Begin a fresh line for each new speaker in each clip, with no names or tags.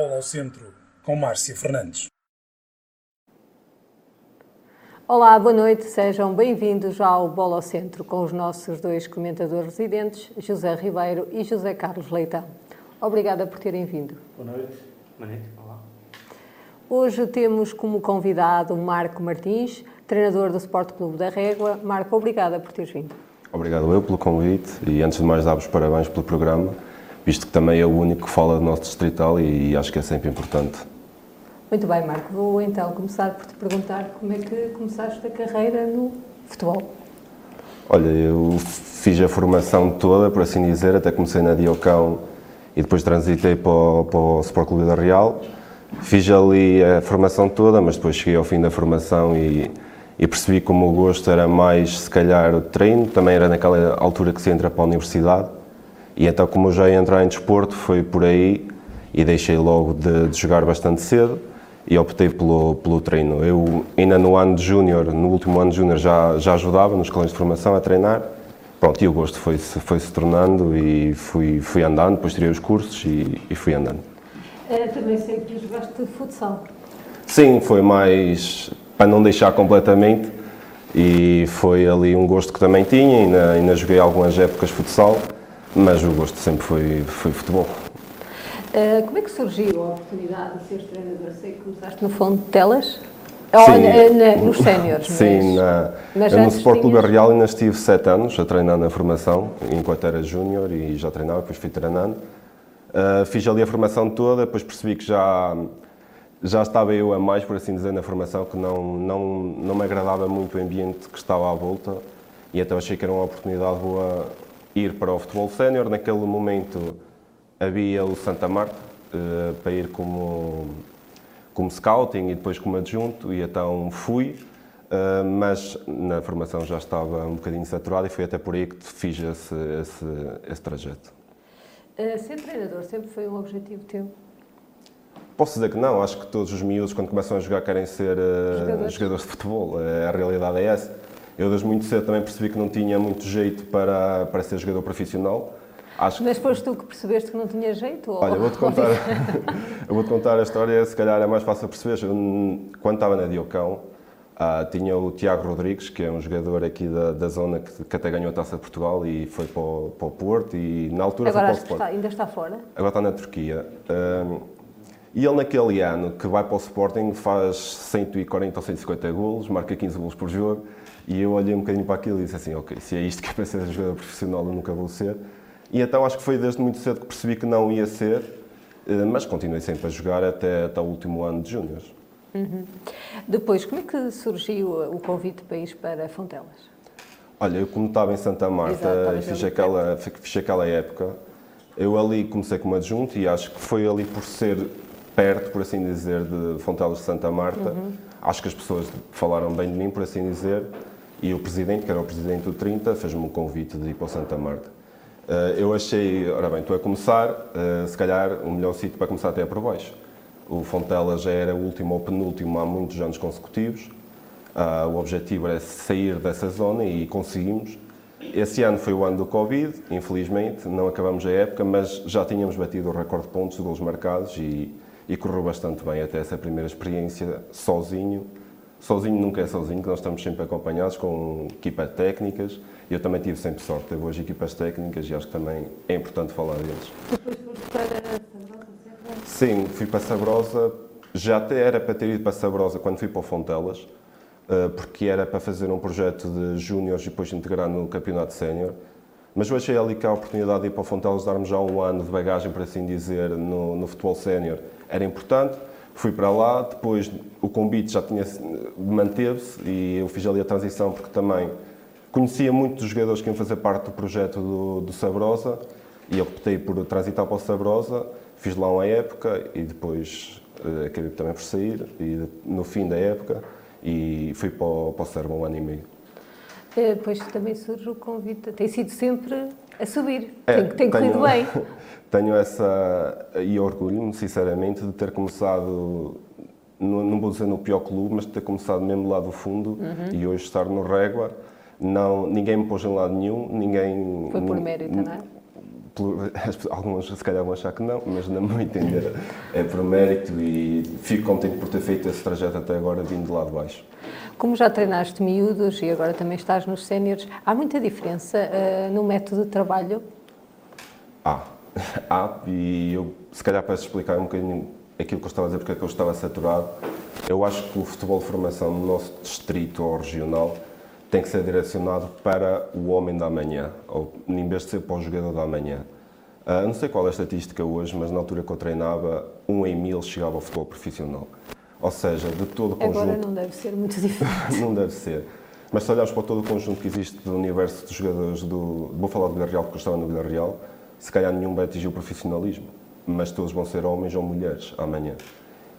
Bola ao Centro, com Márcia Fernandes.
Olá, boa noite, sejam bem-vindos ao Bola ao Centro com os nossos dois comentadores residentes, José Ribeiro e José Carlos Leitão. Obrigada por terem vindo.
Boa noite. Boa noite. Olá.
Hoje temos como convidado Marco Martins, treinador do Sport Clube da Régua. Marco, obrigada por teres vindo.
Obrigado eu pelo convite e antes de mais dar-vos parabéns pelo programa, visto que também é o único que fala do nosso distrital e acho que é sempre importante.
Muito bem, Marco. Vou então começar por te perguntar como é que começaste a carreira no futebol.
Olha, eu fiz a formação toda, por assim dizer, até comecei na Diocão e depois transitei para o, para o Sport Clube da Real. Fiz ali a formação toda, mas depois cheguei ao fim da formação e e percebi como o gosto era mais, se calhar, o treino, também era naquela altura que se entra para a universidade, e então como eu já ia entrar em desporto, foi por aí, e deixei logo de, de jogar bastante cedo, e optei pelo, pelo treino. Eu ainda no ano de júnior, no último ano de júnior, já, já ajudava nos colões de formação a treinar, pronto, e o gosto foi-se foi -se tornando, e fui, fui andando, depois tirei os cursos e, e fui andando.
É, também sei que jogaste futsal.
Sim, foi mais para não deixar completamente. E foi ali um gosto que também tinha, ainda, ainda joguei algumas épocas futsal, mas o gosto sempre foi, foi futebol.
Uh, como é que surgiu a oportunidade de ser treinador? Sei que começaste no fundo de telas?
Sim,
nos séniores,
Sim, na, mas no Sport Clube tinhas... Real ainda estive sete anos a treinar na formação, enquanto era júnior e já treinava, depois fui treinando. Uh, fiz ali a formação toda, depois percebi que já já estava eu a mais, por assim dizer, na formação, que não, não, não me agradava muito o ambiente que estava à volta e então achei que era uma oportunidade boa ir para o futebol sénior. Naquele momento havia o Santa Marta uh, para ir como, como scouting e depois como adjunto e então fui, uh, mas na formação já estava um bocadinho saturado e foi até por aí que fiz esse, esse, esse trajeto.
Uh, ser treinador sempre foi um objetivo teu?
Posso dizer que não, acho que todos os miúdos, quando começam a jogar, querem ser uh, jogadores. jogadores. de futebol. A realidade é essa. Eu, desde muito cedo, também percebi que não tinha muito jeito para, para ser jogador profissional.
Acho Mas foste tu que percebeste que não tinha jeito?
Olha, vou-te contar, eu vou contar a história, se calhar é mais fácil perceber. Quando estava na Diocão, uh, tinha o Tiago Rodrigues, que é um jogador aqui da, da zona que, que, até ganhou a Taça de Portugal e foi para o, para o Porto e na altura
Agora
foi para o
Sport. Está, ainda está fora?
Agora está na Turquia. E ele, naquele ano que vai para o Sporting, faz 140 ou 150 golos, marca 15 golos por jogo. E eu olhei um bocadinho para aquilo e disse assim: Ok, se é isto que é para ser jogador profissional, eu nunca vou ser. E então acho que foi desde muito cedo que percebi que não ia ser, eh, mas continuei sempre a jogar até, até o último ano de Júnior.
Uhum. Depois, como é que surgiu o convite para ir para Fontelas?
Olha, eu como estava em Santa Marta e fiz aquela, fiz aquela época, eu ali comecei como adjunto e acho que foi ali por ser perto, por assim dizer, de Fontelas de Santa Marta. Uhum. Acho que as pessoas falaram bem de mim, por assim dizer, e o presidente, que era o presidente do 30, fez-me um convite de ir para Santa Marta. Uh, eu achei, ora bem, estou a começar, uh, se calhar o melhor sítio para começar até é por baixo. O Fontela já era o último ou penúltimo há muitos anos consecutivos. Uh, o objetivo era sair dessa zona e conseguimos. Esse ano foi o ano do Covid, infelizmente, não acabamos a época, mas já tínhamos batido o recorde de pontos de gols marcados e e correu bastante bem até essa primeira experiência sozinho. Sozinho nunca é sozinho, nós estamos sempre acompanhados com equipas técnicas eu também tive sempre sorte. Teve hoje equipas técnicas e acho que também é importante falar deles.
Depois para Sabrosa,
Sim, fui para Sabrosa. Já até era para ter ido para Sabrosa quando fui para o Fontelas, eh, porque era para fazer um projeto de júniores e depois integrar no campeonato sénior. Mas eu achei ali que a oportunidade de ir para o Fontelas, dar-me já um ano de bagagem, por assim dizer, no, no futebol sénior era importante. Fui para lá, depois o convite já tinha manteve-se e eu fiz ali a transição porque também conhecia muitos dos jogadores que iam fazer parte do projeto do, do Sabrosa e optei por transitar para o Sabrosa, fiz lá uma época e depois uh, acabei também por sair e no fim da época e fui para o, para o um ano e meio.
Depois também surge o convite, tem sido sempre a subir, é, tem, tem corrido tenho, bem.
tenho essa, e orgulho-me sinceramente de ter começado, não, não vou dizer no pior clube, mas de ter começado mesmo lá do fundo uhum. e hoje estar no Régua. Não, ninguém me pôs em lado nenhum, ninguém...
Foi por mérito, não é?
Alguns se calhar vão achar que não, mas na meu entender é por mérito e fico contente por ter feito esse trajeto até agora vindo de lá de baixo.
Como já treinaste miúdos e agora também estás nos séniores, há muita diferença uh, no método de trabalho?
Há, há, e eu se calhar peço explicar um bocadinho aquilo que eu estava a dizer, porque é que eu estava saturado. Eu acho que o futebol de formação no nosso distrito ou regional tem que ser direcionado para o homem da manhã, ou em vez de ser para o jogador da manhã. Uh, não sei qual é a estatística hoje, mas na altura que eu treinava, um em mil chegava ao futebol profissional. Ou seja, de todo o conjunto.
Agora não deve ser muito diferente.
não deve ser. Mas se olharmos para todo o conjunto que existe do universo de jogadores do. Vou falar do Vila Real, porque eu estava no Vila Real, se calhar nenhum vai atingir o profissionalismo, mas todos vão ser homens ou mulheres amanhã.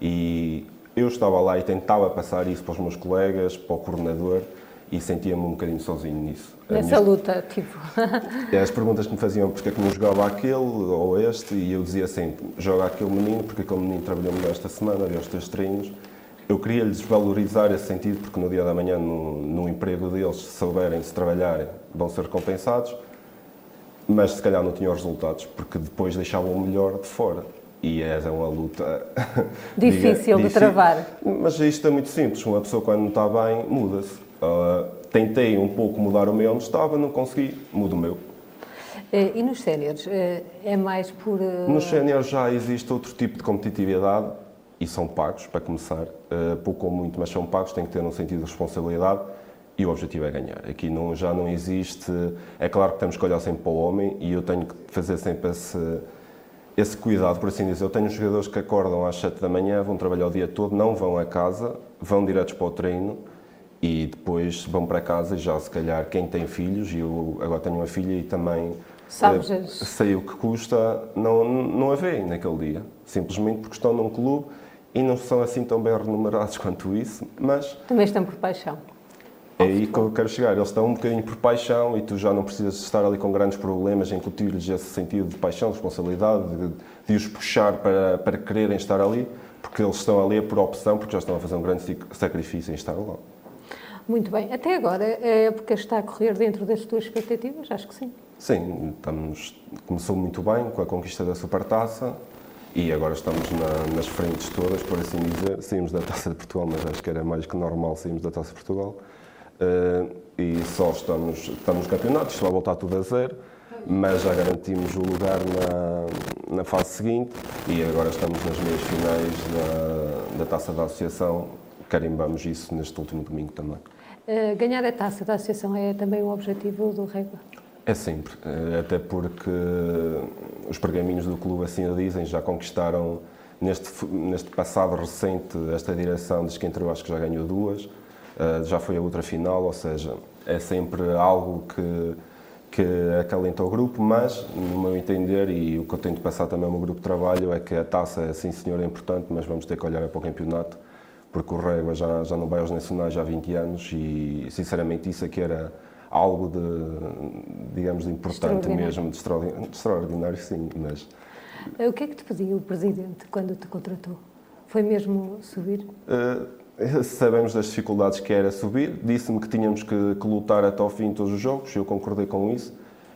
E eu estava lá e tentava passar isso para os meus colegas, para o coordenador, e sentia-me um bocadinho sozinho nisso.
Nessa minha... luta, tipo.
As perguntas que me faziam porque é que não jogava aquele ou este, e eu dizia sempre: joga aquele menino, porque aquele menino trabalhou melhor esta semana, deu os teus treinos. Eu queria lhes valorizar esse sentido, porque no dia da manhã, no, no emprego deles, se souberem, se trabalharem, vão ser recompensados, mas se calhar não tinham resultados, porque depois deixavam o melhor de fora. E é uma luta
difícil diga, de travar.
Mas isto é muito simples. Uma pessoa, quando não está bem, muda-se. Uh, tentei um pouco mudar o meu onde estava, não consegui, mudo o meu.
Eh, e nos séniores, eh, é mais por. Eh,
nos séniores já existe outro tipo de competitividade e são pagos, para começar. Pouco ou muito, mas são pagos, têm que ter um sentido de responsabilidade e o objetivo é ganhar. Aqui não, já não existe. É claro que temos que olhar sempre para o homem e eu tenho que fazer sempre esse, esse cuidado, por assim dizer. Eu tenho jogadores que acordam às 7 da manhã, vão trabalhar o dia todo, não vão a casa, vão diretos para o treino e depois vão para casa e já se calhar quem tem filhos, e eu agora tenho uma filha e também
Sabes,
eh, sei o que custa, não, não a veem naquele dia, simplesmente porque estão num clube e não são assim tão bem remunerados quanto isso, mas...
Também estão por paixão.
É aí que eu quero chegar, eles estão um bocadinho por paixão e tu já não precisas estar ali com grandes problemas em incutir-lhes esse sentido de paixão, de responsabilidade, de, de os puxar para, para quererem estar ali, porque eles estão ali por opção, porque já estão a fazer um grande sacrifício em estar lá.
Muito bem. Até agora, a época está a correr dentro das tuas expectativas? Acho que sim.
Sim, estamos, começou muito bem com a conquista da Supertaça e agora estamos na, nas frentes todas, por assim dizer. Saímos da Taça de Portugal, mas acho que era mais que normal saímos da Taça de Portugal. Uh, e só estamos, estamos no campeonato, isto vai voltar tudo a zero, mas já garantimos o lugar na, na fase seguinte e agora estamos nas meias finais da, da Taça da Associação carimbamos isso neste último domingo também.
Uh, ganhar a taça da associação é também um objetivo do Régua?
É sempre, eh, até porque os pergaminhos do clube assim o dizem, já conquistaram neste, neste passado recente esta direção, diz que entrou, acho que já ganhou duas, uh, já foi a outra final, ou seja, é sempre algo que, que acalenta o grupo, mas, no meu entender, e o que eu tento passar também ao meu grupo de trabalho, é que a taça, sim senhor, é importante, mas vamos ter que olhar para o campeonato porque o Régua já, já não vai aos nacionais há 20 anos e, sinceramente, isso aqui era algo de, digamos, de importante mesmo, de extraordinário, de extraordinário, sim, mas...
Eh, o que é que te pediu o Presidente quando te contratou? Foi mesmo subir?
Uh, sabemos das dificuldades que era subir, disse-me que tínhamos que, que, lutar até ao fim todos os jogos, eu concordei com isso,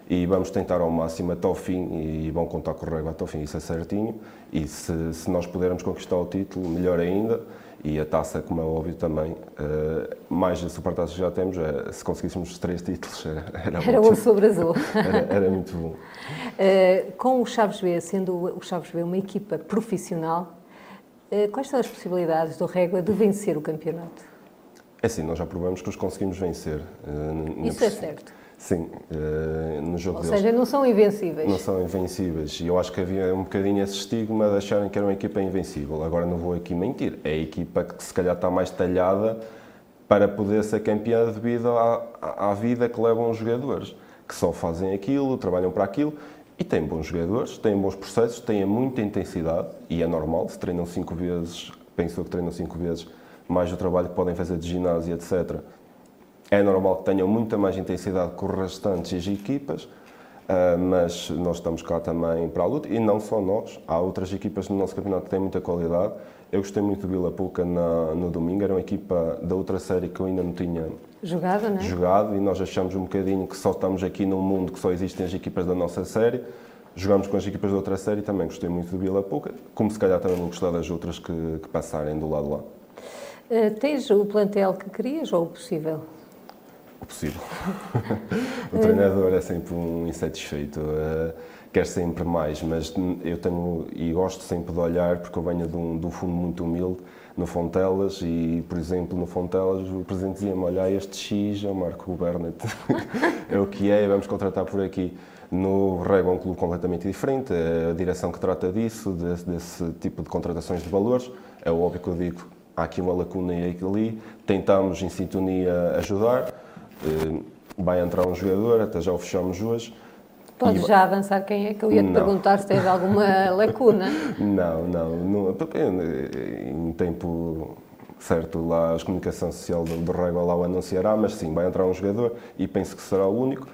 e vamos tentar ao máximo até ao fim e vão contar com o Régua até ao fim, isso é certinho, e se, se nós pudermos conquistar o título, melhor ainda, e a taça, como é óbvio também, uh, mais a supertaça que já temos, é, se conseguíssemos os três títulos, era,
era, era muito, sobre azul.
era, era, muito bom.
Uh, com o Chaves B, sendo o Chaves B uma equipa profissional, quais são as possibilidades do Régua de vencer o campeonato?
É assim, nós já provamos que os conseguimos vencer.
Isso é certo.
Sim, uh, no jogo
Ou
deles.
seja, não são invencíveis.
Não são invencíveis. E eu acho que havia um bocadinho esse estigma de acharem que era uma equipa invencível. Agora não vou aqui mentir. É a equipa que se calhar está mais talhada para poder ser campeã devido à, à vida que levam os jogadores, que só fazem aquilo, trabalham para aquilo. E têm bons jogadores, têm bons processos, têm muita intensidade, e é normal, se treinam cinco vezes, penso que treinam cinco vezes mais o trabalho que podem fazer de ginásio, etc., é normal que tenham muita mais intensidade que os restantes equipas, Uh, mas nós estamos cá também para a luta e não só nós, há outras equipas no nosso campeonato que têm muita qualidade. Eu gostei muito do Vila Pouca no domingo, era uma equipa da outra série que eu ainda não tinha
jogado, né?
jogado e nós achamos um bocadinho que só estamos aqui num mundo que só existem as equipas da nossa série, Jogamos com as equipas da outra série, também gostei muito do Vila Pouca, como se calhar também vou gostar das outras que, que passarem do lado lá.
Uh, tens o plantel que querias ou o possível?
O possível. o treinador é sempre um insatisfeito. Uh, quer sempre mais, mas eu tenho e gosto sempre de olhar, porque eu venho de um, de um fundo muito humilde, no Fontelas, e, por exemplo, no Fontelas o Presidente dizia-me, olha, este X é o Marco Bernat, é o que é, vamos contratar por aqui. No Rego é um clube completamente diferente, a direção que trata disso, desse, desse tipo de contratações de valores. É óbvio que eu digo, há aqui uma lacuna e ali, tentamos em sintonia ajudar, vai entrar um jogador, até já o fechamos hoje,
Podes e... já avançar quem é que eu ia te não. perguntar se tens alguma lacuna.
Não, não, não, Em tempo certo, lá a comunicação social do, do Rego lá o anunciará, mas sim, vai entrar um jogador e penso que será o único,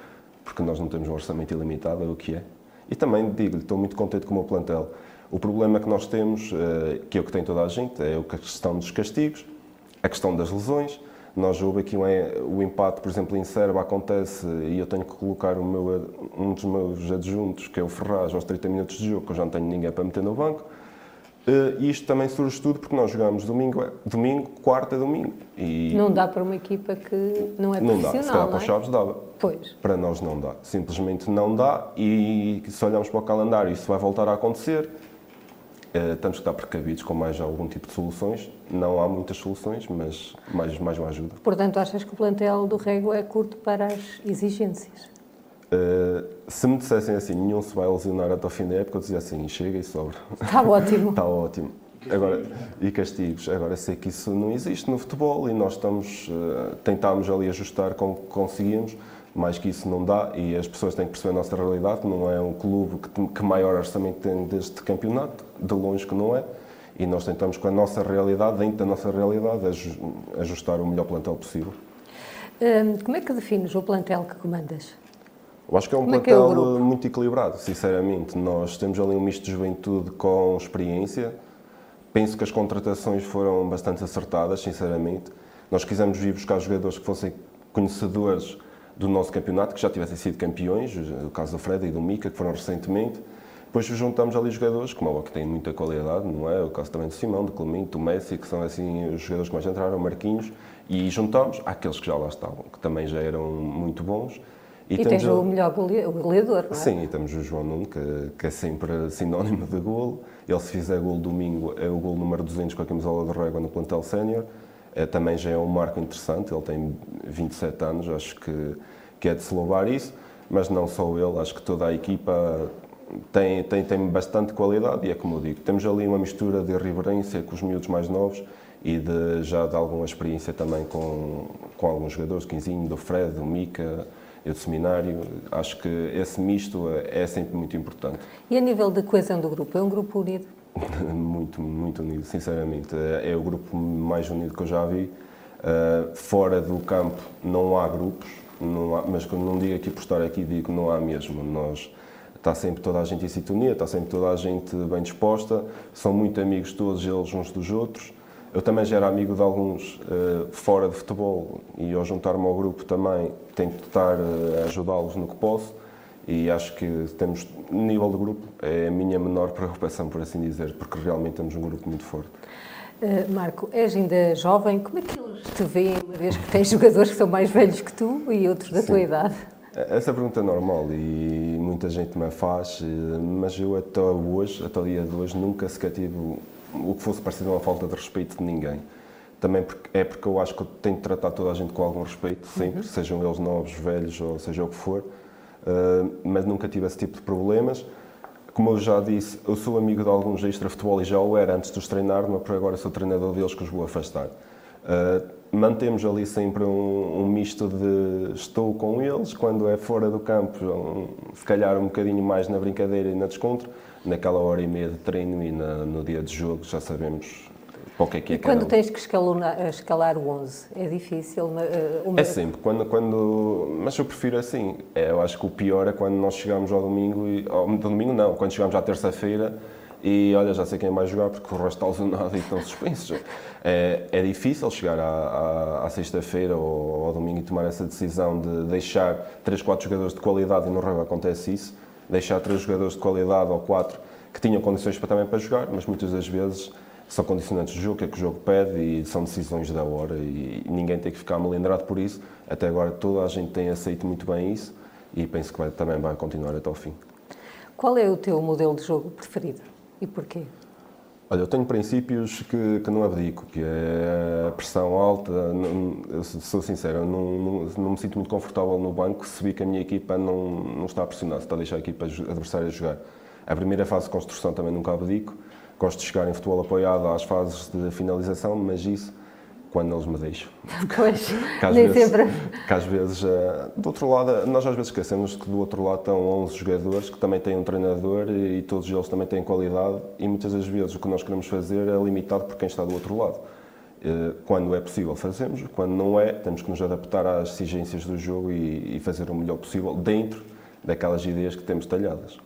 porque nós não temos um orçamento ilimitado, é o que é. E também digo-lhe, estou muito contente com o meu plantel. O problema que nós temos, eh, que é o que tem toda a gente, é a questão dos castigos, a questão das lesões, nós houve aqui o empate, por exemplo, em Serba acontece e eu tenho que colocar meu, um dos meus adjuntos, que é o Ferraz, aos 30 minutos de jogo, que eu já não tenho ninguém para meter no banco. Eh, e isto também surge tudo porque nós jogamos domingo, domingo quarta, domingo.
E não dá para uma equipa que não é
não
profissional,
dá. Se calhar
para
os é? Chaves dava.
Pois.
Para nós não dá. Simplesmente não dá e se olharmos para o calendário isso vai voltar a acontecer Uh, temos que estar precavidos com mais algum tipo de soluções. Não há muitas soluções, mas mais, mais uma ajuda.
Portanto, achas que o plantel do Rego é curto para as exigências?
Uh, se me dissessem assim, nenhum se vai lesionar até o fim da época, eu dizia assim, chega e sobra.
Está ótimo.
Está ótimo. Agora, e castigos? Agora sei que isso não existe no futebol e nós estamos, uh, tentámos ali ajustar como conseguimos, mais que isso não dá e as pessoas têm que perceber a nossa realidade, não é um clube que, que maior orçamento tem deste campeonato, de longe que não é, e nós tentamos com a nossa realidade, dentro da nossa realidade, ajustar o melhor plantel possível.
Hum, como é que defines o plantel que comandas?
Eu acho que é um Como plantel é é muito equilibrado, sinceramente. Nós temos ali um misto de juventude com experiência. Penso que as contratações foram bastante acertadas, sinceramente. Nós quisemos vir buscar jogadores que fossem conhecedores do nosso campeonato, que já tivessem sido campeões, o caso do Fred e do Mica, que foram recentemente. Depois juntamos ali jogadores, como é que têm muita qualidade, não é? O caso também do Simão, do Clemente, do Messi, que são assim os jogadores que mais entraram, Marquinhos, e juntamos aqueles que já lá estavam, que também já eram muito bons.
E, e tens o melhor goleador, não é?
Sim, e temos o João Nuno, que, que, é sempre sinónimo de golo. Ele, se fizer golo domingo, é o golo número 200 com a camisola de régua no plantel sénior. É, também já é um marco interessante, ele tem 27 anos, acho que, que é de se louvar isso, mas não só ele, acho que toda a equipa tem, tem, tem bastante qualidade e é como eu digo, temos ali uma mistura de irreverência com os miúdos mais novos e de, já de alguma experiência também com, com alguns jogadores, Quinzinho, do Fred, do Mica, e do seminário. Acho que esse misto é sempre muito importante.
E a nível de coesão do grupo, é um grupo unido?
muito, muito unido, sinceramente. É, é o grupo mais unido que eu já vi. Uh, fora do campo não há grupos, não há, mas quando não digo aqui por estar aqui, digo não há mesmo. Nós, está sempre toda a gente em sintonia, está sempre toda a gente bem disposta, são muito amigos todos eles uns dos outros. Eu também já era amigo de alguns uh, fora de futebol e ao juntar-me ao grupo também tento estar uh, a ajudá-los no que posso e acho que temos, nível de grupo, é a minha menor preocupação, por assim dizer, porque realmente temos um grupo muito forte.
Uh, Marco, és ainda jovem, como é que eles te veem, uma vez que tens jogadores que são mais velhos que tu e outros da Sim. tua idade?
Essa pergunta é normal e muita gente me faz, eh, mas eu até hoje, até o dia de hoje, nunca sequer tive o que fosse parecido a uma falta de respeito de ninguém. Também é porque eu acho que eu tenho de tratar toda a gente com algum respeito, sempre, uhum. sejam eles novos, velhos ou seja o que for. Ah, mas nunca tive esse tipo de problemas. Como eu já disse, eu sou amigo de alguns extra-futebol e já o era antes de os treinar, mas por agora sou treinador deles que os vou afastar. Mantemos ali sempre um, um, misto de estou com eles, quando é fora do campo, um, se calhar um bocadinho mais na brincadeira e na desconto, naquela hora e meia de treino e na, no dia de jogo já sabemos para o que é que é
e quando tens que escalar, escalar o 11, é difícil? Uh,
uma... É sempre, quando, quando, mas eu prefiro assim. É, eu acho que o pior é quando nós chegamos ao domingo, e, ao domingo não, quando chegamos à terça-feira e olha, já sei quem vai jogar porque o resto está lesionado e estão suspensos. É, é difícil chegar à, à, à sexta-feira ou ao domingo e tomar essa decisão de deixar 3, 4 jogadores de qualidade e no rugby acontece isso. deixar três jogadores de qualidade ou quatro que tinham condições para, também para jogar, mas muitas das vezes são condicionantes do jogo, que é que o jogo pede e são decisões da hora e ninguém tem que ficar melindrado por isso. Até agora toda a gente tem aceito muito bem isso e penso que vai, também vai continuar até ao fim.
Qual é o teu modelo de jogo preferido e porquê?
Olha, eu tenho princípios que, que não abdico, que é a pressão alta. Não, sou sincero, não, não, não, me sinto muito confortável no banco se vi que a minha equipa não, não está a pressionar, se está a deixar a equipa adversária jogar. A primeira fase de construção também nunca abdico. Gosto de chegar em futebol apoiado às fases de finalização, mas isso quando eles me deixam.
Pois, nem
vezes,
sempre.
Que às vezes, eh, do outro lado, nós às vezes esquecemos que do outro lado estão 11 jogadores que também têm um treinador e todos eles também têm qualidade e muitas das vezes o que nós queremos fazer é limitado por quem está do outro lado. Eh, quando é possível, fazemos. Quando não é, temos que nos adaptar às exigências do jogo e, fazer o melhor possível dentro daquelas ideias que temos talhadas.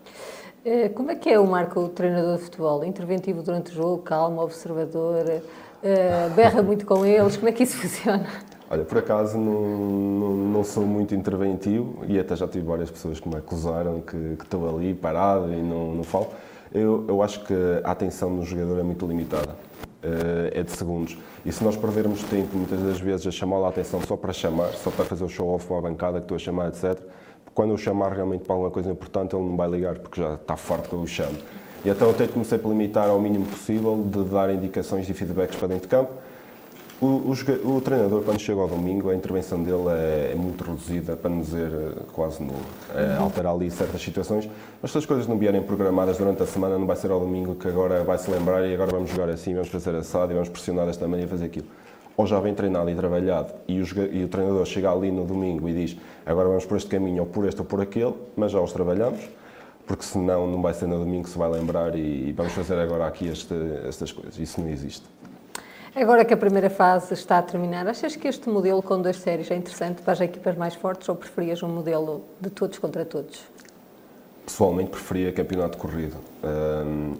Eh, como é que é o Marco, o treinador de futebol? Interventivo durante o jogo, calmo, observador? Uh, berra muito com eles, como é que isso funciona?
Olha, por acaso não, não, não, sou muito interventivo e até já tive várias pessoas que me acusaram que, que estou ali parado e não, não falo. Eu, eu acho que a atenção do jogador é muito limitada, uh, é de segundos. E se nós perdermos tempo, muitas das vezes, a chamar a atenção só para chamar, só para fazer o show-off para a bancada que estou a chamar, etc., quando eu chamar realmente para alguma coisa importante, ele não vai ligar porque já está forte que eu o chamo. E então eu comecei a limitar ao mínimo possível de dar indicações e feedbacks para dentro de campo. O, o, o, treinador, quando chega ao domingo, a intervenção dele é, é muito reduzida, para não dizer eh, quase nula. É, uhum. Alterar ali certas situações, mas se as coisas não vierem programadas durante a semana, não vai ser ao domingo que agora vai se lembrar e agora vamos jogar assim, vamos fazer assado e vamos pressionar desta maneira e fazer aquilo. Ou já vem treinado e trabalhado e o, e o treinador chega ali no domingo e diz agora vamos por este caminho ou por este ou por aquele, mas já os trabalhamos porque senão não vai ser no domingo que se vai lembrar e vamos fazer agora aqui este, estas coisas. Isso não existe.
Agora que a primeira fase está a terminar, achas que este modelo com duas séries é interessante para as equipas mais fortes ou preferias um modelo de todos contra todos?
Pessoalmente preferia campeonato de corrida. Um,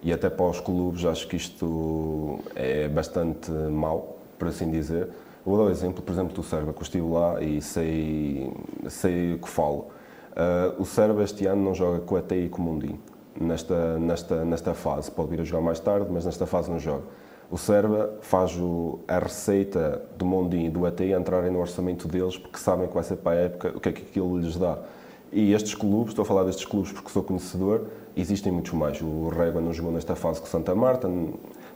e até para os clubes acho que isto é bastante mau, por assim dizer. Vou dar o exemplo, por exemplo, do Serva, que eu estive lá e sei, sei o que falo. Uh, o Serba este ano não joga com a TI e com o Mundinho, nesta, nesta, nesta fase. Pode vir a jogar mais tarde, mas nesta fase não joga. O Serba faz o, a receita do Mondinho e do ATI entrarem no orçamento deles porque sabem que vai ser para a época o que é que aquilo lhes dá. E estes clubes, estou a falar destes clubes porque sou conhecedor, existem muitos mais. O Régua não jogou nesta fase com Santa Marta,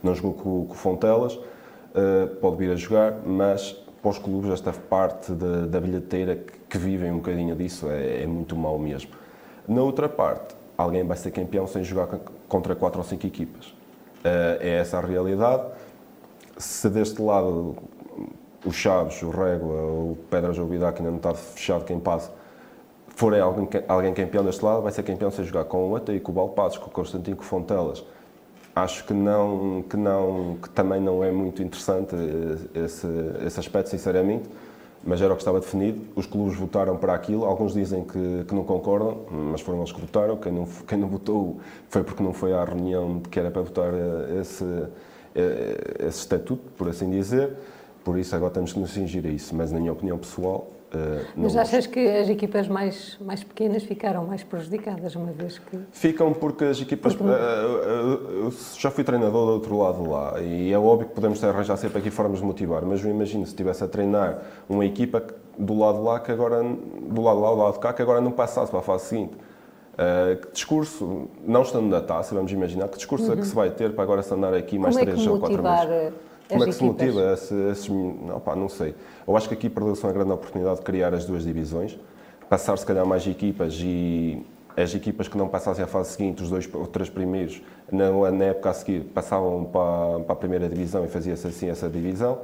não jogou com, com Fontelas, uh, pode vir a jogar, mas para os clubes, esta parte da, da bilheteira que, que, vivem um bocadinho disso é, é, muito mau mesmo. Na outra parte, alguém vai ser campeão sem jogar contra quatro ou cinco equipas. Uh, é essa a realidade. Se deste lado o Chaves, o Régua, o Pedras ou que ainda não está fechado quem passa, forem alguém, alguém campeão deste lado, vai ser campeão sem jogar com o Ata com o Balpazes, com o Constantino, com o Fontelas acho que não que não que também não é muito interessante esse, esse aspecto sinceramente mas era o que estava definido. Os clubes votaram para aquilo. Alguns dizem que, que não concordam mas foram eles que votaram. Quem não quem não votou foi porque não foi à reunião que era para votar esse esse estatuto por assim dizer. Por isso agora temos que nos cingir a isso. Mas na minha opinião pessoal
Uh, Mas achas que as equipas mais, mais pequenas ficaram mais prejudicadas, uma vez que.
Ficam porque as equipas. Porque... Uh, uh, já fui treinador do outro lado lá e é óbvio que podemos arranjar sempre aqui formas de motivar, mas eu imagino se estivesse a treinar uma equipa do lado lá que agora. do lado lá, do lado cá, que agora não passasse para a fase seguinte. que discurso, não estando na taça, vamos imaginar, que discurso uhum. é que se vai ter para agora se andar aqui mais
Como
três
é
ou quatro
meses?
Como é que se motiva esses, esses não, pá, não sei. Eu acho que aqui perdeu-se uma grande oportunidade de criar as duas divisões, passar se calhar mais equipas e as equipas que não passassem à fase seguinte, os dois ou três primeiros, na, na época a seguir, passavam para, para a primeira divisão e fazia-se assim essa divisão.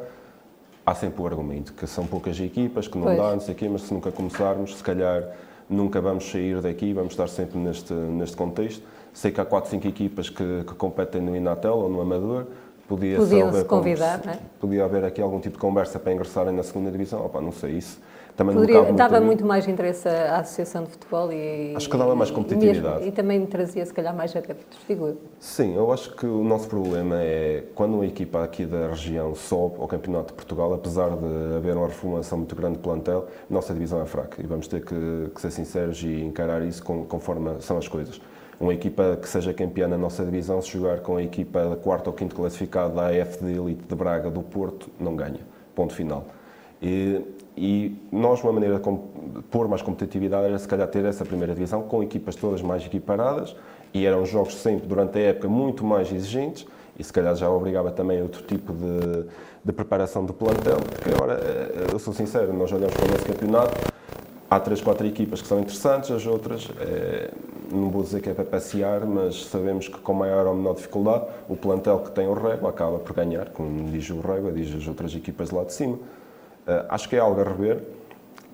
Há sempre o argumento que são poucas equipas, que não pois. dá, não sei o quê, mas se nunca começarmos, se calhar nunca vamos sair daqui, vamos estar sempre neste, neste contexto. Sei que há 4, 5 equipas que, que competem no Inatel ou no Amador,
podia Podiam-se convidar,
não é? Podia haver aqui algum tipo de conversa para ingressarem na segunda divisão, Opa, não sei isso. também
Poderia,
não
dava muito mais interesse à Associação de Futebol e.
Acho que dava mais competitividade.
E, e também trazia, se calhar, mais adeptos, eu.
Sim, eu acho que o nosso problema é quando uma equipa aqui da região sobe ao Campeonato de Portugal, apesar de haver uma reformulação muito grande de plantel, a nossa divisão é fraca e vamos ter que, que ser sinceros e encarar isso com, conforme são as coisas. Uma equipa que seja campeã na nossa divisão, se jogar com a equipa da quarta ou quinto classificado da AF de Elite de Braga do Porto, não ganha. Ponto final. E, e nós, uma maneira de pôr mais competitividade era se calhar ter essa primeira divisão com equipas todas mais equiparadas e eram jogos sempre, durante a época, muito mais exigentes e se calhar já obrigava também outro tipo de, de preparação do plantel, porque agora, eh, eu sou sincero, nós olhamos para o nosso campeonato, há três, quatro equipas que são interessantes, as outras, é, não vou dizer que é para passear, mas sabemos que com maior ou menor dificuldade, o plantel que tem o Régua acaba por ganhar, como diz o Régua, diz as outras equipas lá de cima. Uh, acho que é algo a rever.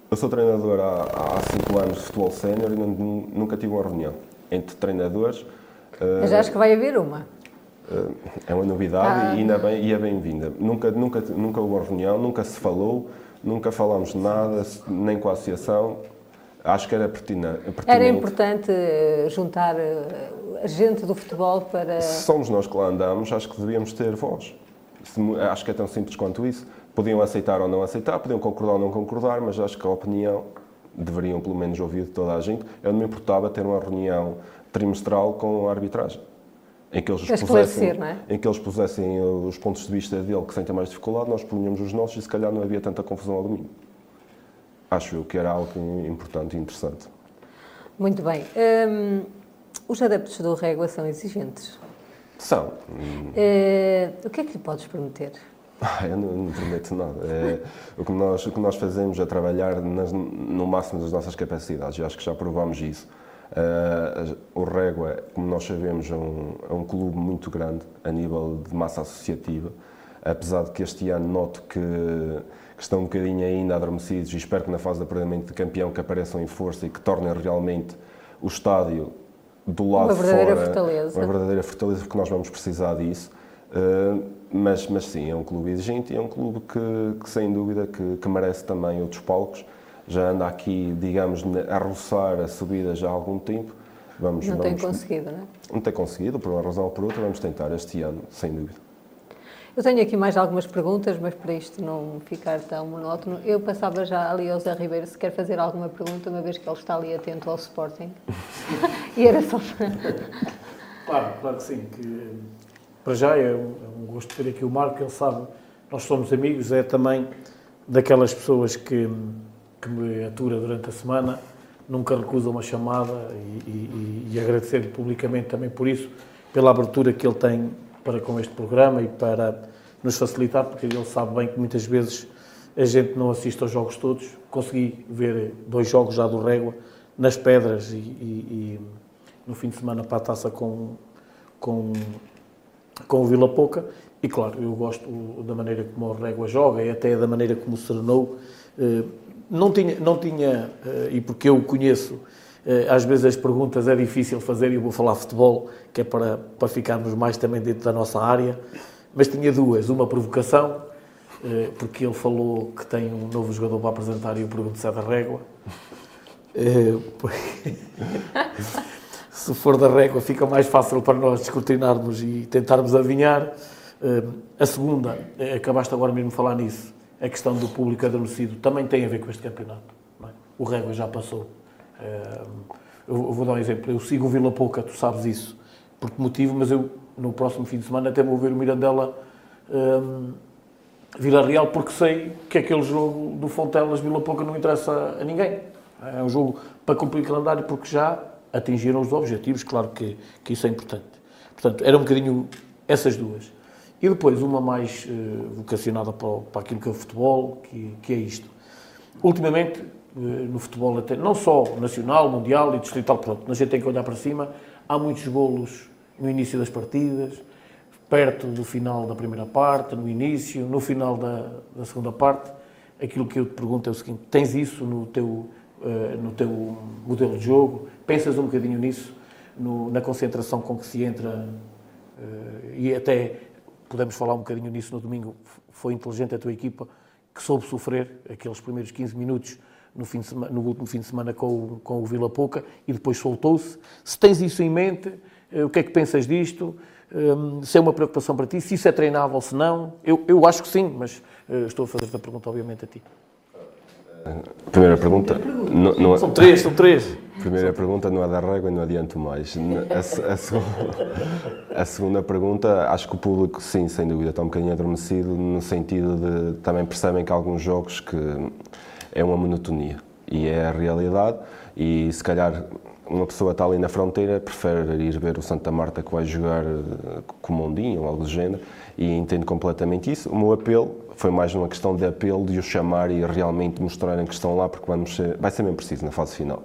Eu sou treinador há, há cinco anos de futebol sénior e nunca tive uma reunião entre treinadores.
Uh, Mas acho que vai haver uma.
Uh, é uma novidade ah. e, ainda bem, e é bem-vinda. Nunca, nunca, nunca houve uma reunião, nunca se falou, nunca falámos nada, nem com a associação. Acho que era pertinente.
Era importante juntar a gente do futebol para.
Se somos nós que lá andamos, acho que devíamos ter voz. Acho que é tão simples quanto isso podiam aceitar ou não aceitar, podiam concordar ou não concordar, mas acho que a opinião deveriam pelo menos ouvir de toda a gente. Eu não me importava ter uma reunião trimestral com a arbitragem. Em que, eles pusessem, é? em que eles pusessem os pontos de vista dele que sentem mais dificuldade, nós punhamos os nossos e se calhar não havia tanta confusão ao domingo. Acho eu que era algo importante e interessante.
Muito bem. Hum, os adeptos do Régua são exigentes?
São.
Uh, o que é que lhe podes prometer?
Ah, eu não, não prometo nada. É, o, que nós, o que nós fazemos é trabalhar nas, no máximo das nossas capacidades. Eu acho que já provámos isso. Uh, o Régua, como nós sabemos, é um, é um clube muito grande a nível de massa associativa. Apesar de que este ano noto que, que estão um bocadinho ainda adormecidos e espero que na fase de apuramento de campeão que apareçam em força e que tornem realmente o estádio do lado
uma verdadeira
fora
fortaleza.
uma verdadeira fortaleza, porque nós vamos precisar disso. Uh, mas, mas sim, é um clube exigente e é um clube que, que sem dúvida que, que, merece também outros palcos. Já anda aqui, digamos, a roçar a subida já há algum tempo.
Vamos, não vamos, tem conseguido, não é?
Não tem conseguido, por uma razão ou por outra, vamos tentar este ano, sem dúvida.
Eu tenho aqui mais algumas perguntas, mas para isto não ficar tão monótono, eu passava já ali ao Zé Ribeiro se quer fazer alguma pergunta, uma vez que ele está ali atento ao Sporting. e era só para...
Claro, claro que sim. Que para já é um, é um gosto ter aqui o Marco, ele sabe, nós somos amigos, é também daquelas pessoas que, que me atura durante a semana, nunca recusa uma chamada e, e, e agradecer-lhe publicamente também por isso, pela abertura que ele tem para com este programa e para nos facilitar, porque ele sabe bem que muitas vezes a gente não assiste aos jogos todos. Consegui ver dois jogos já do Régua, nas Pedras e, e, e no fim de semana para a taça com, com com o Vila Pouca e claro, eu gosto da maneira como o Régua joga e até da maneira como o Serenou eh, não tinha, não tinha eh, e porque eu conheço eh, às vezes as perguntas é difícil fazer e eu vou falar futebol que é para, para ficarmos mais também dentro da nossa área. Mas tinha duas, uma provocação porque ele falou que tem um novo jogador para apresentar e eu pergunto se é da Régua. Se for da régua, fica mais fácil para nós descortinarmos e tentarmos adivinhar. Eh, a segunda, eh, acabaste agora mesmo de falar nisso, a questão do público adormecido também tem a ver com este campeonato. É? O régua já passou. Eh, eu vou dar um exemplo. Eu sigo o Vila Pouca, tu sabes isso, por que motivo, mas eu no próximo fim de semana até vou ver o Mirandela um, Vila Real, porque sei que aquele jogo do Fontelas Vila Pouca não interessa a ninguém. É um jogo para cumprir calendário, porque já atingiram os objetivos, claro que, que isso é importante. Portanto, era um bocadinho essas duas. E depois uma mais uh, vocacionada para, para aquilo que é o futebol, que, que é isto. Ultimamente, uh, no futebol, até, não só nacional, mundial e distrital, pronto, a gente tem que olhar para cima, há muitos golos no início das partidas, perto do final da primeira parte, no início, no final da, da segunda parte. Aquilo que eu te pergunto é o seguinte: tens isso no teu eh, no teu modelo de jogo? Pensas um bocadinho nisso, no, na concentração com que se entra uh, e até podemos falar um bocadinho nisso no domingo. Foi inteligente a tua equipa que soube sofrer aqueles primeiros 15 minutos no, fim de semana, no último fim de semana com o, com o Vila Pouca e depois soltou-se. Se tens isso em mente, o que é que pensas disto? se é uma preocupação para ti, se isso é treinável, se não. Eu, eu acho que sim, mas estou a fazer-te a pergunta, obviamente, a ti.
Primeira pergunta. Não, não,
é- são três, são três.
Primeira pergunta não é da régua e não adianto mais. A, a, segunda, a, segunda pergunta, acho que o público, sim, sem dúvida, está um bocadinho adormecido, no sentido de também percebem que há alguns jogos que é uma monotonia e é a realidade. E se calhar uma pessoa está ali na fronteira, prefere ir ver o Santa Marta que vai jogar eh, com o Mondinho ou algo do género e entendo completamente isso. O meu apelo foi mais uma questão de apelo, de os chamar e realmente mostrarem que estão lá, porque vamos ser, vai ser mesmo preciso na fase final.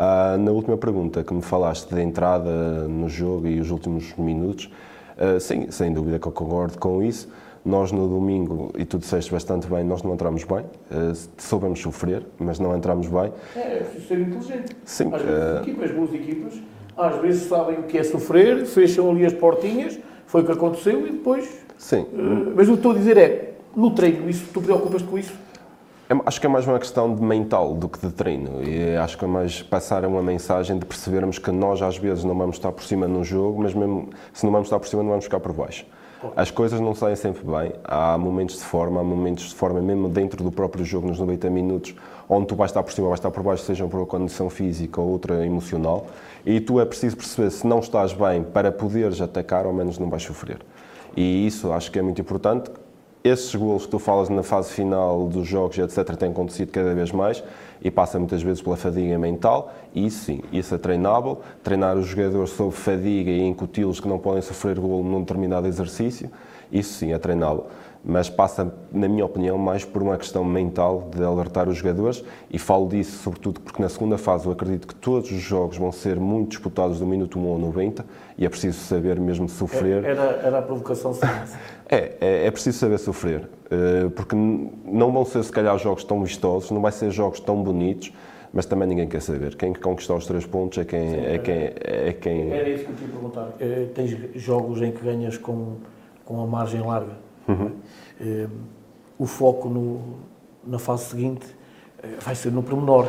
Ah, na última pergunta que me falaste de entrada no jogo e os últimos minutos, ah, sim, sem dúvida que eu concordo com isso. Nós no domingo, e tu disseste bastante bem, nós não entramos bem, uh, soubemos sofrer, mas não entramos bem.
É, é preciso ser inteligente.
Sim.
Às vezes, uh... equipas, boas equipas, às vezes sabem o que é sofrer, fecham ali as portinhas, foi o que aconteceu e depois.
Sim.
Uh, mas o que estou a dizer é, no treino, isso, tu preocupas-te com isso?
É, acho que é mais uma questão de mental do que de treino. E acho que é mais passar uma mensagem de percebermos que nós, às vezes, não vamos estar por cima num jogo, mas mesmo se não vamos estar por cima, não vamos ficar por baixo. As coisas não saem sempre bem. Há momentos de forma, há momentos de forma mesmo dentro do próprio jogo, nos 90 minutos, onde tu vais estar por cima, vais estar por baixo, seja por uma condição física ou outra emocional. E tu é preciso perceber se não estás bem para poderes atacar, ao menos não vais sofrer. E isso acho que é muito importante esses golos que tu falas na fase final dos jogos, etc., têm acontecido cada vez mais e passa muitas vezes pela fadiga mental. E isso sim, isso é treinável. Treinar os jogadores sob fadiga e incuti-los que não podem sofrer golo num determinado exercício, isso sim é treinável mas passa, na minha opinião, mais por uma questão mental de alertar os jogadores e falo disso sobretudo porque na segunda fase eu acredito que todos os jogos vão ser muito disputados do minuto 1 ao 90 e é preciso saber mesmo sofrer.
Era, era a provocação
é, é, é preciso saber sofrer, eh, porque não vão ser se calhar jogos tão vistosos, não vai ser jogos tão bonitos, mas também ninguém quer saber. Quem conquistar os três pontos é quem... Sim, é, quem, é quem...
Era isso que eu te ia perguntar. Eh, tens jogos em que ganhas com, com a margem larga? Uhum. o foco no, na fase seguinte eh, vai ser no pormenor.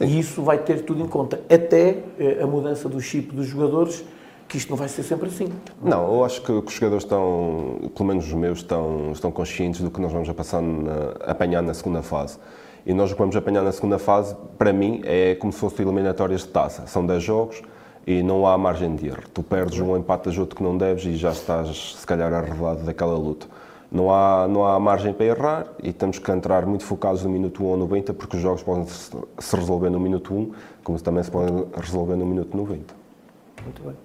É? E isso vai ter tudo em conta, até eh, a mudança do chip dos jogadores, que isto não vai ser sempre assim.
Não, eu acho que, os jogadores estão, pelo menos os meus, estão, estão conscientes do que nós vamos a passar na, apanhar na segunda fase. E nós o que vamos apanhar na segunda fase, para mim, é como se fossem eliminatórias de taça. São 10 jogos, e não há margem de erro. Tu perdes um, empatas outro que não deves e já estás, se calhar, arrevelado daquela luta. Não há, não há margem para errar e temos que entrar muito focados no minuto 1 ou 90, porque os jogos podem se resolver no minuto 1, como também se podem resolver no minuto 90.
Muito bem.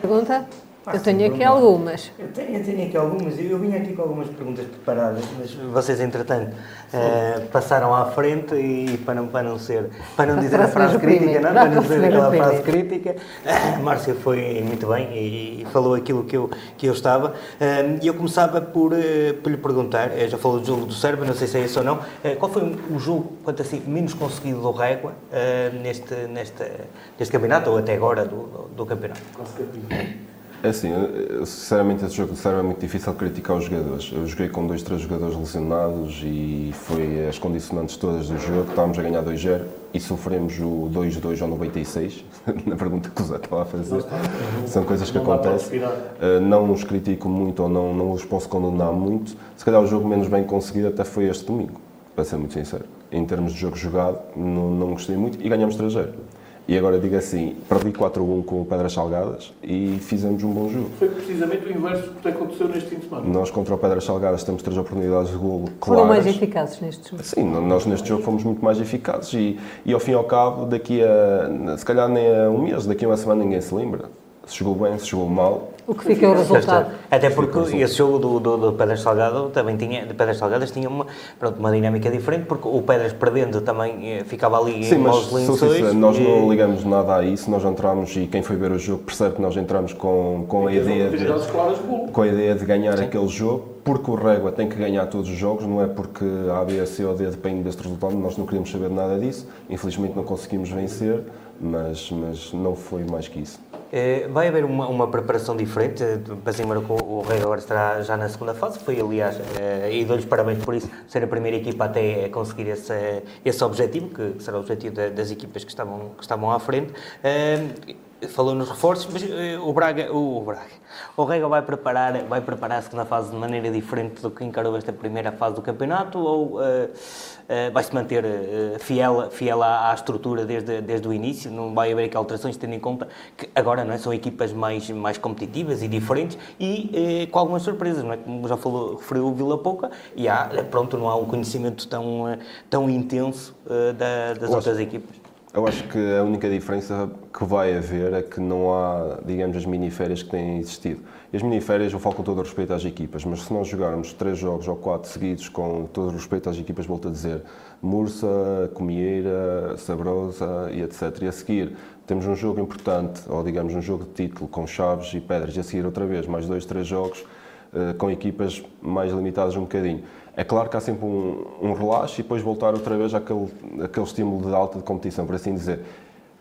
Pergunta? Eu tenho aqui algumas.
Eu tenho, eu tenho, aqui algumas. Eu vim aqui com algumas perguntas preparadas, mas vocês, entretanto, uh, passaram à frente e para não, para não ser, para não dizer a frase crítica, não, para não dizer aquela frase crítica, a Márcia foi muito bem e, falou aquilo que eu, que eu estava. Eh, e eu começava por, uh, por lhe perguntar, já falou do jogo do Sérvia, não sei se é isso ou não, qual foi o jogo, quanto assim, menos conseguido do Régua neste, neste, neste campeonato, ou até agora do, do, do campeonato?
É assim, eu, sinceramente esse jogo serve é muito difícil criticar os jogadores. Eu joguei com dois, três jogadores lesionados e foi as condicionantes todas do jogo. Estávamos a ganhar 2-0 e sofremos o 2-2 ao 96, na pergunta que o Zé estava a fazer. São coisas que acontecem. Uh, não os critico muito ou não, não os posso condenar muito. Se calhar o jogo menos bem conseguido até foi este domingo, para ser muito sincero. Em termos de jogo jogado, não, não gostei muito e ganhamos 3-0. E agora digo assim, perdi 4-1 com o Pedras Salgadas e fizemos um bom jogo.
Foi precisamente o inverso do que aconteceu neste fim de semana.
Nós contra o Pedras Salgadas temos três oportunidades de golo claras.
Foram mais eficazes neste jogo.
Sim, nós neste jogo fomos muito mais eficazes e, e ao fim e ao cabo, daqui a, se calhar nem a um mês, daqui a uma semana ninguém se lembra se jogou bem, se jogou mal.
O que fica é o resultado.
Até porque esse jogo do, do, do Pedras Salgado também tinha, de Pedras Salgadas tinha uma, pronto, uma dinâmica diferente, porque o Pedras perdendo também eh, ficava ali
Sim, em maus lençóis. nós e... não ligamos nada a isso, nós entramos e quem foi ver o jogo percebe que nós entramos com, com, a, ideia de, com a ideia de ganhar Sim. aquele jogo, porque o Régua tem que ganhar todos os jogos, não é porque a B, a C ou D depende deste resultado, nós não queríamos saber nada disso, infelizmente não conseguimos vencer, mas, mas não foi mais que isso.
Eh, vai haver uma, uma preparação diferente? Assim, o Rei agora estará já na segunda fase, foi aliás, eh, e dou-lhes parabéns por isso, ser a primeira equipa até conseguir esse, esse objetivo, que será o objetivo das equipas que estavam, que estavam à frente. Eh, falou nos reforços, mas o Braga, o, o Braga, o Rega vai preparar, vai preparar a segunda fase de maneira diferente do que encarou esta primeira fase do campeonato ou uh, uh, vai se manter uh, fiel, fiel à, à, estrutura desde, desde o início? Não vai haver aqui alterações, tendo em conta que agora não é, são equipas mais, mais competitivas e diferentes e com algumas surpresas, não é? Como já falou, referiu o Vila Pouca, e há, pronto, não há um conhecimento tão, tão intenso da, das outras equipas.
Eu acho que a única diferença que vai haver é que não há, digamos, as miniférias que têm existido. E as miniférias eu falo com todo o respeito às equipas, mas se nós jogarmos três jogos ou quatro seguidos com todo o respeito às equipas, volto a dizer, Mursa, Comieira, Sabrosa e etc. E a seguir temos um jogo importante, ou digamos um jogo de título com Chaves e Pedras, e a seguir outra vez mais dois, três jogos uh, com equipas mais limitadas um bocadinho é claro que há sempre um, um relaxo e depois voltar outra vez àquele, àquele estímulo de alta de competição, por assim dizer.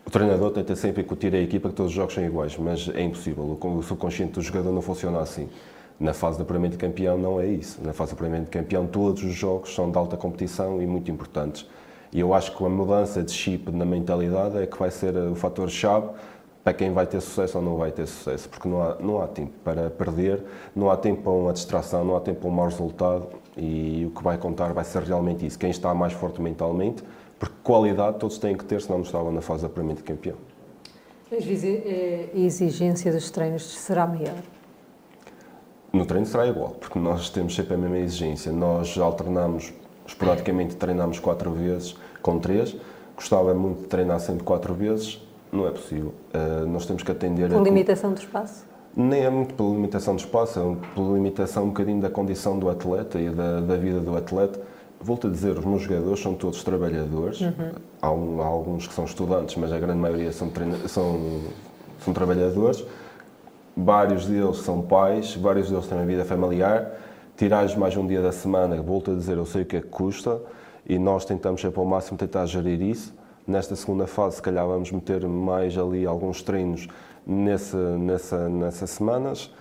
O treinador tenta sempre incutir a equipa que todos os jogos são iguais, mas é impossível. O subconsciente do jogador não funciona assim. Na fase de apuramento de campeão não é isso. Na fase de apuramento de campeão todos os jogos são de alta competição e muito importantes. E eu acho que a mudança de chip na mentalidade é que vai ser o fator-chave para quem vai ter sucesso ou não vai ter sucesso, porque não há, não há tempo para perder, não há tempo para uma distração, não há tempo para um mau resultado e o que vai contar vai ser realmente isso, quem está mais forte mentalmente, porque qualidade todos têm que ter, senão não estavam na fase apuramento de campeão.
Eh, a exigência dos treinos será maior?
No treino será igual, porque nós temos sempre a mesma exigência. Nós alternamos, esporadicamente treinamos quatro vezes com três. Gostava muito de treinar sempre quatro vezes, não é possível. Uh, nós temos que atender.
Com a limitação do espaço?
Nem é muito pela limitação de espaço, é pela limitação um bocadinho da condição do atleta e da, da vida do atleta. Volto a dizer, os meus jogadores são todos trabalhadores. Uhum. Há, há, alguns que são estudantes, mas a grande maioria são, são, são trabalhadores. Vários deles são pais, vários deles têm uma vida familiar. Tirar mais um dia da semana, volto a dizer, eu sei o que é que custa e nós tentamos sempre ao máximo tentar gerir isso. Nesta segunda fase, se calhar vamos meter mais ali alguns treinos nesse, nessa, nessas semanas,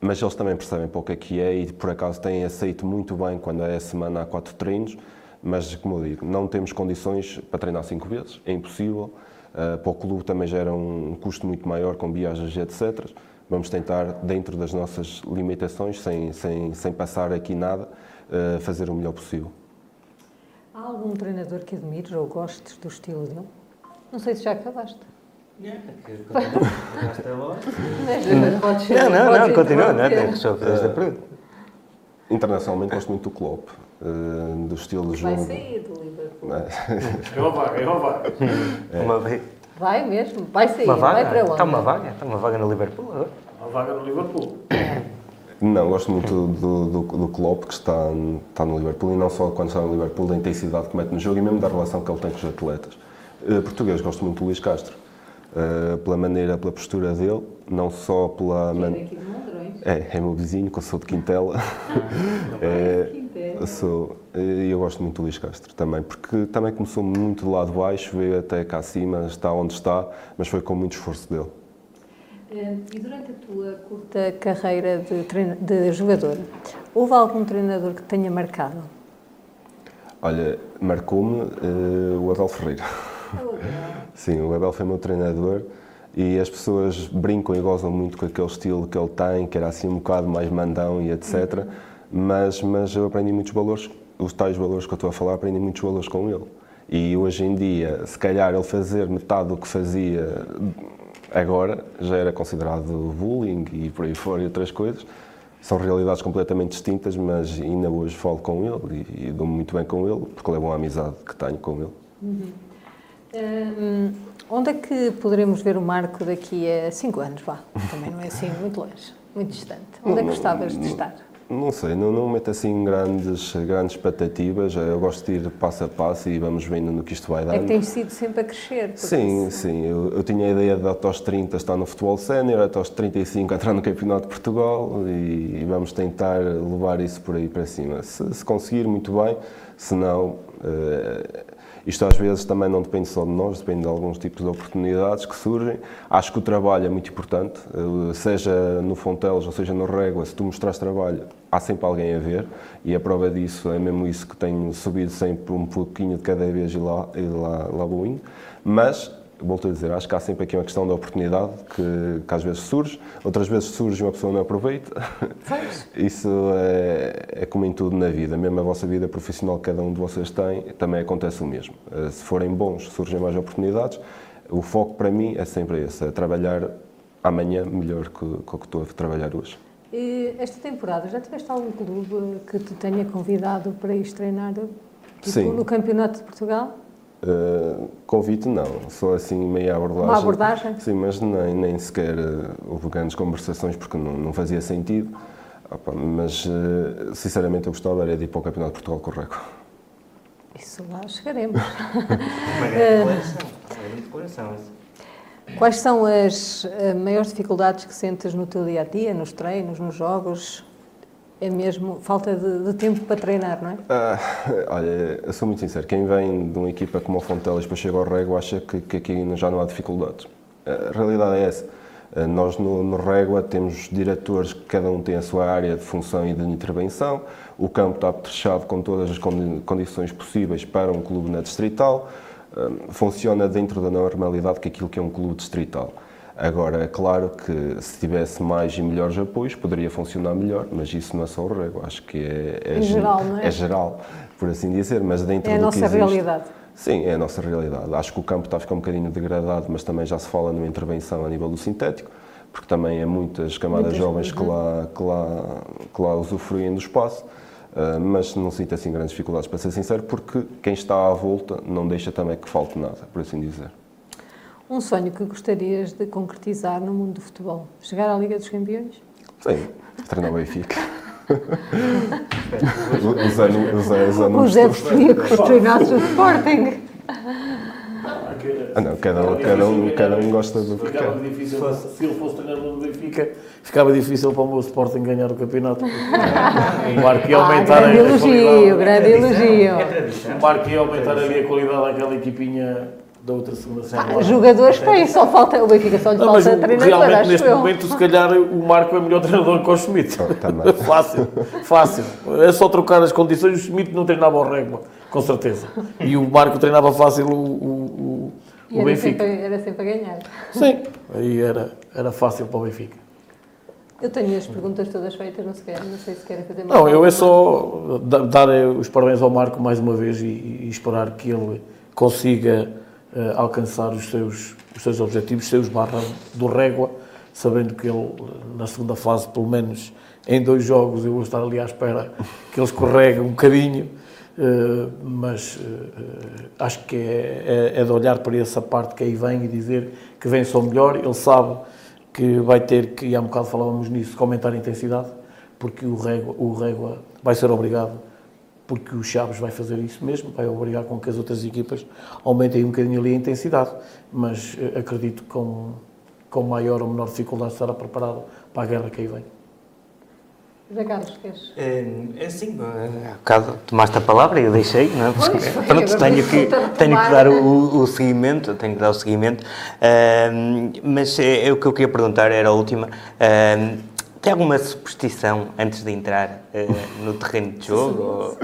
mas eles também percebem para o é que é e por acaso têm aceito muito bem quando é a semana há quatro treinos, mas como eu digo, não temos condições para treinar cinco vezes, é impossível. Uh, para o clube também gera um custo muito maior com viagens etc. Vamos tentar, dentro das nossas limitações, sem, sem, sem passar aqui nada, uh, fazer o melhor possível.
Há algum treinador que admires ou gostes do estilo dele? Não sei se já acabaste.
Não, não, não, continua, não, tem que só fazer esta pergunta.
Internacionalmente gosto muito do Klopp, uh, do estilo de jogo.
Vai sair do Liverpool.
É uma vaga, é uma vaga.
É. Uma vez.
Vai mesmo, vai sair, uma vaga? vai para onde?
Está uma vaga, está uma vaga no Liverpool agora.
Uma vaga no Liverpool.
Não, gosto muito do, do, do Klopp, que está, está no Liverpool, e não só quando está no Liverpool, da intensidade que mete no jogo e mesmo da relação que ele tem com os atletas. Uh, português, gosto muito do Luís Castro uh, pela maneira, pela postura dele, não só pela.
Man... É,
é, é meu vizinho, que eu sou de Quintela. Ah, é, eu sou, e eu gosto muito do Luís Castro também, porque também começou muito do lado baixo, veio até cá acima, está onde está, mas foi com muito esforço dele.
Eh, e durante a tua curta carreira de, treino, de jogador, houve algum treinador que tenha marcado?
Olha, marcou-me uh, o Adolfo Ferreira. Sim, o Abel foi meu treinador e as pessoas brincam e gozam muito com aquele estilo que ele tem, que era assim um bocado mais mandão e etc. Uhum. Mas, mas eu aprendi muitos valores, os tais valores que eu estou a falar, aprendi muitos valores com ele. E hoje em dia, se calhar ele fazer metade do que fazia agora já era considerado bullying e por aí fora e outras coisas. São realidades completamente distintas, mas ainda hoje falo com ele e, e dou-me muito bem com ele, porque levo a amizade que tenho com ele.
Uhum. Onde é que poderemos ver o Marco daqui a 5 anos? Vá, também não é assim muito longe, muito distante. Onde é que gostavas de estar?
Não sei, não, não meto assim grandes, grandes expectativas. Eu gosto de ir passo a passo e vamos vendo no que isto vai dar.
É que tens sido sempre a crescer.
Sim, isso. sim. Eu, eu, tinha a ideia de até aos 30 estar no futebol sénior, até aos 35 entrar no Campeonato de Portugal e, e, vamos tentar levar isso por aí para cima. Se, se conseguir, muito bem. Se não, Isto às vezes também não depende só de nós, depende de alguns tipos de oportunidades que surgem. Acho que o trabalho é muito importante, seja no Fonteles ou seja no Régua, se tu mostras trabalho, há sempre alguém a ver e a prova disso é mesmo isso que tenho subido sempre um pouquinho de cada vez e lá, e lá, lá vou indo. Mas volto a dizer, acho que há sempre aqui uma questão de oportunidade que, que às vezes surge, outras vezes surge e uma pessoa não aproveita. Isso é, é, como em tudo na vida, mesmo a vossa vida profissional que cada um de vocês tem, também acontece o mesmo. Eh, se forem bons, surgem mais oportunidades. O foco para mim é sempre esse, é trabalhar amanhã melhor que, que o que estou a trabalhar hoje.
E esta temporada, já tiveste algum clube que te tenha convidado para ir treinar tipo, Sim. no Campeonato de Portugal?
Uh, convite não, só assim meia abordagem.
Uma abordagem?
Sim, mas nem, nem sequer uh, houve grandes conversações porque não, não fazia sentido. Opa, mas uh, sinceramente eu gostava era de ir para o Campeonato de Portugal Correco.
Isso lá chegaremos.
Uma grande. Uma grande declaração.
Quais são as maiores dificuldades que sentes no teu dia a dia, nos treinos, nos jogos? É mesmo falta de, de, tempo para treinar, não é?
Ah, olha, eu sou muito sincero, quem vem de uma equipa como o Fontelas depois chega ao Régua acha que, que aqui já não há dificuldades. A realidade é essa. Ah, nós no, no Régua temos diretores que cada um tem a sua área de função e de intervenção, o campo está apetrechado com todas as condições possíveis para um clube na distrital, ah, funciona dentro da normalidade que aquilo que é um clube distrital. Agora, é claro que se tivesse mais e melhores apoios, poderia funcionar melhor, mas isso não é só o rego, acho que é,
é, é geral, não é?
é geral, por assim dizer, mas dentro
é existe... É a nossa realidade.
Sim, é a nossa realidade. Acho que o campo está a ficar um bocadinho degradado, mas também já se fala numa intervenção a nível do sintético, porque também há muitas camadas muitas jovens que lá, que, lá, que lá usufruem do espaço. Uh, mas não sinto assim grandes dificuldades, para ser sincero, porque quem está à volta não deixa também que falte nada, por assim dizer.
Um sonho que gostarias de concretizar no mundo do futebol? Chegar à Liga dos Campeões?
Sim, treinar o Benfica. os anos, os anos,
o José preferia que treinasse o Sporting.
Ah, não, cada um, cada um, cada um gosta do que quer.
Difícil, se ele fosse treinador do Benfica, ficava difícil para o meu Sporting ganhar o campeonato.
O Marco ia aumentar ah, grande a, elogio, grande elogio.
O Marco ia aumentar ali a qualidade daquela equipinha da outra segunda série.
Ah, jogadores tem, só falta. O Benfica só lhe não, falta treinador.
Realmente, neste eu. momento, se calhar o Marco é melhor treinador que o Schmidt. Fácil, fácil. É só trocar as condições. O Schmidt não treinava ao régua, com certeza. E o Marco treinava fácil o, o, o, o Benfica.
Sempre, era sempre a ganhar.
Sim, aí era, era fácil para o Benfica.
Eu tenho as perguntas todas feitas, não sei, não sei se querem fazer
mais. Não, eu é só dar os parabéns ao Marco mais uma vez e, e esperar que ele consiga alcançar os seus, os seus objetivos, seus barra do régua, sabendo que ele, na segunda fase, pelo menos em dois jogos, eu vou estar ali à espera que ele escorregue um bocadinho, uh, mas uh, acho que é, é, é, de olhar para essa parte que aí vem e dizer que vem só melhor. Ele sabe que vai ter que, e há um bocado falávamos nisso, aumentar a intensidade, porque o régua, o régua vai ser obrigado porque o Chaves vai fazer isso mesmo, vai obrigar com que as outras equipas aumentem um bocadinho ali a intensidade, mas eh, acredito que com, com maior ou menor dificuldade estará preparado para a guerra que aí vem.
José Carlos, queres?
É, é sim, há bocado tomaste a palavra e eu deixei, não é? Porque, pois, pronto, tenho que, tenho que dar o, o seguimento, tenho que dar o seguimento, uh, mas é, é, o que eu queria perguntar era a última. Uh, tem alguma superstição antes de entrar uh, no terreno de jogo? ou...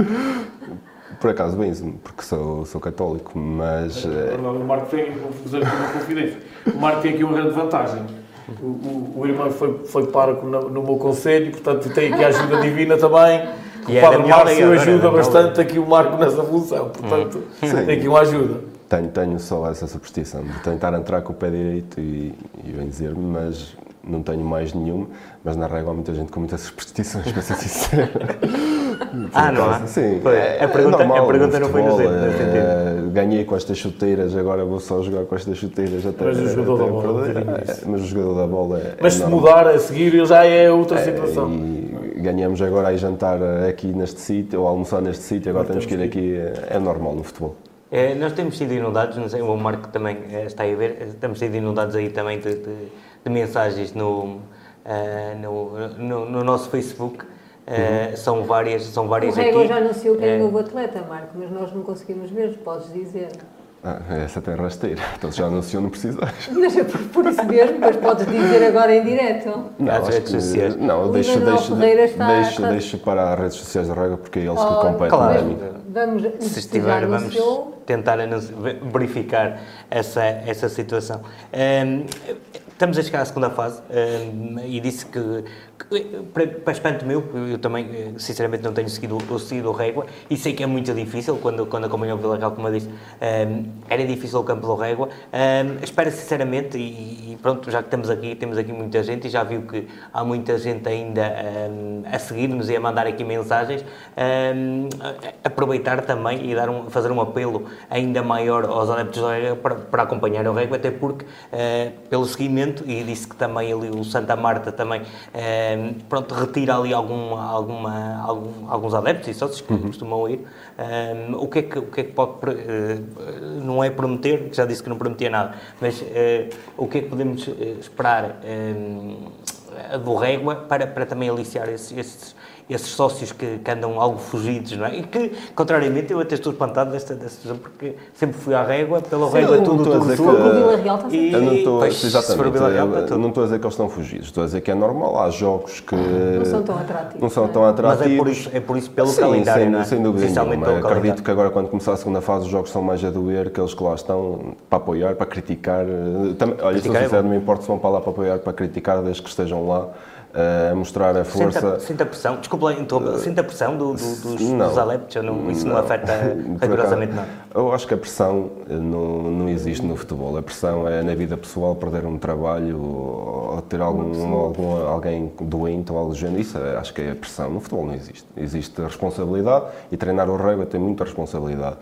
Por acaso, bem, porque sou, sou católico, mas.
É, o Marco tem, vou fazer aqui uma confidência. O Marco tem aqui uma grande vantagem. O, o, o irmão foi, foi pároco no, no meu conselho, portanto tem aqui a ajuda divina também. O é Padre Márcio ajuda bastante aqui o Marco nessa função, portanto hum. tem aqui uma ajuda.
Tenho, tenho só essa superstição de tentar entrar com o pé direito e, e bem dizer-me, mas não tenho mais nenhuma, mas na regra há muita gente com muitas superstições, para ser sincero.
ah, não há?
Sim,
é, a pergunta, é normal, a pergunta não foi no
é, Ganhei com estas chuteiras, agora vou só jogar com estas chuteiras. Até,
mas o jogador da bola
é, Mas o jogador da bola é
Mas se mudar a seguir já é outra situação.
E ganhamos agora a jantar aqui neste sítio, ou almoçar neste sítio, agora temos que ir aqui, é normal no futebol.
É, nós temos sido inundados, não sei, o Marco também está aí a ver, estamos sido inundados aí também de, de de mensagens no, uh, no, no, no, nosso Facebook Uh, são várias, são várias
o
aqui.
já anunciou que é um novo atleta, Marco, mas nós não conseguimos ver, podes dizer.
Ah, essa tem rasteira. Então já anunciou, não precisas.
Mas é por, por isso mesmo, mas podes dizer agora em direto.
Não, Às redes
que-
sociais.
Não,
O Ferreira está-
deixa,
está-
deixa para as redes sociais da Rega porque é eles que
Oh,
competem.
claro.
Vamos,
Se
se
estiver, vamos tentar verificar essa, essa situação. Estamos a chegar à segunda fase ehm, e disse que, para, para espanto meu, eu também eh, sinceramente não tenho seguido, seguido o Régua e sei que é muito difícil, quando, quando acompanhei o Vila Real, como eu disse, ehm, era difícil o campo do Régua. Ehm, espero sinceramente, e, e pronto, já que estamos aqui, temos aqui muita gente e já viu que há muita gente ainda ehm, a seguir-nos e a mandar aqui mensagens, aproveitar também e dar um, fazer um apelo ainda maior aos adeptos do Régua para, para acompanhar o Régua, até porque eh, pelo seguimento, e disse que também ali o Santa Marta também ehm, pronto, retira ali algum, alguma, algum- alguns adeptos e sócios que costumam ir. Ehm, o, que é que, o que é que pode, eh, não é prometer, que já disse que não prometia nada, mas eh, o que é que podemos eh, esperar ehm, do Régua para, para também aliciar esses, esses, esses sócios que, que andam algo fugidos, não é? E que, contrariamente, eu até estou espantado desta, situação, porque sempre fui à Régua, pelo
Sim,
Régua
eu
tudo,
não estou a
tudo,
dizer
tudo.
que-
o Vila Real está sempre.
Eu não estou,
pois, se
exatamente,
Real,
eu não estou a dizer que eles estão fugidos, estou a dizer que é normal, há jogos que
Não são tão atrativos,
não são
é?
tão
Mas
atrativos.
é por isso, é por isso pelo
Sim,
calendário,
sem,
não é?
sem dúvida nenhuma. Acredito
calendário.
que agora, quando começar a segunda fase, os jogos são mais a doer, aqueles que lá estão para apoiar, para criticar. eh, Também, olha,
Criticar
sou
é
sincero,
bom.
não me importa se vão para lá para apoiar, para criticar, desde que estejam lá a mostrar a força.
Sente a pressão, desculpa lá, interromper, sente a pressão do, do- dos,
Não.
dos adeptos, ou não, isso não, afeta
Por
rigorosamente nada.
Eu acho que a pressão eh, não, não existe no futebol. A pressão é na vida pessoal, perder um trabalho ou ter algum, algum, alguém doente ou algo do género. Isso é- acho que é a pressão. No futebol não existe. Existe a responsabilidade e treinar o rugby tem muita responsabilidade.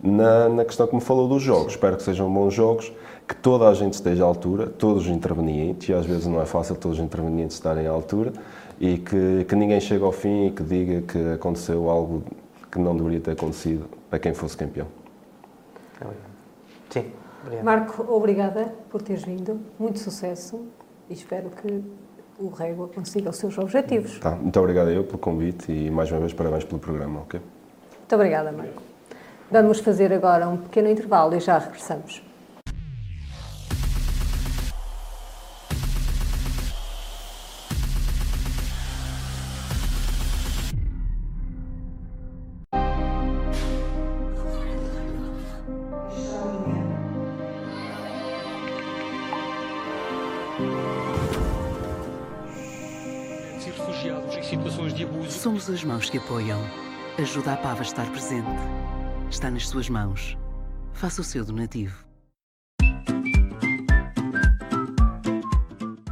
Na, na questão que me falou dos jogos, espero que sejam bons jogos, que toda a gente esteja à altura, todos os intervenientes, e às vezes não é fácil todos os intervenientes estarem à altura, e que, que ninguém chegue ao fim e que diga que aconteceu algo que não deveria ter acontecido para quem fosse campeão.
Sim, obrigado.
Marco, obrigada por teres vindo, muito sucesso e espero que o Régua consiga os seus objetivos.
Tá, muito obrigado a eu pelo convite e mais uma vez parabéns pelo programa, ok?
Muito obrigada, Marco. Vamos fazer agora um pequeno intervalo e já regressamos.
Mãos que apoiam. Ajuda a PAV a estar presente. Está nas suas mãos. Faça o seu donativo.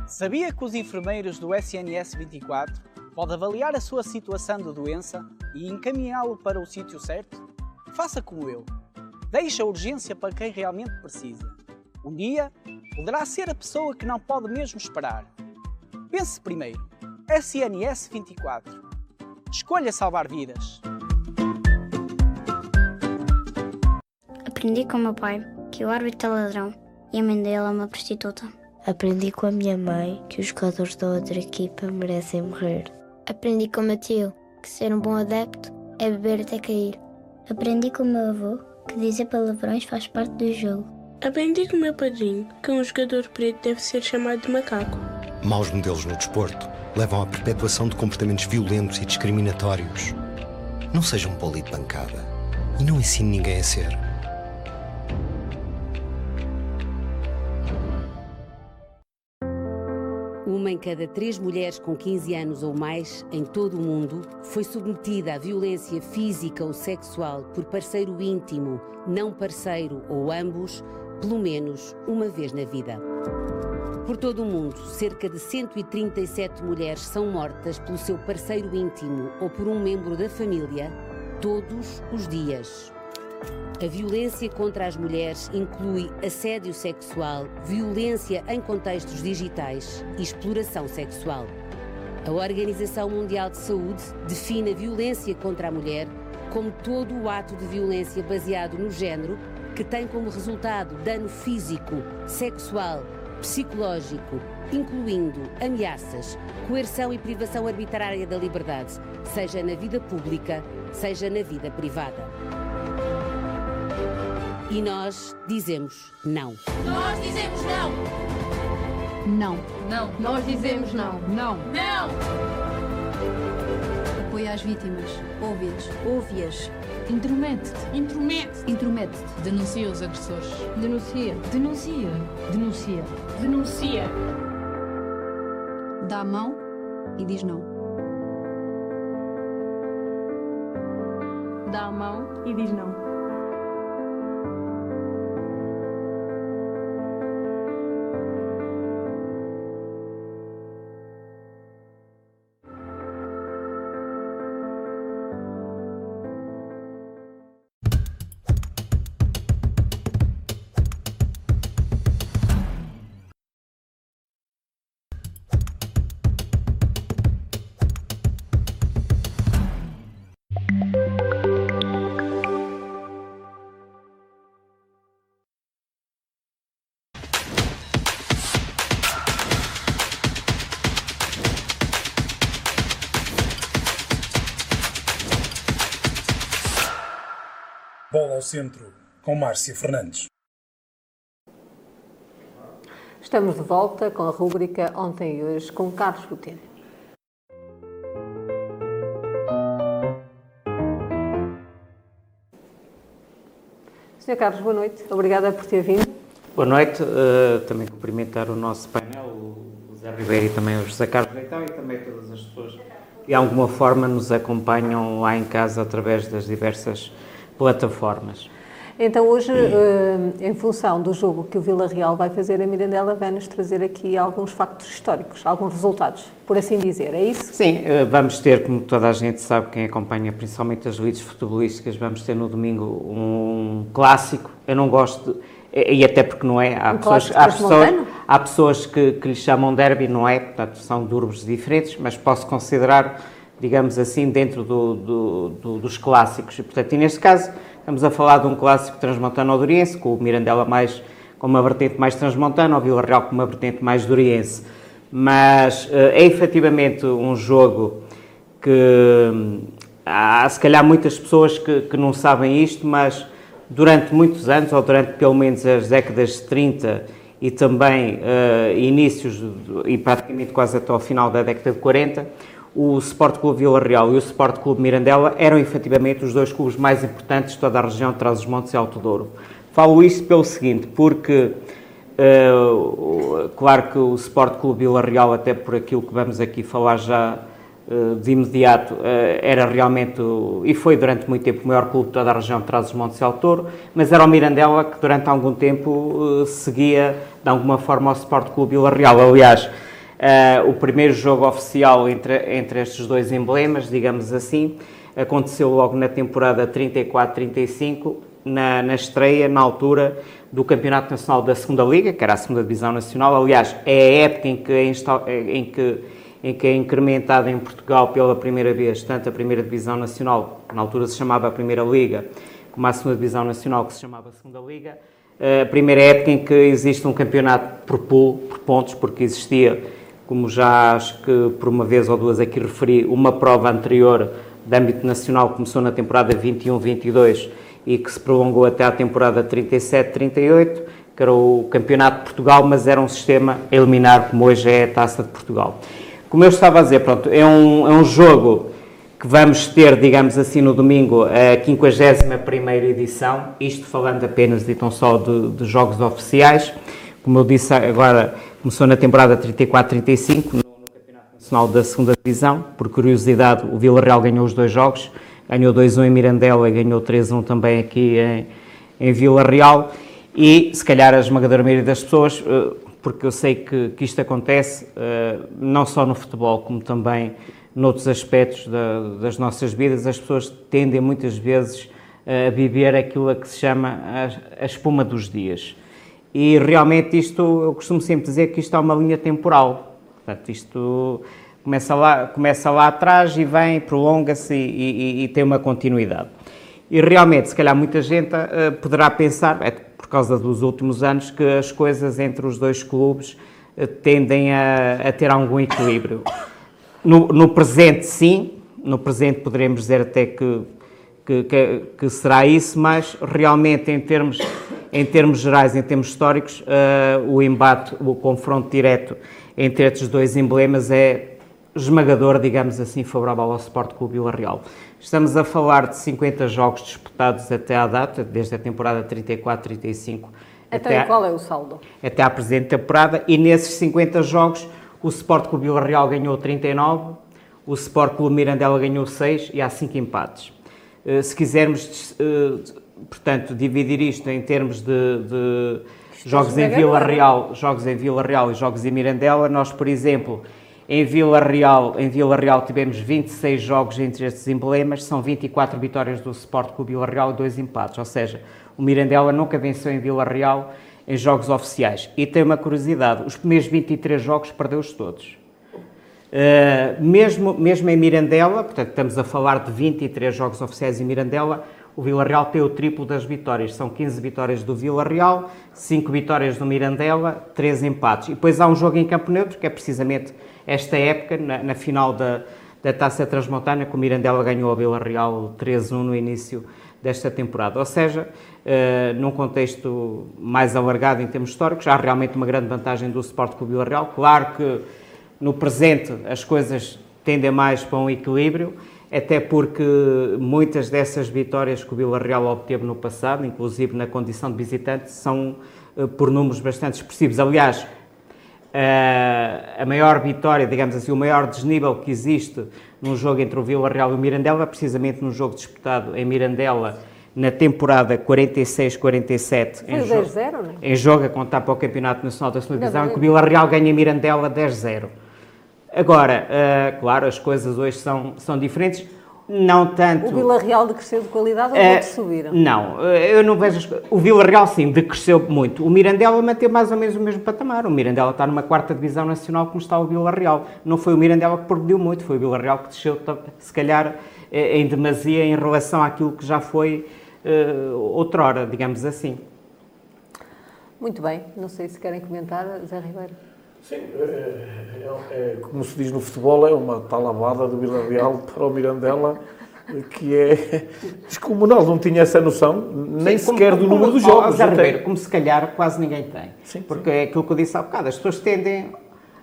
Sabia que os enfermeiros do SNS 24 podem avaliar a sua situação de doença e encaminhá-lo para o sítio certo? Faça como eu. Deixe a urgência para quem realmente precisa. Um dia, poderá ser a pessoa que não pode mesmo esperar. Pense primeiro. SNS 24. Escolha salvar vidas.
Aprendi com o meu pai que o árbitro é ladrão e a mãe dele é uma prostituta.
Aprendi com a minha mãe que os jogadores da outra equipa merecem morrer.
Aprendi com o meu tio que ser um bom adepto é beber até cair. Aprendi com o meu avô que dizer palavrões faz parte do jogo.
Aprendi com o meu padrinho que um jogador preto deve ser chamado de macaco.
Maus modelos no desporto levam à perpetuação de comportamentos violentos e discriminatórios. Não seja um poli de bancada e não ensine ninguém a ser.
Uma em cada três mulheres com 15 anos ou mais em todo o mundo foi submetida à violência física ou sexual por parceiro íntimo, não parceiro ou ambos, pelo menos uma vez na vida. Por todo o mundo, cerca de 137 mulheres são mortas pelo seu parceiro íntimo ou por um membro da família todos os dias. A violência contra as mulheres inclui assédio sexual, violência em contextos digitais e exploração sexual. A Organização Mundial de Saúde define a violência contra a mulher como todo o ato de violência baseado no género que tem como resultado dano físico, sexual, psicológico, incluindo ameaças, coerção e privação arbitrária da liberdade, seja na vida pública, seja na vida privada. E nós dizemos não.
Nós dizemos não. Não. Não. Nós dizemos não. Não. Não.
Apoio às vítimas. Ouve-as.
Ouve-as.
Intromete-te.
Intromete-te.
Intromete-te.
Denuncia os agressores.
Denuncia.
Denuncia.
Denuncia.
Denuncia.
Dá a mão e diz não.
Dá a mão e diz não.
Ao centro, com Márcia Fernandes.
Estamos de volta com a rúbrica Ontem e Hoje com Carlos Botelho. Sr. Carlos, boa noite. Obrigada por ter vindo.
Boa noite. Uh, também cumprimentar o nosso painel, o José Ribeiro e também o José Carlos Leitão e também todas as pessoas que de alguma forma nos acompanham lá em casa através das diversas plataformas.
Então hoje, em função do jogo que o Vila Real vai fazer, a Mirandela vai-nos trazer aqui alguns factos históricos, alguns resultados, por assim dizer, é isso?
Sim, vamos ter, como toda a gente sabe, quem acompanha principalmente as lides futebolísticas, vamos ter no domingo um clássico, eu não gosto, de, e até porque não é, há
um
pessoas, há pessoas, há pessoas que, que lhe chamam derby, não é, portanto são durbos diferentes, mas posso considerar digamos assim, dentro do, do, do, dos clássicos. E, portanto, e neste caso, estamos a falar de um clássico transmontano-doriense, com o Mirandela mais, com uma vertente mais transmontana, o Vila Real com uma vertente mais doriense. Mas é efetivamente um jogo que há, se calhar, muitas pessoas que, que não sabem isto, mas durante muitos anos, ou durante pelo menos as décadas de 30 e também uh, inícios, e praticamente quase até ao final da década de 40, o Sport Clube Vila Real e o Sport Clube Mirandela eram efetivamente os dois clubes mais importantes de toda a região de Trás-os-Montes e Alto Douro. Falo isto pelo seguinte, porque, uh, claro que o Sport Clube Vila Real, até por aquilo que vamos aqui falar já uh, de imediato, uh, era realmente, e foi durante muito tempo, o maior clube de toda a região de Trás-os-Montes e Alto Douro, mas era o Mirandela que durante algum tempo seguia, de alguma forma, o Sport Clube Vila Real. Aliás, Uh, o primeiro jogo oficial entre, entre estes dois emblemas, digamos assim, aconteceu logo na temporada 34-35, na, na, estreia, na altura do Campeonato Nacional da Segunda Liga, que era a segunda Divisão Nacional. Aliás, é a época em que é, em que, em que é incrementada em Portugal pela primeira vez, tanto a primeira Divisão Nacional, que na altura se chamava a Primeira Liga, como a segunda Divisão Nacional, que se chamava a Segunda Liga. Uh, a primeira época em que existe um campeonato por pool, por pontos, porque existia como já acho que por uma vez ou duas aqui referi, uma prova anterior de âmbito nacional começou na temporada 21-22 e que se prolongou até à temporada 37-38, que era o Campeonato de Portugal, mas era um sistema a eliminar, como hoje é a Taça de Portugal. Como eu estava a dizer, pronto, é um, é um jogo que vamos ter, digamos assim, no domingo, a 51 edição, isto falando apenas e tão só de, de jogos oficiais. Como eu disse agora, Começou na temporada 34-35, no, Campeonato Nacional da Segunda Divisão. Por curiosidade, o Vila Real ganhou os dois jogos, ganhou 2-1 em Mirandela e ganhou 3-1 também aqui em, em Vila Real. E, se calhar, a esmagadora maioria das pessoas, eh, porque eu sei que, que isto acontece, eh, não só no futebol, como também noutros aspectos da, das nossas vidas, as pessoas tendem muitas vezes a viver aquilo a que se chama a, a espuma dos dias. E realmente isto, eu costumo sempre dizer que isto é uma linha temporal. Portanto, isto começa lá, começa lá atrás e vem, prolonga-se e, e, e, tem uma continuidade. E realmente, se calhar muita gente uh, poderá pensar, é, por causa dos últimos anos, que as coisas entre os dois clubes eh, tendem a, a ter algum equilíbrio. No, no, presente, sim, no presente poderemos dizer até que, que, que, que será isso, mas realmente em termos, em termos gerais, em termos históricos, uh, o embate, o confronto direto entre estes dois emblemas é esmagador, digamos assim, favorável ao Sport Clube Vila Real. Estamos a falar de 50 jogos disputados até à data, desde a temporada 34-35.
Então, até qual é o saldo?
Até à presente temporada, e nesses 50 jogos, o Sport Clube Vila Real ganhou 39, o Sport Clube Mirandela ganhou 6 e há 5 empates. Eh, se quisermos, eh, portanto, dividir isto em termos de, de jogos em Vila Real, jogos em Vila Real e jogos em Mirandela, nós, por exemplo, em Vila Real, em Vila Real tivemos 26 jogos entre estes emblemas, são 24 vitórias do Sport Clube Vila Real e 2 empates, ou seja, o Mirandela nunca venceu em Vila Real em jogos oficiais. E tem uma curiosidade, os primeiros 23 jogos perdeu-os todos. Uh, mesmo, mesmo em Mirandela, portanto estamos a falar de 23 jogos oficiais em Mirandela, o Vila Real tem o triplo das vitórias. São 15 vitórias do Vila Real, 5 vitórias do Mirandela, 3 empates. E depois há um jogo em Campo Neutro, que é precisamente esta época, na, na final da, da Taça Transmontana, que o Mirandela ganhou a Vila Real 3-1 no início desta temporada. Ou seja, uh, num contexto mais alargado em termos históricos, há realmente uma grande vantagem do Sport com o Vila Real. Claro que no presente as coisas tendem mais para um equilíbrio, até porque muitas dessas vitórias que o Vila Real obteve no passado, inclusive na condição de visitante, são uh, por números bastante expressivos. Aliás, Uh, a maior vitória, digamos assim, o maior desnível que existe num jogo entre o Vila Real e o Mirandela, precisamente num jogo disputado em Mirandela na temporada 46-47.
Foi 10-0, não é?
Em jogo a contar para o Campeonato Nacional da Segunda Divisão, que o Vila Real ganha Mirandela 10-0. Agora, uh, claro, as coisas hoje são, são diferentes. Não tanto.
O Vila Real decresceu de qualidade ou uh, subiram?
Não, eu não vejo. O Vila Real, sim, decresceu muito. O Mirandela manteve mais ou menos o mesmo patamar. O Mirandela está numa quarta divisão nacional, como está o Vila Real. Não foi o Mirandela que perdeu muito, foi o Vila Real que desceu, se calhar, eh, em demasia em relação àquilo que já foi uh, outrora, digamos assim.
Muito bem, não sei se querem comentar, Zé Ribeiro.
Sim, é, é, é, como se diz no futebol, é uma talavada do Vila Real para o Mirandela que é descomunal, não tinha essa noção, nem Sim, sequer como, do número como, dos jogos.
Zé Ribeiro, como se calhar quase ninguém tem. Sim, porque é aquilo que eu disse há bocado, as pessoas tendem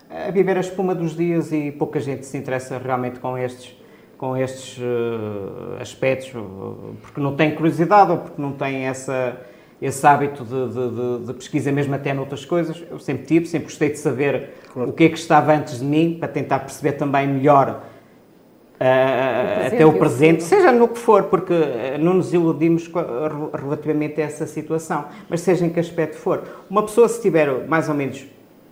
a viver a espuma dos dias e pouca gente se interessa realmente com estes, com estes uh, aspectos, porque não tem curiosidade ou porque não tem essa esse hábito de, de, de, pesquisa, mesmo até noutras coisas. Eu sempre tive, sempre gostei de saber claro. o que é que estava antes de mim, para tentar perceber também melhor uh, até o presente, seja no que for, porque eh, não nos iludimos relativamente a essa situação, mas seja em que aspecto for. Uma pessoa, se tiver mais ou menos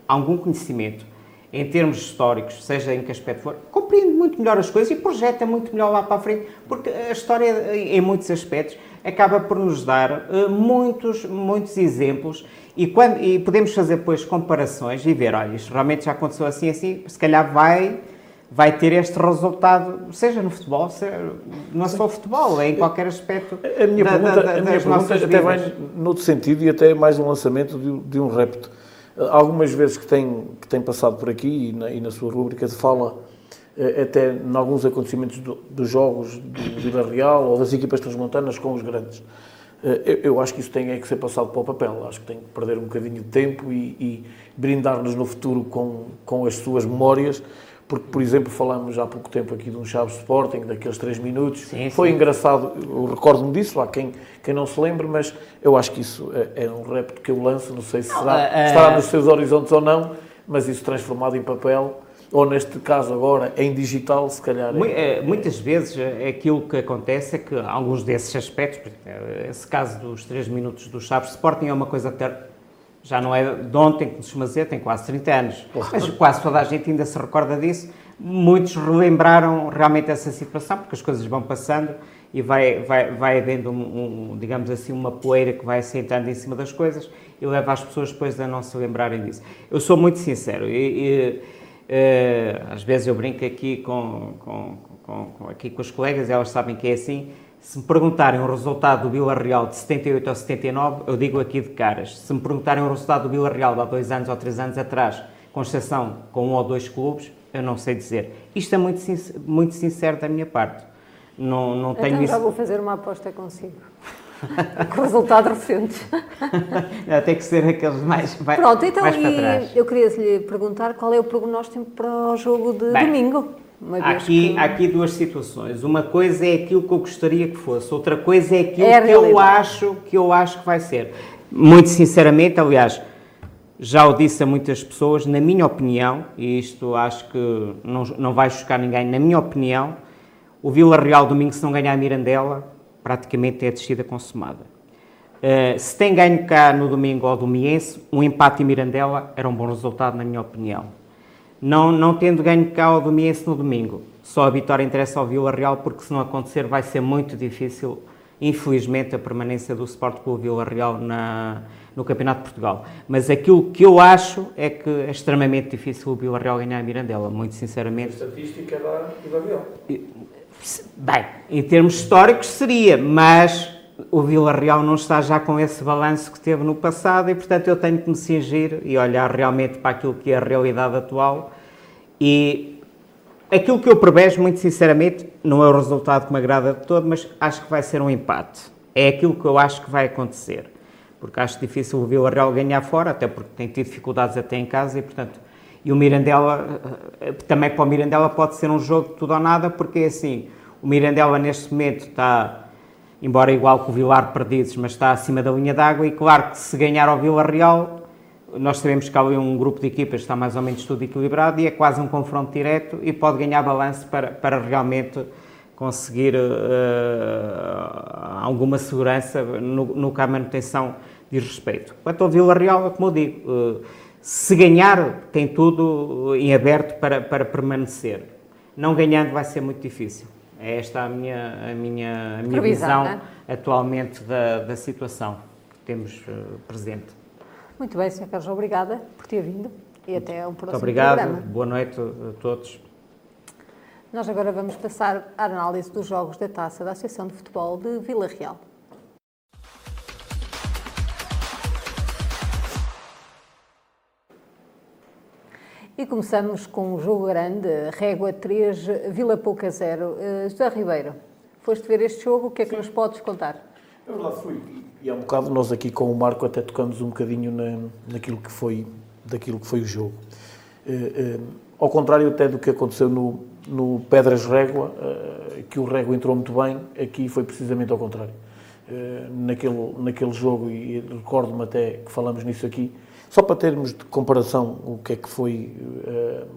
algum conhecimento em termos históricos, seja em que aspecto for, compreende muito melhor as coisas e projeta muito melhor lá para a frente, porque a história, em muitos aspectos, acaba por nos dar uh, muitos, muitos exemplos e, quando, e podemos fazer depois comparações e ver, olha, isto realmente já aconteceu assim assim, se calhar vai, vai ter este resultado, seja no futebol, seja, não é só futebol, é em qualquer aspecto
a minha da, pergunta, da, a minha pergunta até vai noutro sentido e até mais um lançamento de, de um repto. Algumas vezes que tem, que tem passado por aqui e na, e na sua rúbrica se fala eh, até em alguns acontecimentos do, dos jogos do Vila Real ou das equipas transmontanas com os grandes. Eh, eu, eu, acho que isso tem é que ser passado para o papel, acho que tem que perder um bocadinho de tempo e, e brindar-nos no futuro com, com as suas memórias, porque, por exemplo, falamos há pouco tempo aqui de um Chaves Sporting, daqueles 3 minutos, sim, foi sim. engraçado, eu recordo-me disso, há quem, quem não se lembre, mas eu acho que isso é, é um repto que eu lanço, não sei se será, uh, estará nos seus horizontes ou não, mas isso transformado em papel ou neste caso agora em digital, se calhar.
É... é muitas vezes aquilo que acontece é que alguns desses aspectos, esse caso dos 3 minutos do Chaves Sporting é uma coisa já não é de ontem que se dizer, tem quase 30 anos, claro. mas quase toda a gente ainda se recorda disso. Muitos relembraram realmente essa situação, porque as coisas vão passando e vai, vai, vai havendo, um, um, digamos assim, uma poeira que vai assentando em cima das coisas e leva as pessoas depois a não se lembrarem disso. Eu sou muito sincero e, e Uh, às vezes eu brinco aqui com, com, com, aqui com os colegas, elas sabem que é assim. Se me perguntarem o resultado do Vila Real de 78 ou 79, eu digo aqui de caras. Se me perguntarem o resultado do Vila Real de há dois anos ou três anos atrás, com exceção com um ou dois clubes, eu não sei dizer. Isto é muito, sincero, muito sincero da minha parte. Não, não tenho
então
isso.
já vou fazer uma aposta consigo. com resultados recentes.
Tem que ser aqueles mais, mais
Pronto, então
mais para trás.
eu queria lhe perguntar qual é o prognóstico para o jogo de
Bem,
domingo.
Aqui,
que-
aqui duas situações. Uma coisa é aquilo que eu gostaria que fosse, outra coisa é aquilo
É
que eu acho que eu acho que vai ser. Muito sinceramente, aliás, já o disse a muitas pessoas, na minha opinião, e isto acho que não, não vai chocar ninguém, na minha opinião, o Vila Real domingo, se não ganhar a Mirandela, praticamente é a descida consumada. Uh, se tem ganho cá no domingo ao Domiense, um empate em Mirandela era um bom resultado, na minha opinião. Não, não tendo ganho cá ao Domiense no domingo, só a vitória interessa ao Vila Real, porque se não acontecer vai ser muito difícil, infelizmente, a permanência do Sport Clube Vila Real na, no Campeonato de Portugal. Mas aquilo que eu acho é que é extremamente difícil o Vila Real ganhar a Mirandela, muito sinceramente.
A estatística da Vila
Bem, em termos históricos seria, mas o Vila Real não está já com esse balanço que teve no passado e, portanto, eu tenho que me cingir e olhar realmente para aquilo que é a realidade atual. E aquilo que eu prevejo, muito sinceramente, não é o resultado que me agrada de todo, mas acho que vai ser um empate. É aquilo que eu acho que vai acontecer. Porque acho difícil o Vila Real ganhar fora, até porque tem tido dificuldades até em casa e, portanto, e o Mirandela, eh, também para o Mirandela pode ser um jogo de tudo ou nada, porque é assim, o Mirandela neste momento está, embora igual com o Vilar Perdizes, mas está acima da linha d'água e claro que se ganhar ao Vila Real, nós sabemos que há um grupo de equipas está mais ou menos tudo equilibrado e é quase um confronto direto e pode ganhar balanço para, para realmente conseguir uh, alguma segurança no, no que a manutenção diz respeito. Quanto ao Vila Real, é como eu digo, uh, se ganhar, tem tudo em aberto para, para permanecer. Não ganhando vai ser muito difícil. É esta a minha, a minha, a minha visão
não é?
atualmente da, da situação que temos uh, presente.
Muito bem, Sr. Carlos, obrigada por ter vindo e até ao próximo
Muito obrigado,
programa.
boa noite a todos.
Nós agora vamos passar à análise dos jogos da taça da Associação de Futebol de Vila Real. E começamos com um jogo grande, Régua 3, Vila Pouca 0. Uh, José Ribeiro, foste ver este jogo, o que é que nos podes contar?
Eu lá fui. E há um bocado nós aqui com o Marco até tocamos um bocadinho na, naquilo que foi, daquilo que foi o jogo. Uh, uh, ao contrário até do que aconteceu no, no Pedras Régua, que o Régua entrou muito bem, aqui foi precisamente ao contrário. naquele, naquele jogo, e recordo-me até que falamos nisso aqui, só para termos de comparação o que é que foi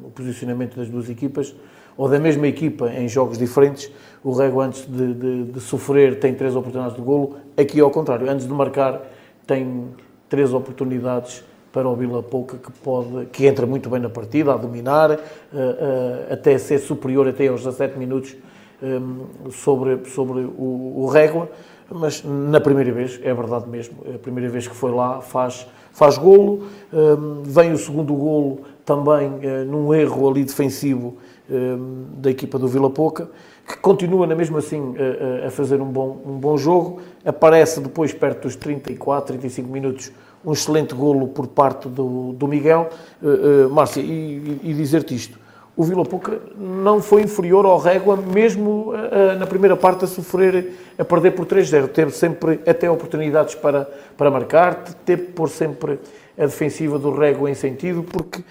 o posicionamento das duas equipas, ou da mesma equipa em jogos diferentes, o Rego antes de, de, de, sofrer tem três oportunidades de golo, aqui ao contrário, antes de marcar tem três oportunidades para o Vila Pouca que pode, que entra muito bem na partida, a dominar, uh, uh, até ser superior até aos 17 minutos um, sobre, sobre o, o Régua, mas na primeira vez, é verdade mesmo, a primeira vez que foi lá, faz, faz golo, um, vem o segundo golo também uh, num erro ali defensivo um, da equipa do Vila Pouca, que continua na mesma assim a, a fazer um bom, um bom jogo, aparece depois perto dos 34, 35 minutos um excelente golo por parte do, do Miguel. Márcia, e, e dizer-te isto, o Vila Pouca não foi inferior ao Régua, mesmo uh, na primeira parte a sofrer, a perder por 3-0. Teve sempre até oportunidades para, para marcar, teve por sempre a defensiva do Régua em sentido, porque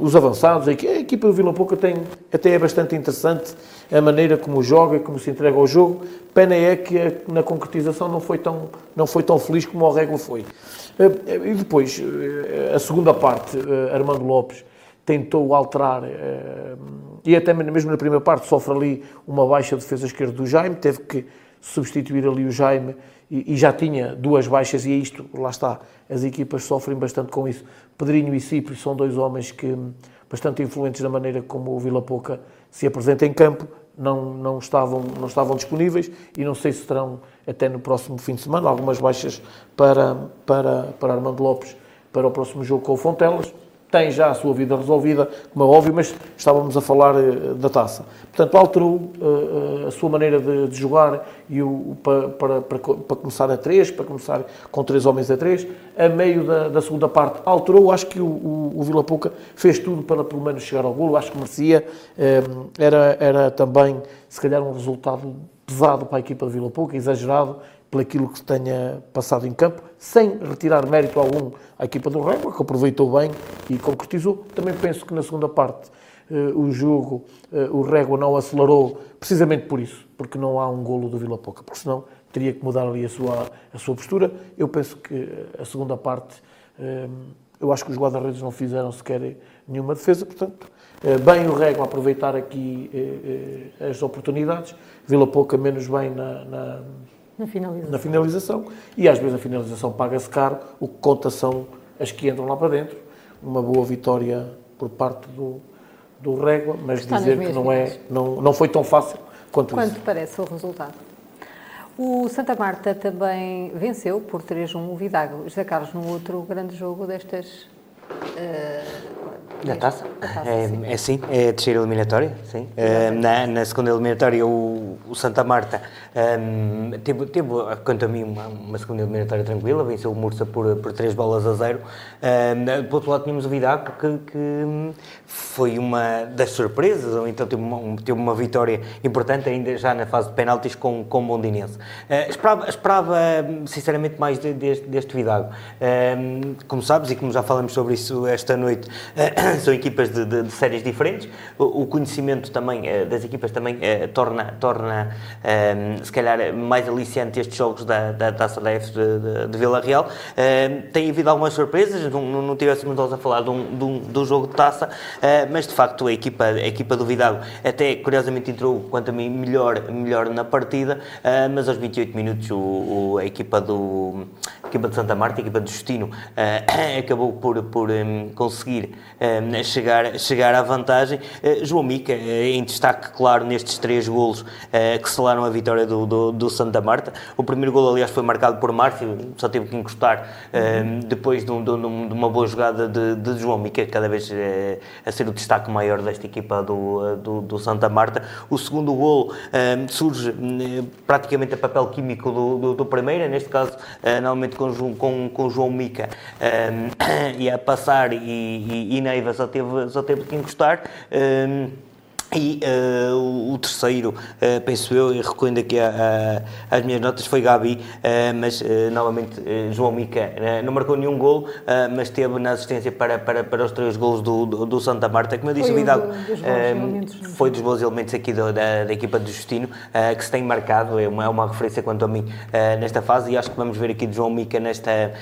os avançados, a equipa do Vila Pouca tem, até é bastante interessante a maneira como joga, como se entrega ao jogo. Pena é que na concretização não foi tão, não foi tão feliz como o Régua foi. E depois, a segunda parte, Armando Lopes tentou alterar, e até mesmo na primeira parte sofre ali uma baixa defesa esquerda do Jaime, teve que substituir ali o Jaime e, já tinha duas baixas, e é isto, lá está, as equipas sofrem bastante com isso. Pedrinho e Cipri são dois homens que bastante influentes na maneira como o Vila Pouca se apresenta em campo, não, não, estavam, não estavam disponíveis e não sei se terão até no próximo fim de semana algumas baixas para, para, para Armando Lopes para o próximo jogo com o Fontelas. Tem já a sua vida resolvida, como é óbvio, mas estávamos a falar uh, da taça. Portanto, alterou uh, a sua maneira de, de jogar e o, para, para, para, para, começar a três, para começar com três homens a três, a meio da, da segunda parte alterou. Acho que o, o, o Vila Pouca fez tudo para pelo menos chegar ao golo, acho que merecia. era, era também, se calhar, um resultado pesado para a equipa de Vila Pouca, exagerado, pelaquilo que se tenha passado em campo, sem retirar mérito algum à equipa do Régua, que aproveitou bem e concretizou. Também penso que na segunda parte uh, o jogo, uh, o Régua não acelerou precisamente por isso, porque não há um golo do Vila Pouca, porque senão teria que mudar ali a sua, a sua postura. Eu penso que a segunda parte, eu acho que os guarda-redes não fizeram sequer nenhuma defesa, portanto, bem o Régua aproveitar aqui as oportunidades, Vila Pouca menos bem na, na
na finalização.
na finalização. E às vezes a finalização paga-se caro, o que conta são as que entram lá para dentro. Uma boa vitória por parte do, do Régua, mas Está dizer que não, é, não, não foi tão fácil quanto
Quanto
isso.
parece o resultado. O Santa Marta também venceu por 3-1 o Vidago. José Carlos, no outro grande jogo destas
Uh, da taça? taça é, sim. é sim, é a terceira eliminatória, sim. Uh, na, na, segunda eliminatória, o, o Santa Marta um, teve, teve, quanto a mim, uma, uma, segunda eliminatória tranquila, venceu o Mursa por, por três bolas a zero. Um, do outro lado, tínhamos o Vidaco, que, que, foi uma das surpresas, ou então teve uma, teve uma vitória importante, ainda já na fase de penaltis, com, com o Mondinense. Uh, esperava, esperava, sinceramente, mais de, deste, deste Vidago. Um, como sabes, e como já falamos sobre isso esta noite, são equipas de, de, de séries diferentes. O, o, conhecimento também uh, das equipas também uh, torna, torna um, se calhar, mais aliciante estes jogos da, da Taça da F de, de, de Vila Real. Tem havido algumas surpresas, não, não, tivéssemos nós a falar de um, de um, jogo de taça, mas de facto a equipa, a equipa do Vidal até curiosamente entrou, quanto a mim, melhor, melhor na partida, mas aos 28 minutos o, o a equipa do equipa de Santa Marta, a equipa de Justino, acabou por, por conseguir um, chegar, chegar à vantagem. Uh, João Mica, uh, em destaque, claro, nestes três golos que selaram a vitória do, do, do, Santa Marta. O primeiro golo, aliás, foi marcado por Márcio, só teve que encostar uhum. depois de, um, de, uma boa jogada de, de João Mica, cada vez a ser o destaque maior desta equipa do, do, do Santa Marta. O segundo golo surge praticamente a papel químico do, do, do primeiro, neste caso, normalmente com, com, com João Mica e a passar e, e, e Neiva só teve, só teve que encostar. Um, e uh, o terceiro, uh, penso eu, e recolhendo aqui a, a, as minhas notas, foi Gabi, uh, mas novamente João Mica não marcou nenhum gol, mas teve na assistência para, para, para os três golos do, do, do Santa Marta. Como eu disse, foi o Vidal dos foi dos bons elementos aqui do, da, da equipa do Justino que se tem marcado, é uma, é uma referência quanto a mim nesta fase e acho que vamos ver aqui de João Mica nesta,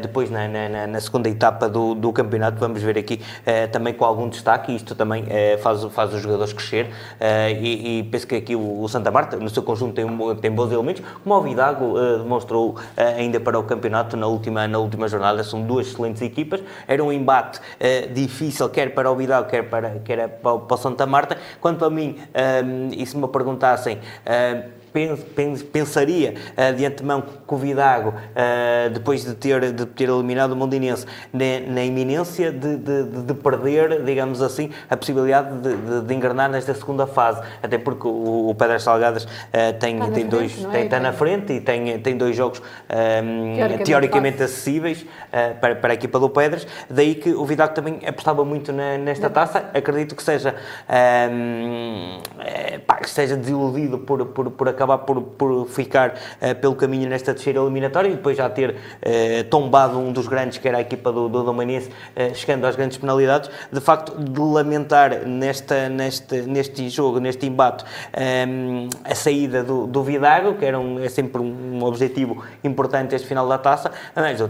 depois na, na, na, segunda etapa do, do campeonato, vamos ver aqui também com algum destaque e isto também faz, faz os jogadores crescer uh, e, e, penso que aqui o, Santa Marta, no seu conjunto, tem, tem bons elementos, como o Vidago uh, demonstrou uh, ainda para o campeonato na última, na última jornada. São duas excelentes equipas. Era um embate difícil, quer para o Vidago, quer para, quer para, para o Santa Marta. Quanto a mim, e se me perguntassem pensaria uh, de antemão que o Vidago, uh, depois de ter, de ter eliminado o Mondinense, na, iminência de, de, de, perder, digamos assim, a possibilidade de, de, engrenar nesta segunda fase. Até porque o, o Pedras Salgadas uh, tem, tem frente, dois, é? tem, está na frente e tem, tem dois jogos um, teoricamente, teoricamente acessíveis para, para a equipa do Pedras. Daí que o Vidago também apostava muito na, nesta taça. Acredito que seja, um, pá, que seja desiludido por, por, por acabar por, por ficar uh, pelo caminho nesta terceira eliminatória e depois já ter uh, tombado um dos grandes, que era a equipa do, do Domanense, uh, chegando às grandes penalidades. De facto, de lamentar nesta, neste, neste jogo, neste embate, um, a saída do, do Vidago, que era um, é sempre um objetivo importante este final da taça,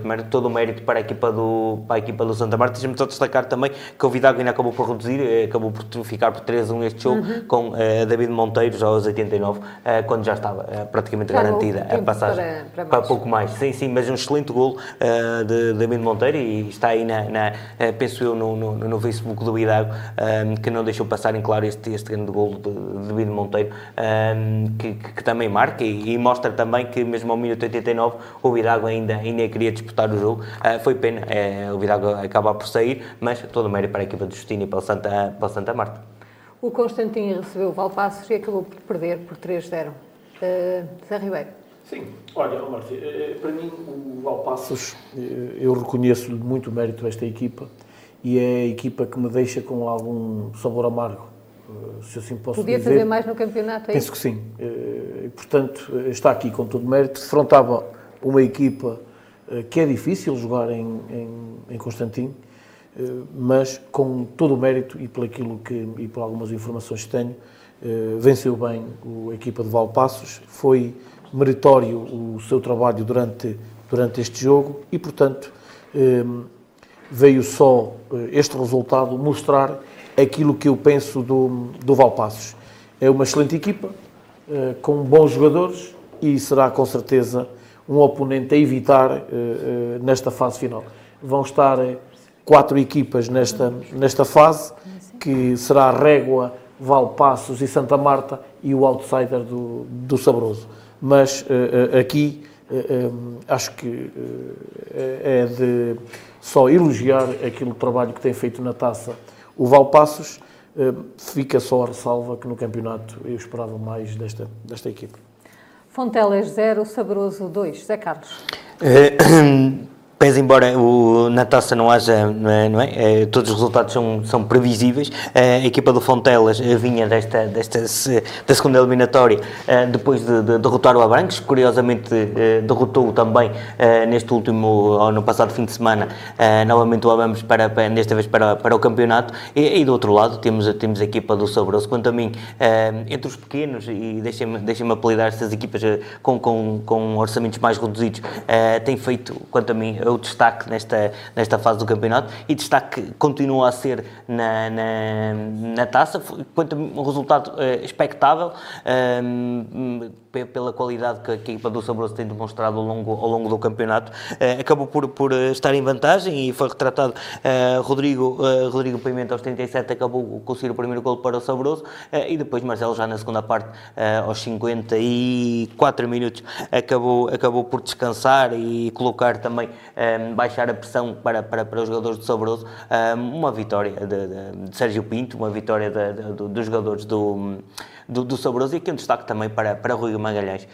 mas todo o mérito para a equipa do, para a equipa do Santa Marta. Deixa-me só destacar também que o Vidago ainda acabou por reduzir, acabou por ficar por 3-1 este jogo, uhum. com David Monteiros aos 89, quando quando já estava uh, praticamente garantida a passagem para, para, para, pouco mais. Sim, sim, mas um excelente gol uh, de David Monteiro e está aí, na, na uh, penso eu, no, no, no, Facebook do Idago, um, que não deixou passar em claro este, este grande gol de, de David Monteiro, um, que, que, que, também marca e, e, mostra também que mesmo ao minuto 89 o Idago ainda, ainda queria disputar o jogo. foi pena o Idago acabar por sair, mas todo o mérito para a equipa de Justino e para o Santa, para o Santa Marta.
O Constantino recebeu o Valpassos e acabou por perder por 3-0. Uh, Zé Ribeiro.
Sim, olha, Martim, eh, para mim o Valpassos, eh, eu reconheço-lhe muito mérito a esta equipa e é a equipa que me deixa com algum sabor amargo, eh, se assim posso
Podia
dizer.
fazer mais no campeonato, é
Penso que sim. E, portanto, está aqui com todo mérito. Defrontava uma equipa que é difícil jogar em, em, em Constantino, eh, mas com todo o mérito e por aquilo que e por algumas informações que tenho, eh, venceu bem a equipa de Valpassos, foi meritório o seu trabalho durante, durante este jogo e, portanto, eh, veio só este resultado mostrar aquilo que eu penso do, do Valpassos. É uma excelente equipa, com bons jogadores e será com certeza um oponente a evitar nesta fase final. Vão estar quatro equipas nesta, nesta fase, que será a Régua, Valpassos e Santa Marta e o outsider do, do Sabroso. Mas uh, aqui uh, acho que é de só elogiar aquele trabalho que tem feito na taça o Valpassos. fica só a ressalva que no campeonato eu esperava mais desta, desta equipa.
Fontelas 0, Sabroso 2. Zé Carlos.
Pese embora o, na taça não haja, não é, não é? é? todos os resultados são, são previsíveis, a equipa do Fontelas vinha desta, desta da segunda eliminatória eh, depois de, de derrotar o Abranques, curiosamente eh, derrotou também eh, neste último, ou no passado fim de semana, novamente o Abranques para, para, desta vez para, para o campeonato, e, e, do outro lado temos, temos a equipa do Sobroso, quanto a mim, entre os pequenos, e deixem-me deixem apelidar estas equipas com, com, com orçamentos mais reduzidos, tem feito, quanto a mim, o destaque nesta, nesta fase do campeonato e destaque continua a ser na, na, na taça, quanto um resultado uh, expectável. Um, pela qualidade que a equipa do Sabroso tem demonstrado ao longo, ao longo do campeonato, uh, acabou por, por uh, estar em vantagem e foi retratado uh, Rodrigo, Rodrigo Pimenta aos 37 acabou conseguir o primeiro gol para o Sabroso e depois Marcelo já na segunda parte aos 54 minutos acabou, acabou por descansar e colocar também, baixar a pressão para, para, para os jogadores do Sabroso, um, uma vitória de, de, de, Sérgio Pinto, uma vitória de, dos jogadores do do, do Sabroso e aqui um destaque também para, para Rui Magalhães. Uh,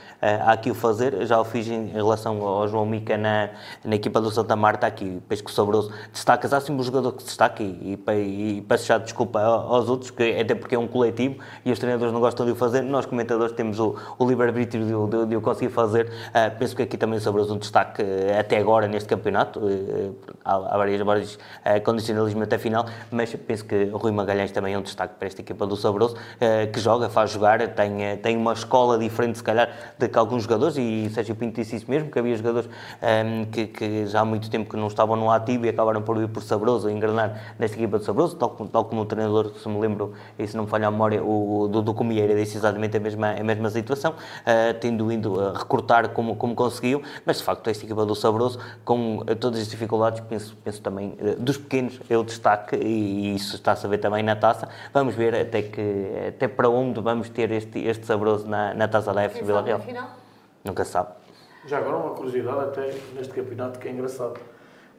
há aqui o fazer, já o fiz em relação ao João Mica na, na equipa do Santa Marta, aqui penso que o Sabroso destacas, há sempre um jogador que se destaca e, e, e desculpa aos outros, que, até porque é um coletivo e os treinadores não gostam de o fazer, nós comentadores temos o, o livre-arbítrio de, de, de, o conseguir fazer. Uh, penso que aqui também o Sabroso um destaque uh, até agora neste campeonato, há, há várias, vários condicionalismo até final, mas penso que o Rui Magalhães também é um destaque para esta equipa do Sabroso, que joga, faz jogar, tem, eh, tem uma escola diferente, se calhar, de que alguns jogadores, e Sérgio Pinto disse isso mesmo, que havia jogadores um, ehm, que, que, já há muito tempo que não estavam no ativo e acabaram por ir por Sabroso, engrenar nesta equipa de Sabroso, tal, tal como o treinador, se me lembro, e se não me falha a memória, o do, Comieira disse exatamente a mesma, a mesma situação, uh, tendo ido a recortar como, como conseguiu, mas de facto esta equipa do Sabroso, com todas as dificuldades, penso, penso também, uh, dos pequenos, o destaque, e, e isso está-se a ver também na taça, vamos ver até, que, até para onde vamos ter este, este saboroso na, na taça da FC Vila Real? Nunca sabe.
Já agora uma curiosidade até neste campeonato que é engraçado.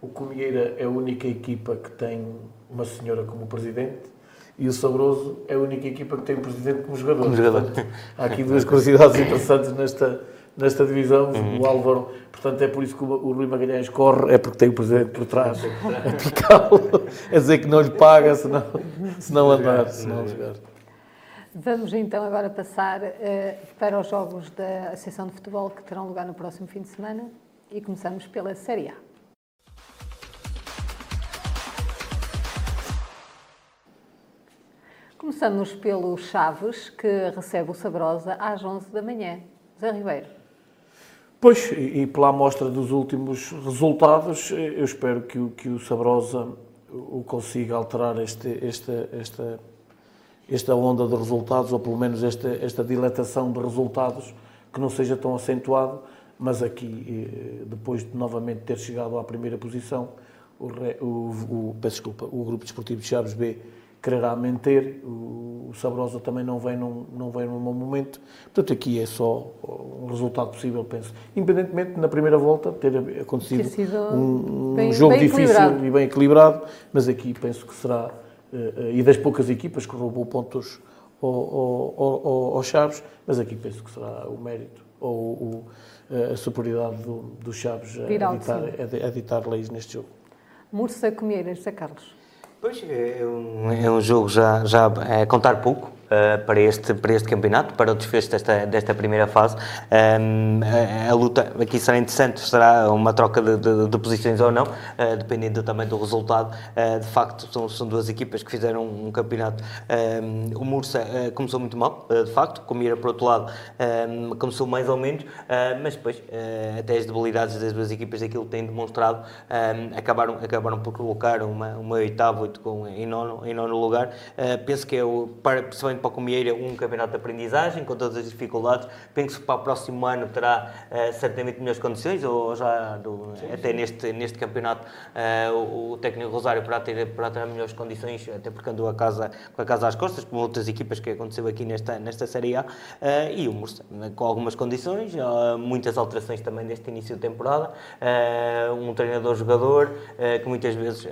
O Comieira é a única equipa que tem uma senhora como presidente e o Sabroso é a única equipa que tem o presidente como jogador.
Como jogador.
Portanto, há aqui duas curiosidades interessantes nesta, nesta divisão. Uhum. O Álvaro, portanto, é por isso que o Rui Magalhães corre, é porque tem o presidente por trás a picá-lo, a dizer que não lhe paga se não, se não andar, se não jogar.
Vamos então agora passar uh, para os jogos da Associação de Futebol que terão lugar no próximo fim de semana e começamos pela Série A. Começamos pelo Chaves, que recebe o Sabrosa às 11 da manhã. Zé Ribeiro.
Pois, e pela amostra dos últimos resultados, eu espero que o, que o Sabrosa o consiga alterar este, esta, esta esta onda de resultados, ou pelo menos esta, esta dilatação de resultados, que não seja tão acentuado, mas aqui, eh, depois de novamente ter chegado à primeira posição, o, o, o, peço desculpa, o Grupo Desportivo de Chaves B quererá manter, o, o Sabrosa também não vem, num, não vem num bom momento, portanto aqui é só um resultado possível, penso. Independentemente de na primeira volta ter acontecido um, um bem, jogo bem difícil e bem equilibrado, mas aqui penso que será, e das poucas equipas que roubou pontos ao, ao, ao, ao Chaves, mas aqui penso que será o mérito ou o, a superioridade do, do Chaves a editar, a editar leis neste jogo.
Mursa Comieira, José Carlos.
Pois, é um, é um jogo já, já é contar pouco, uh, para, este, para este campeonato, para o desfecho desta, desta primeira fase. Um, a, a, luta aqui será interessante, será uma troca de, de, de posições ou não, uh, dependendo também do resultado. Uh, de facto, são, são duas equipas que fizeram um campeonato. Um, o Mursa começou muito mal, de facto, como ir por outro lado, um, começou mais ou menos, mas depois, até as debilidades das duas equipas, aquilo que têm demonstrado, acabaram, acabaram por colocar uma, uma oitava, oito com, em, nono, em nono lugar. penso que é o, para, principalmente para o Comieira um campeonato de aprendizagem, com todas as dificuldades. Penso que para o próximo ano terá uh, certamente melhores condições, ou já do, sim, até sim. Neste, neste campeonato uh, o, o, técnico Rosário para ter, para ter melhores condições, até porque andou a casa, com a casa às costas, como outras equipas que aconteceu aqui nesta, nesta Série A. Uh, e o Mursa, com algumas condições, muitas alterações também deste início de temporada. um treinador-jogador que muitas vezes,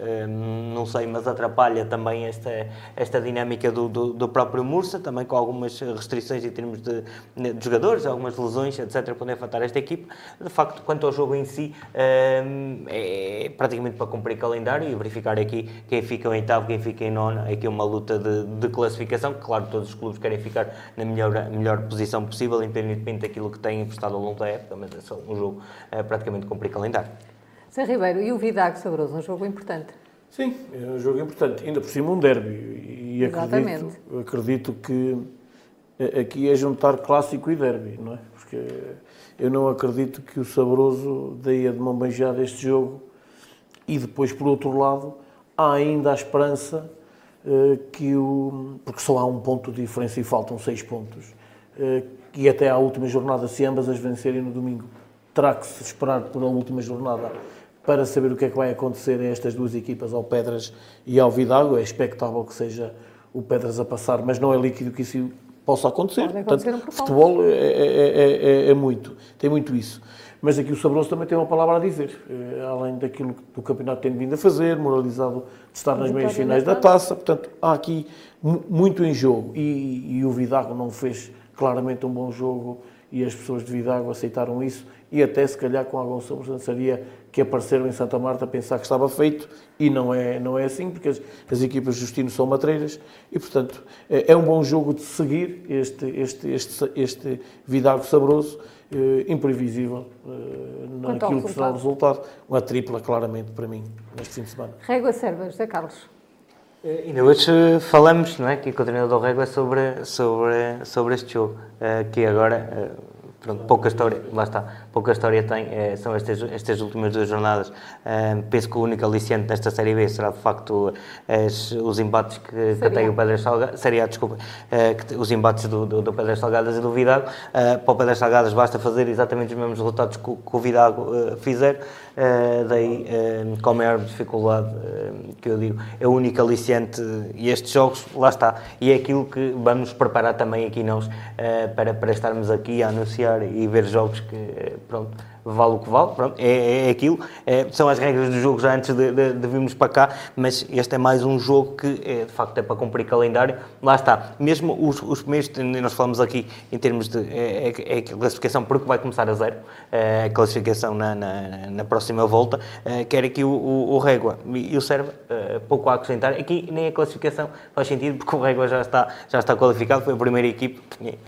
não sei, mas atrapalha também esta, esta dinâmica do, do, do próprio Mursa Mursa, também com algumas restrições em termos de, de jogadores, algumas lesões, etc., podem afetar esta equipe. De facto, quanto ao jogo em si, ehm, é praticamente para cumprir calendário e verificar aqui quem fica em oitavo, quem fica em nono. É aqui uma luta de, de classificação, que, claro, todos os clubes querem ficar na melhor, melhor posição possível, independentemente daquilo que têm prestado ao longo da época, mas é só um jogo é, praticamente cumprir calendário.
Zé Ribeiro, e o Vidago Sabroso, um jogo importante?
Sim, é um jogo importante, ainda por cima um derby. E acredito, acredito que aqui é juntar clássico e derby, não é? Porque eu não acredito que o Sabroso dê a de mão beijada este jogo. E depois, por outro lado, há ainda a esperança uh, que o... porque só há um ponto de diferença e faltam seis pontos, uh, e até à última jornada, se ambas as vencerem no domingo, terá que se esperar por a última jornada para saber o que é que vai acontecer a estas duas equipas, ao Pedras e ao Vidago. É expectável que seja o Pedras a passar, mas não é líquido que isso possa acontecer.
Acontecer
Portanto, um futebol é, é, é, é, muito, tem muito isso. Mas aqui o Sabroso também tem uma palavra a dizer, além daquilo que o campeonato tem vindo a fazer, moralizado de estar nas meias finais da taça. Portanto, há aqui muito em jogo. E, e o Vidago não fez claramente um bom jogo e as pessoas de Vidago aceitaram isso e até se calhar com alguma sobrançaria que apareceram em Santa Marta a pensar que estava feito e não é, não é assim, porque as, as equipas de Justino são matreiras e, portanto, é, é, um bom jogo de seguir este, este, este, este Vidago saboroso, eh, imprevisível eh, naquilo que será o resultado. Uma tripla, claramente, para mim, neste fim de semana.
Régua Serva, José Carlos.
Eh, ainda hoje falamos, não é, aqui com o treinador Régua sobre, sobre, sobre este jogo, uh, que agora... Uh, Pronto, pouca história, lá está, pouca história tem, é, são estas, estas últimas duas jornadas. Um, penso que o único aliciente desta Série B será de facto as, os embates que, que tem o Pedras Salgadas, seria, desculpa, uh, que, os embates do, do, do Pedras Salgadas e do Vidago. Uh, para o Pedras Salgadas basta fazer exatamente os mesmos resultados que, que o Vidago uh, fizer, daí com a maior dificuldade que eu digo, é o único aliciente e estes jogos, lá está, e é aquilo que vamos preparar também aqui nós para, para estarmos aqui a anunciar e ver jogos que, pronto, vale o que vale, pronto, é, é aquilo, é, são as regras do jogo já antes de, de, de, virmos para cá, mas este é mais um jogo que é, de facto é para cumprir calendário, lá está, mesmo os, os primeiros, nós falamos aqui em termos de é, é, é classificação porque vai começar a zero, é, a classificação na, na, na próxima volta, quer aqui o, o, o Régua e o Serva, pouco a acrescentar, aqui nem a classificação faz sentido porque o Régua já está, já está qualificado, foi a primeira equipe,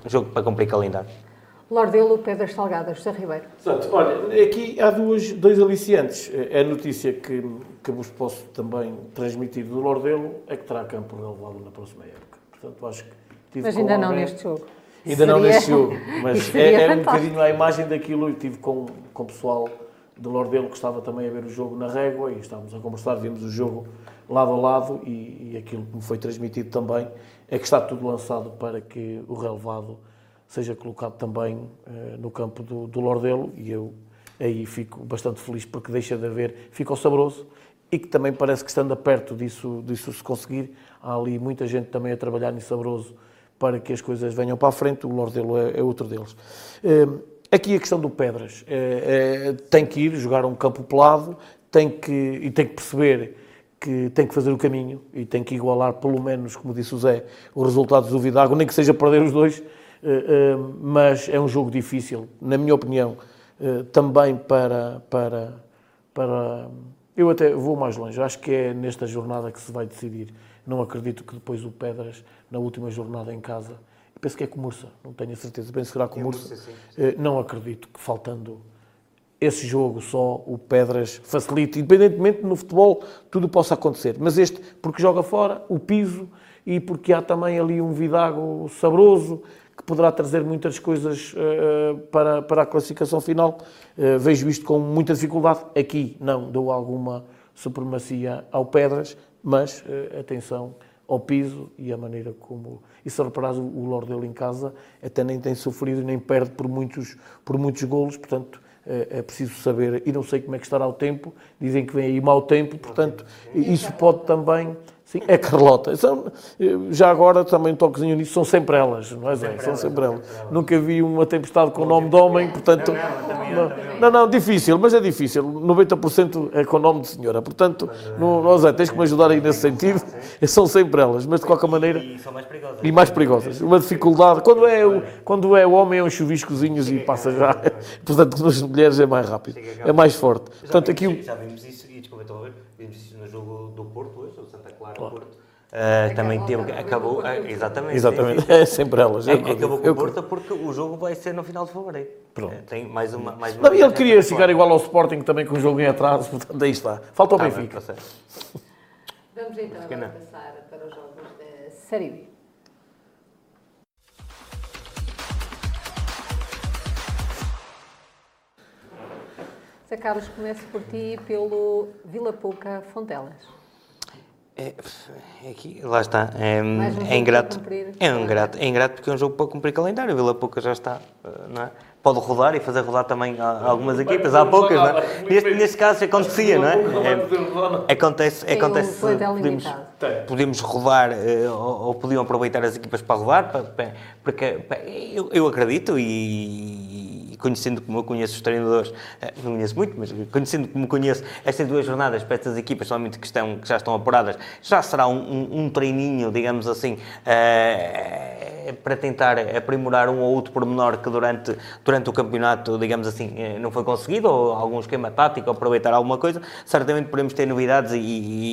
jogo para cumprir calendário.
Lordelo, Pedras Salgadas, José Ribeiro.
Exato. Olha, aqui há duas, dois aliciantes. É a notícia que, que vos posso também transmitir do Lordelo é que terá campo relevado na próxima época. Portanto, acho que
Mas ainda não neste jogo.
Ainda seria... não neste jogo. Mas é, é um bocadinho a imagem daquilo. Eu estive com, com o pessoal de Lordelo que estava também a ver o jogo na régua e estávamos a conversar, vimos o jogo lado a lado e, e aquilo que me foi transmitido também é que está tudo lançado para que o relevado seja colocado também eh, no campo do, do Lordelo e eu aí fico bastante feliz porque deixa de haver, fica o saboroso e que também parece que estando perto disso, disso se conseguir, há ali muita gente também a trabalhar em saboroso para que as coisas venham para a frente, o Lordelo é, é outro deles. Eh, aqui a questão do Pedras, é, tem que ir jogar um campo pelado, tem que, e tem que perceber que tem que fazer o caminho e tem que igualar, pelo menos, como disse o Zé, os resultados do Vidago, nem que seja perder os dois, mas é um jogo difícil, na minha opinião, também para, para, para. Eu até vou mais longe, acho que é nesta jornada que se vai decidir. Não acredito que depois o Pedras, na última jornada em casa, penso que é Comursa, não tenho a certeza, penso que será Comursa. Não acredito que faltando esse jogo só o Pedras facilite, independentemente no futebol tudo possa acontecer, mas este porque joga fora, o piso e porque há também ali um Vidago saboroso que poderá trazer muitas coisas uh, para, para a classificação final. Uh, vejo isto com muita dificuldade. Aqui não dou alguma supremacia ao Pedras, mas uh, atenção ao piso e a maneira como. E se reparas, o Lordelo em casa até nem tem sofrido nem perde por muitos, por muitos golos, portanto é preciso saber, e não sei como é que estará o tempo, dizem que vem aí mau tempo, portanto, isso pode também Sim, é Carlota. São, já agora também um toquezinho nisso, são sempre elas, não é Zé? São sempre elas. Nunca vi uma tempestade com nome de homem, portanto. Não, não, não, difícil, mas é difícil. 90% é com nome de senhora, portanto, não, não Zé, tens que me ajudar aí nesse sentido. São sempre elas, mas de qualquer maneira.
E são mais perigosas.
E mais perigosas. Uma dificuldade. Quando é o, quando é o homem, é uns chuviscozinhos e passa já. Portanto, nas mulheres é mais rápido, é mais forte. Portanto, aqui.
Já vimos isso, e desculpa, estou a ver, vimos isso no jogo do Porto hoje, o Santa Clara do Porto. Uh, também teve, acabou, uh, exatamente.
Exatamente, é sempre elas.
É, acabou com o Porto porque o jogo vai ser no final de fevereiro. Pronto. Uh, tem mais uma. Mais
uma Não, ele queria chegar igual ao Sporting também com o jogo em atraso, portanto aí está. Falta o tá Benfica.
Bem, Vamos então agora passar para os jogos da Série B. Zé Carlos, começo por ti pelo Vila Pouca Fontelas.
É, é aqui, lá está. É, um é ingrato. É ingrato, é ingrato porque é um jogo para cumprir calendário. O Vila Pouca já está, eh, não é? Pode rodar e fazer rodar também algumas equipas, há poucas, não é? Neste, neste caso acontecia, não é? é acontece, acontece podemos, podemos rodar eh, ou, ou podiam aproveitar as equipas para rodar, porque eu, eu acredito e conhecendo como eu conheço os treinadores, eh, não conheço muito, mas conhecendo como conheço estas duas jornadas para estas equipas, somente que, estão, que já estão apuradas, já será um, um, um treininho, digamos assim, uh, para tentar aprimorar um ou outro pormenor que durante, durante o campeonato, digamos assim, eh, não foi conseguido, ou algum esquema tático, aproveitar alguma coisa. Certamente podemos ter novidades e,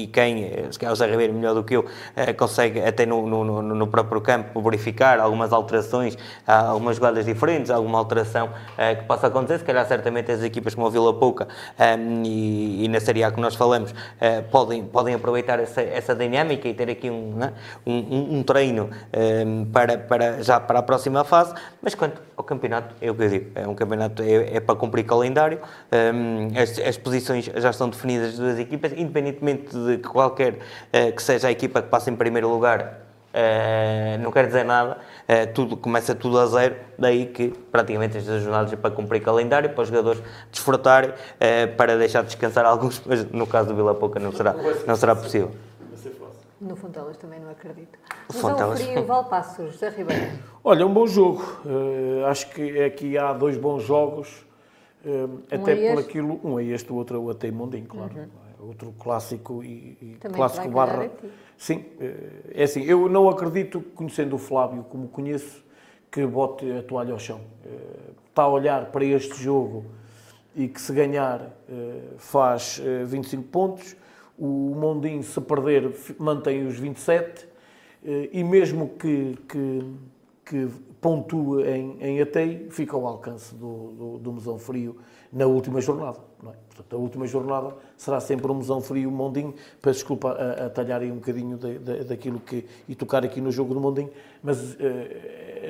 e quem, se calhar o Zé Ribeiro melhor do que eu, uh, consegue até no, no, no, próprio campo verificar algumas alterações, algumas jogadas diferentes, alguma alteração uh, que possa acontecer. Se calhar, certamente, as equipas como a Vila Pouca um, ehm, e, e, na Série A que nós falamos uh, podem, podem aproveitar essa, essa dinâmica e ter aqui um, né, um, um, treino um, ehm, para, para, já para a próxima fase. Mas quanto ao campeonato, é o que eu digo: é um campeonato é, é para cumprir calendário, ehm, as, as, posições já estão definidas das duas equipas, independentemente de qualquer uh, que seja a equipa que passe em primeiro lugar. Uh, não quer dizer nada, uh, tudo, começa tudo a zero, daí que praticamente estas jornadas é para cumprir calendário, para os jogadores desfrutarem, uh, para deixar descansar alguns, mas no caso do Vila Pouca não será, não será possível.
No Fontelas também não acredito. Fontelas. Frio, Valpassos, José Ribeiro.
Olha, um bom jogo. acho que aqui há dois bons jogos, até um por aquilo, um é este, o outro é o Ateimundim, claro. Uhum outro clássico e, e clássico barra. Sim, eh, é assim, eu não acredito, conhecendo o Flávio como conheço, que bote a toalha ao chão. Eh, está a olhar para este jogo e que se ganhar eh, faz 25 pontos, o Mondinho se perder mantém os 27 e mesmo que, que, que pontue em, em Atei, fica ao alcance do, do, do Mesão Frio na última jornada. É? Portanto, a última jornada será sempre um mesão frio Mondinho. Peço desculpa a, a talhar aí um bocadinho de, daquilo que. e tocar aqui no jogo do Mondinho, mas uh,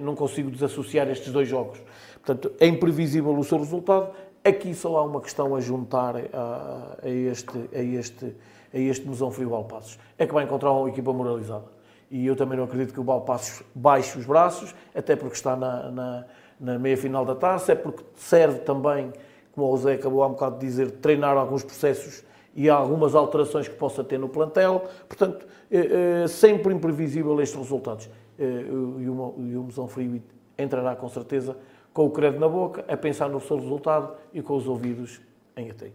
não consigo desassociar estes dois jogos. Portanto, é imprevisível o seu resultado. Aqui só há uma questão a juntar a, a este, a, este, a este mesão frio Alpassos. É que vai encontrar uma equipa moralizada. e eu também não acredito que o Balpassos baixe os braços, até porque está na, na, na meia-final da taça, é porque serve também, como o José acabou há um bocado de dizer, treinar alguns processos e algumas alterações que possa ter no plantel. Portanto, é, é sempre imprevisível estes resultados. É, e o Mesão Frio entrará com certeza com o credo na boca, a pensar no seu resultado e com os ouvidos em atei.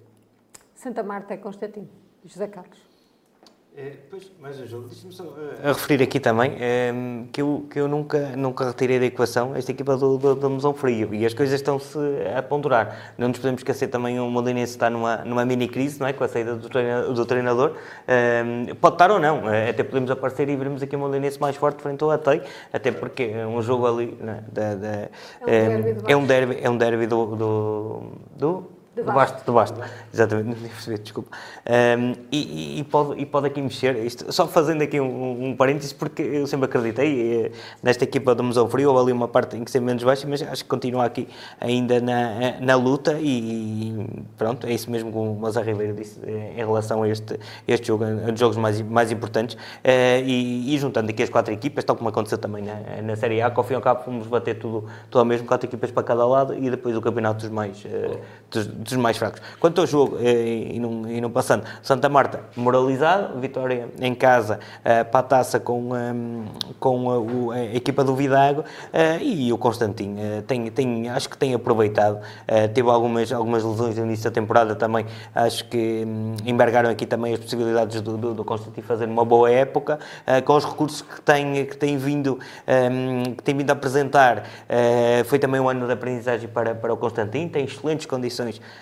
Santa Marta é Constantino. José Carlos.
É, pois, mais um jogo. Deixa-me só uh, a referir aqui também é, que, eu, que eu nunca, nunca retirei da equação esta equipa do, do, do Mesão Frio e as coisas estão-se a ponderar. Não nos podemos esquecer também o Molinense está numa, numa mini-crise, não é? Com a saída do, treina, do treinador. É, pode estar ou não, até podemos aparecer e vermos aqui o Molinense mais forte frente ao Atei, até porque é um jogo ali. É? Da, da, é um derby, é um derby do, do, do
do
Basto. Do Basto, exatamente, não percebi, desculpa. Um, e, e, pode, e pode aqui mexer, isto, só fazendo aqui um, um parênteses, porque eu sempre acreditei eh, nesta equipa do Museu Frio, houve ali uma parte em que sempre menos baixa, mas acho que continua aqui ainda na, na luta e pronto, é isso mesmo que o Mazar Ribeiro disse eh, em relação a este, este jogo, um dos jogos mais, mais importantes. Uh, e, e, juntando aqui as quatro equipas, tal como aconteceu também na, na Série A, que ao fim e ao cabo fomos bater tudo, tudo ao mesmo, quatro equipas para cada lado e depois o campeonato dos mais. Uh, dos, dos mais fracos. Quanto ao jogo, eh, e não, e não passando, Santa Marta moralizado, vitória em casa eh, para a taça com, ehm, com a, a, equipa do Vidago eh, e o Constantin tem, tem, acho que tem aproveitado, teve algumas, algumas lesões no início da temporada também, acho que um, embargaram aqui também as possibilidades do, do, do fazer uma boa época, com os recursos que tem, que tem, vindo, um, que tem vindo a apresentar, foi também um ano de aprendizagem para, para o Constantin, tem excelentes condições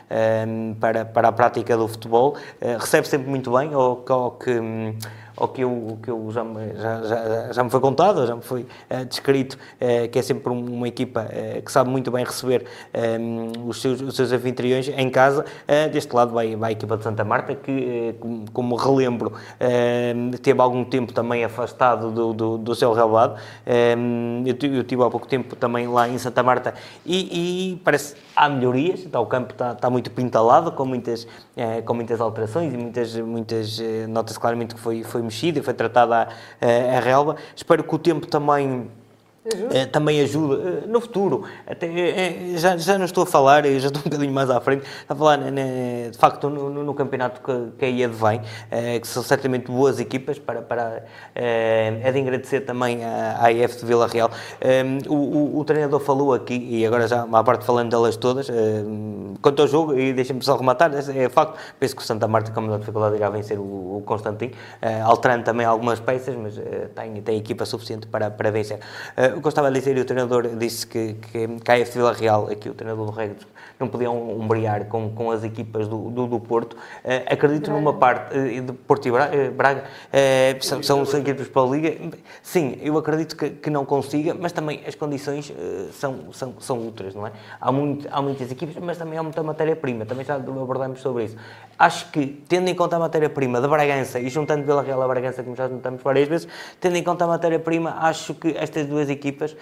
Ehm, para, para a prática do futebol. Eh, recebe sempre muito bem, ou, ou que ao que eu, que eu já, me, já, já, já me foi contado, já me foi uh, descrito, uh, que é sempre uma equipa uh, que sabe muito bem receber um, os, seus, os seus anfitriões em casa. deste lado vai, vai a equipa de Santa Marta, que, como, relembro, teve algum tempo também afastado do, do, do seu relevado. eu, eu tive há pouco tempo também lá em Santa Marta e, e parece há melhorias, então, o campo está, está muito pintalado, com muitas, com muitas alterações e muitas, muitas notas claramente que foi, foi mexida e foi tratada a, a relva. Espero que o tempo também Ajuda. Eh, também ajuda eh, no futuro. Até, eh, já, já não estou a falar, já estou um bocadinho mais à frente, a falar né, de facto no, no, campeonato que, que aí advém, que são certamente boas equipas. Para, para, é de agradecer também à AF de Vila Real. O, o, treinador falou aqui, e agora já à parte falando delas todas, quanto ao jogo, e deixem-me só rematar, é facto, penso que o Santa Marta, com a dificuldade, irá vencer o, o Constantin, alterando também algumas peças, mas tem, tem equipa suficiente para, para vencer o que eu estava a dizer, e o treinador disse que, que, que a Vila Real, aqui o treinador do Regos, não podiam umbrear com, com as equipas do, do, do Porto. Uh, acredito Braga. numa parte uh, de Porto e Braga, Braga uh, são, são, são equipas para a Liga. Sim, eu acredito que, que não consiga, mas também as condições são, são, são outras, não é? Há, muito, há muitas equipas, mas também há muita matéria-prima, também já abordamos sobre isso. Acho que, tendo em conta a matéria-prima da Bragança e juntando Vila Real a Bragança, como já notamos várias vezes, tendo em conta a matéria-prima, acho que estas duas equipas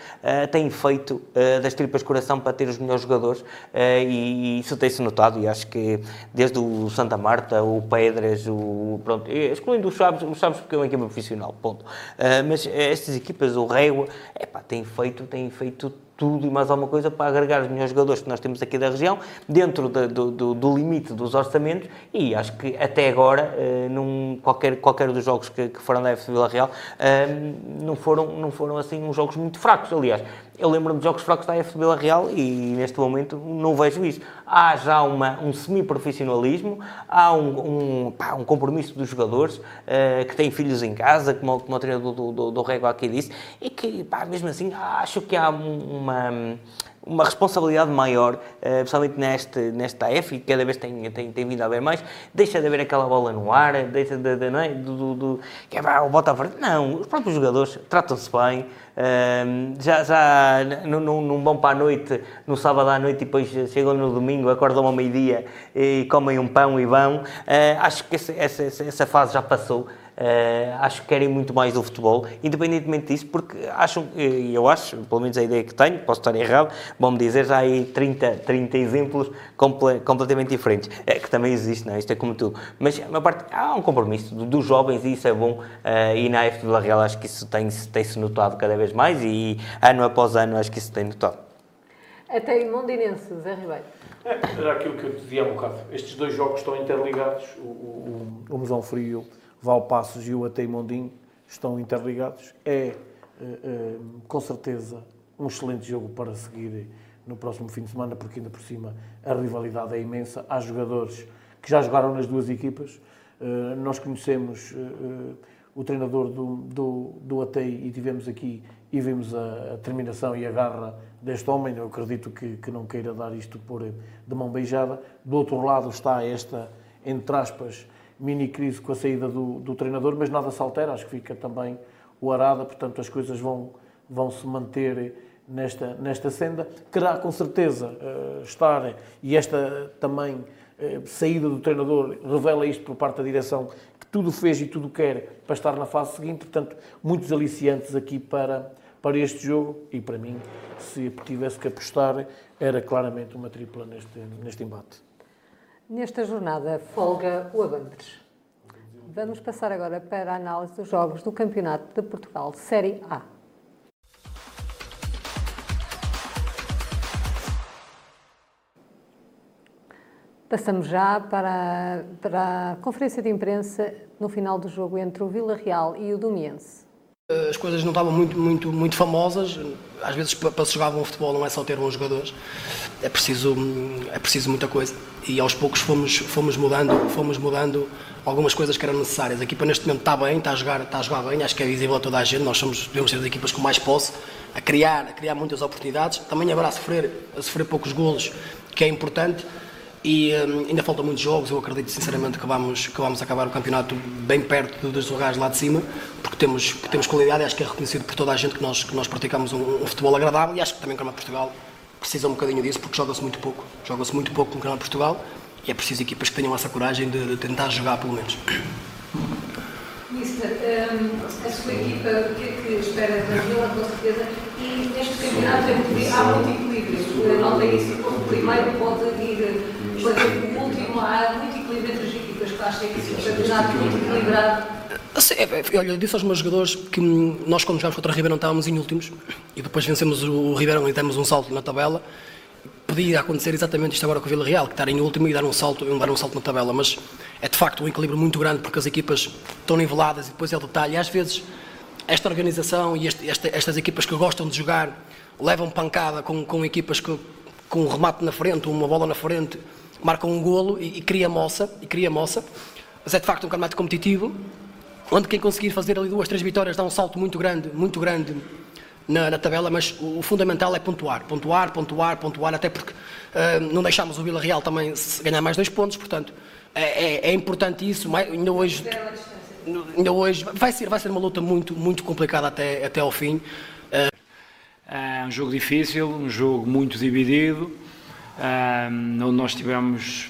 têm feito das tripas coração para ter os melhores jogadores e, isso tem-se notado e acho que desde o Santa Marta, o Pedras, o, pronto, excluindo os Chaves, os Chaves porque é uma equipa profissional, ponto. Uh, mas estas equipas, o Régua, epá, têm feito, têm feito tudo e mais alguma coisa para agregar os melhores jogadores que nós temos aqui da região, dentro de, do, do, do, limite dos orçamentos, e acho que até agora, uh, num, qualquer, qualquer dos jogos que, que foram da FC Vila Real, uh, não, foram, não foram assim uns jogos muito fracos. Aliás, eu lembro-me de jogos fracos da FC Vila Real e neste momento não vejo isso. Há já uma, um semi-profissionalismo, há um, um, pá, um, compromisso dos jogadores uh, que têm filhos em casa, como, como o treinador do, do, do Rego aqui disse, e que, pá, mesmo assim, acho que há uma uma responsabilidade maior, uh, principalmente neste, nesta F, e cada vez tem, tem, tem vindo a haver mais, deixa de haver aquela bola no ar, deixa de, de não que é, o bota a frente. Não, os próprios jogadores tratam-se bem, já, já não, não vão para a noite, no sábado à noite, e depois chegam no domingo, acordam ao meio-dia e comem um pão e vão. Uh, acho que essa, essa fase já passou. Uh, acho que querem muito mais do futebol, independentemente disso, porque acham, e eu acho, pelo menos a ideia que tenho, posso estar errado, vão-me dizer, já há aí 30, 30 exemplos comple completamente diferentes, é, que também existe, não é? Isto é como tudo. Mas a parte, há um compromisso dos jovens e isso é bom, uh, e na AF Vila Real acho que isso tem-se tem -se notado cada vez mais e ano após ano acho que isso tem notado.
Até em Mondinense, Zé Ribeiro.
É, era aquilo que eu te dizia há um bocado. Estes dois jogos estão interligados. O, o, o Mesão Frio, Valpassos e o Atei Mondim estão interligados. É, é, é, com certeza, um excelente jogo para seguir no próximo fim de semana, porque ainda por cima a rivalidade é imensa. Há jogadores que já jogaram nas duas equipas. Uh, nós conhecemos o treinador do, do, do Atei e tivemos aqui e vimos a, a, determinação e a garra deste homem. Eu acredito que, que não queira dar isto por de mão beijada. Do outro lado está esta, entre aspas, mini crise com a saída do, do treinador, mas nada se altera. Acho que fica também o Arada, portanto as coisas vão, vão se manter nesta, nesta senda. Querá com certeza uh, estar, e esta também uh, saída do treinador revela isto por parte da direção, que tudo fez e tudo quer para estar na fase seguinte. Portanto, muitos aliciantes aqui para para este jogo e para mim, se tivesse que apostar, era claramente uma tripla neste, neste embate.
Nesta jornada, folga o Abandres. Vamos passar agora para a análise dos jogos do Campeonato de Portugal, Série A. Passamos já para, para a conferência de imprensa no final do jogo entre o Vila Real e o Domiense.
As coisas não estavam muito, muito, muito famosas. Às vezes, para se jogar bom futebol, não é só ter bons jogadores, é preciso, é preciso muita coisa. E aos poucos fomos, fomos, mudando, fomos mudando algumas coisas que eram necessárias. A equipa, neste momento, está bem, está a jogar, está a jogar bem, acho que é visível a toda a gente. Nós somos, devemos ser das equipas com mais posse, a criar, a criar muitas oportunidades. Também haverá a sofrer, a sofrer poucos golos, que é importante e um, ainda faltam muitos jogos. Eu acredito sinceramente que vamos, que vamos acabar o campeonato bem perto dos lugares lá de cima, porque temos, porque temos qualidade e acho que é reconhecido por toda a gente que nós, que nós praticamos um, um futebol agradável e acho que também o Campeonato de Portugal precisa um bocadinho disso, porque joga-se muito pouco. Joga-se muito pouco no Campeonato de Portugal e é preciso equipas que tenham essa coragem de, de tentar jogar pelo menos.
Mister, um, a sua equipa, o que é que espera da Vila, com certeza, e neste campeonato é há muito equilíbrio, nota isso, o primeiro pode ir o último, há muito equilíbrio entre as equipas, que acho que é um campeonato muito equilibrado.
É, olha, eu disse aos meus jogadores que nós, quando jogámos contra o Ribeirão, estávamos em últimos e depois vencemos o Ribeirão e demos um salto na tabela. Podia acontecer exatamente isto agora com o Vila Real, que estar em último e dar um salto, dar um salto na tabela, mas é de facto um equilíbrio muito grande porque as equipas estão niveladas e depois é o detalhe. E às vezes esta organização e este, esta, estas equipas que gostam de jogar levam pancada com, com equipas que, com um remate na frente, uma bola na frente marcam um golo e, e cria moça, e cria moça. Mas é de facto um campeonato competitivo, onde quem conseguir fazer ali duas, três vitórias dá um salto muito grande, muito grande na, na tabela, mas o, o, fundamental é pontuar, pontuar, pontuar, pontuar, até porque uh, não deixámos o Vila Real também ganhar mais dois pontos, portanto é, é, é importante isso, ainda hoje... Ainda hoje vai ser, vai ser uma luta muito, muito complicada até, até ao fim. Uh...
É um jogo difícil, um jogo muito dividido onde nós tivemos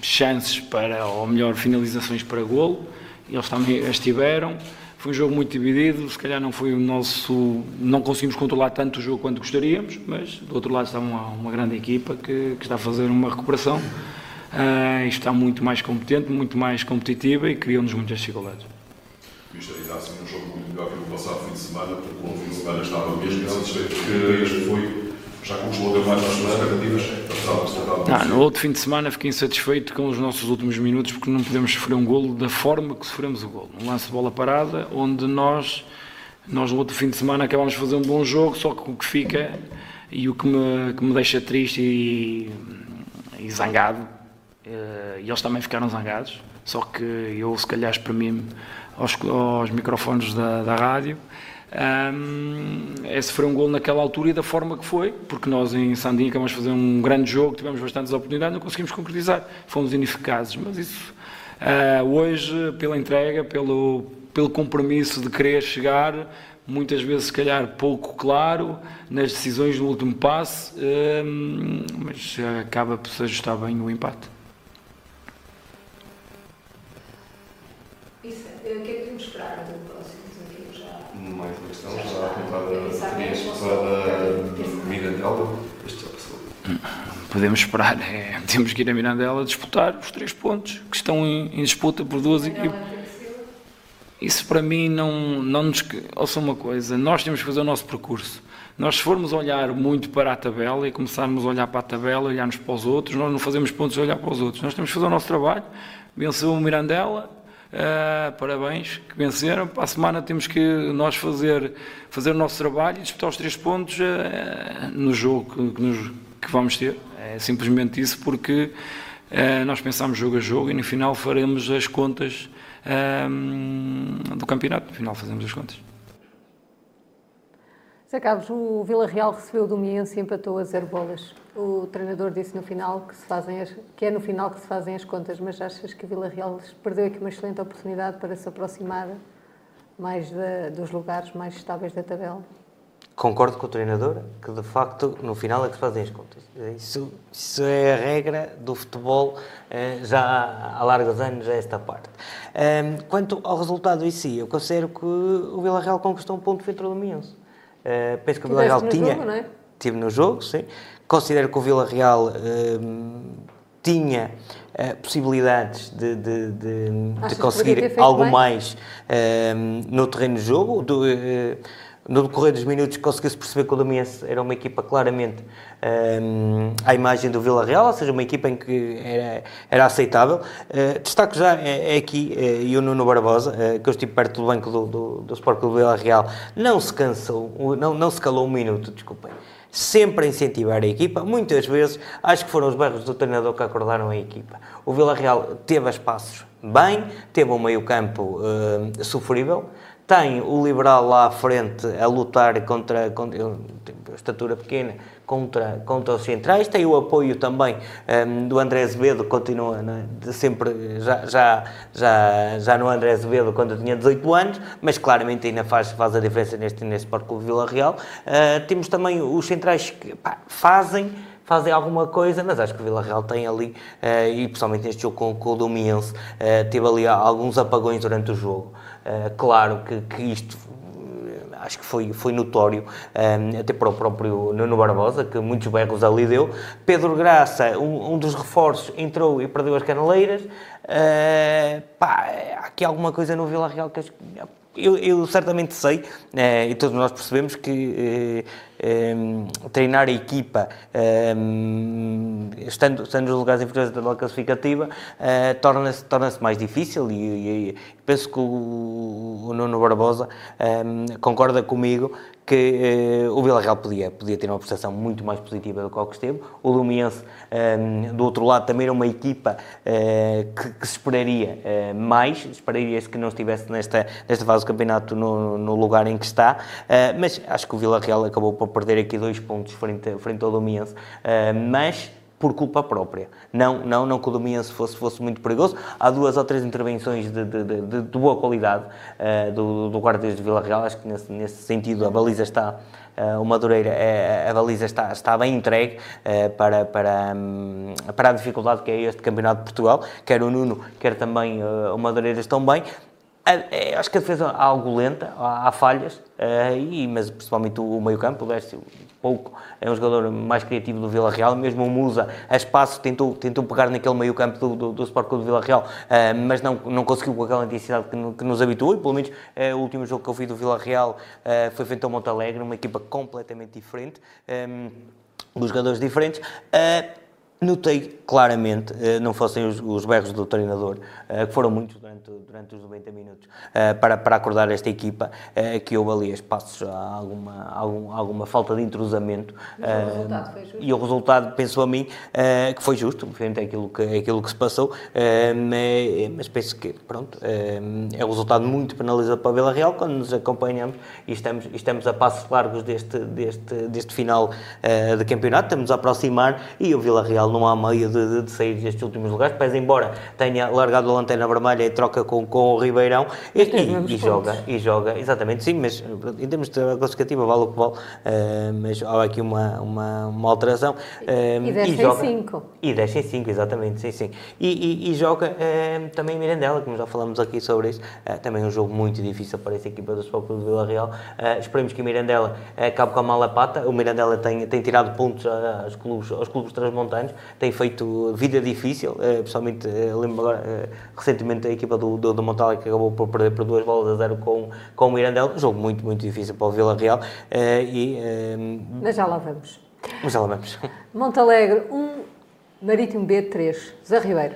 chances para, ou melhor, finalizações para golo, eles também as tiveram. Foi um jogo muito dividido, se calhar não foi o nosso. não conseguimos controlar tanto o jogo quanto gostaríamos, mas do outro lado está uma, uma grande equipa que, que, está a fazer uma recuperação uh, e está muito mais competente, muito mais competitiva e criou-nos muitas dificuldades.
Isto ainda assim um jogo muito melhor que o passado fim de semana, porque o fim de semana estava mesmo satisfeito porque este foi já suas expectativas?
Não, no outro fim de semana fiquei insatisfeito com os nossos últimos minutos porque não podemos sofrer um golo da forma que sofremos o golo. Um lance de bola parada, onde nós, nós no outro fim de semana acabámos de fazer um bom jogo, só que o que fica e o que me, que me deixa triste e, e zangado, eh, e eles também ficaram zangados, só que eu se calhar espremi-me aos, aos microfones da, da rádio um, esse foi um gol naquela altura e da forma que foi, porque nós em Sandinha acabamos de fazer um grande jogo, tivemos bastantes oportunidades, não conseguimos concretizar, fomos ineficazes, mas isso uh, hoje, pela entrega, pelo, pelo compromisso de querer chegar, muitas vezes se calhar pouco claro nas decisões do último passe, um, mas acaba por se ajustar bem o empate.
Isso, o que é que esperar do?
Mais uma questão, já apontada para Mirandela, este já passou.
Podemos esperar, é, temos que ir a Mirandela disputar os três pontos que estão em, em disputa por duas equipes. Isso para mim não, não nos. Ouça uma coisa, nós temos que fazer o nosso percurso. Nós, se formos olhar muito para a tabela e começarmos a olhar para a tabela, olharmos para os outros, nós não fazemos pontos de olhar para os outros. Nós temos que fazer o nosso trabalho. Venceu o Mirandela, uh, parabéns, que venceram. Para a semana temos que nós fazer, fazer o nosso trabalho e disputar os três pontos uh, no jogo que, nos, que, vamos ter. É simplesmente isso, porque uh, nós pensamos jogo a jogo e no final faremos as contas do campeonato. No final fazemos as contas.
Zé Carlos, o Vila Real recebeu o Domiense e empatou a zero bolas. O treinador disse no final que, se fazem as, que é no final que se fazem as contas, mas achas que o Vila Real perdeu aqui uma excelente oportunidade para se aproximar mais de, dos lugares mais estáveis da tabela?
Concordo com o treinador que de facto no final é que se fazem as contas. Isso, isso é a regra do futebol eh, já há largos anos a esta parte. Ehm, quanto ao resultado em si, eu considero que o Vila Real conquistou um ponto frente ao Domiense. Uh, penso que o Vila Real tinha. Jogo, não é? Tive no jogo, sim. Considero que o Vila Real uh, tinha uh, possibilidades de, de, de, de conseguir algo mais, mais no terreno de jogo. Do, no decorrer dos minutos conseguiu-se perceber que o Domiense era uma equipa claramente um, à imagem do Vila Real, ou seja, uma equipa em que era, era aceitável. Uh, destaco já é, é aqui, uh, e o Nuno Barbosa, uh, que eu estive perto do banco do, do, do Sport Clube Vila Real, não se cansou, não, não se calou um minuto, desculpem sempre a incentivar a equipa. Muitas vezes acho que foram os berros do treinador que acordaram a equipa. O Vila Real teve espaços bem, teve um meio-campo uh, sofrível, tem o Liberal lá à frente a lutar contra, contra a estatura pequena, contra, contra os centrais, tem o apoio também um, do André Azevedo, continua né, sempre, já, já, já, já no André Azevedo quando tinha 18 anos, mas claramente ainda faz, faz a diferença neste, neste Sport Clube Vila Real. Uh, temos também os centrais que pá, fazem fazem alguma coisa, mas acho que o Vila Real tem ali, uh, e principalmente neste jogo com, com o Domiense, uh, teve ali alguns apagões durante o jogo. Uh, claro que, que isto acho que foi, foi notório, um, até para o próprio Nuno Barbosa, que muitos berros ali deu. Pedro Graça, um, um dos reforços, entrou e perdeu as caneleiras. Uh, pá, há aqui alguma coisa no Vila Real que eu, eu, certamente sei, uh, e todos nós percebemos que uh, treinar a equipa, estando, estando nos lugares inferiores da tabela classificativa, torna-se torna mais difícil e, e, penso que o, o Nuno Barbosa concorda comigo que uh, o Villarreal podia, podia ter uma prestação muito mais positiva do que o que esteve. O Lumiense, um, ehm, do outro lado, também era uma equipa uh, que, que, se esperaria uh, mais, esperaria-se que não estivesse nesta, nesta fase do campeonato no, no lugar em que está, mas acho que o Villarreal acabou por perder aqui dois pontos frente, frente ao Lumiense, mas por culpa própria. Não, não, não que o Domiense fosse, fosse muito perigoso. Há duas ou três intervenções de, de, de, de boa qualidade uh, do, do guarda-redes de Vila Real. Acho que nesse, nesse sentido a baliza está, uh, o Madureira, é, a baliza está, está bem entregue uh, para, para, um, para a dificuldade que é este Campeonato de Portugal. Quer o Nuno, quer também uh, o Madureira estão bem. Acho que a defesa é algo lenta, há, há falhas, uh, e, mas principalmente o, o meio-campo, o Décio, pouco, é um jogador mais criativo do Vila Real, mesmo o Musa, a espaço, tentou, tentou pegar naquele meio-campo do, do, do Sport Clube do Vila Real, uh, mas não, não conseguiu com aquela intensidade que, que nos habituou, e pelo menos uh, o último jogo que eu vi do Vila Real foi frente ao Montalegre, uma equipa completamente diferente, um, dos jogadores diferentes. Notei claramente, não fossem os, os berros do treinador, que foram muitos durante, durante os 90 minutos, para, para acordar esta equipa, que houve ali espaços a alguma, algum, alguma falta de entrosamento. O e o resultado, penso a mim, que foi justo, frente àquilo que, àquilo que se passou, mas penso que, pronto, é um resultado muito penalizado para a Vila Real, quando nos acompanhamos e estamos, estamos a passos largos deste, deste, deste final de campeonato, estamos a aproximar e o Vila Real não há meio de, de, sair destes últimos lugares, pese embora tenha largado a lanterna vermelha e troca com, com o Ribeirão e, e, e joga, e joga, exatamente, sim, mas em termos de classificativa vale o que vale, uh, mas há aqui uma, uma, uma alteração.
Uh, e 10 e joga, 5.
E 10 em 5, exatamente, sim, sim. E, e joga uh, também Mirandela, como já falamos aqui sobre isso, também um jogo muito difícil para essa equipa do Sport Clube de Vila Real. esperemos que o Mirandela acabe com a mala pata, o Mirandela tem, tem tirado pontos aos clubes, aos clubes transmontanos, tem feito vida difícil, pessoalmente lembro agora recentemente a equipa do, do, do que acabou por perder por duas bolas a zero com, com o Mirandela, um jogo muito, muito difícil para o Vila Real. e,
Mas já lá vamos.
Mas já lá vamos.
Montalegre 1, um, Marítimo B 3. Zé Ribeiro.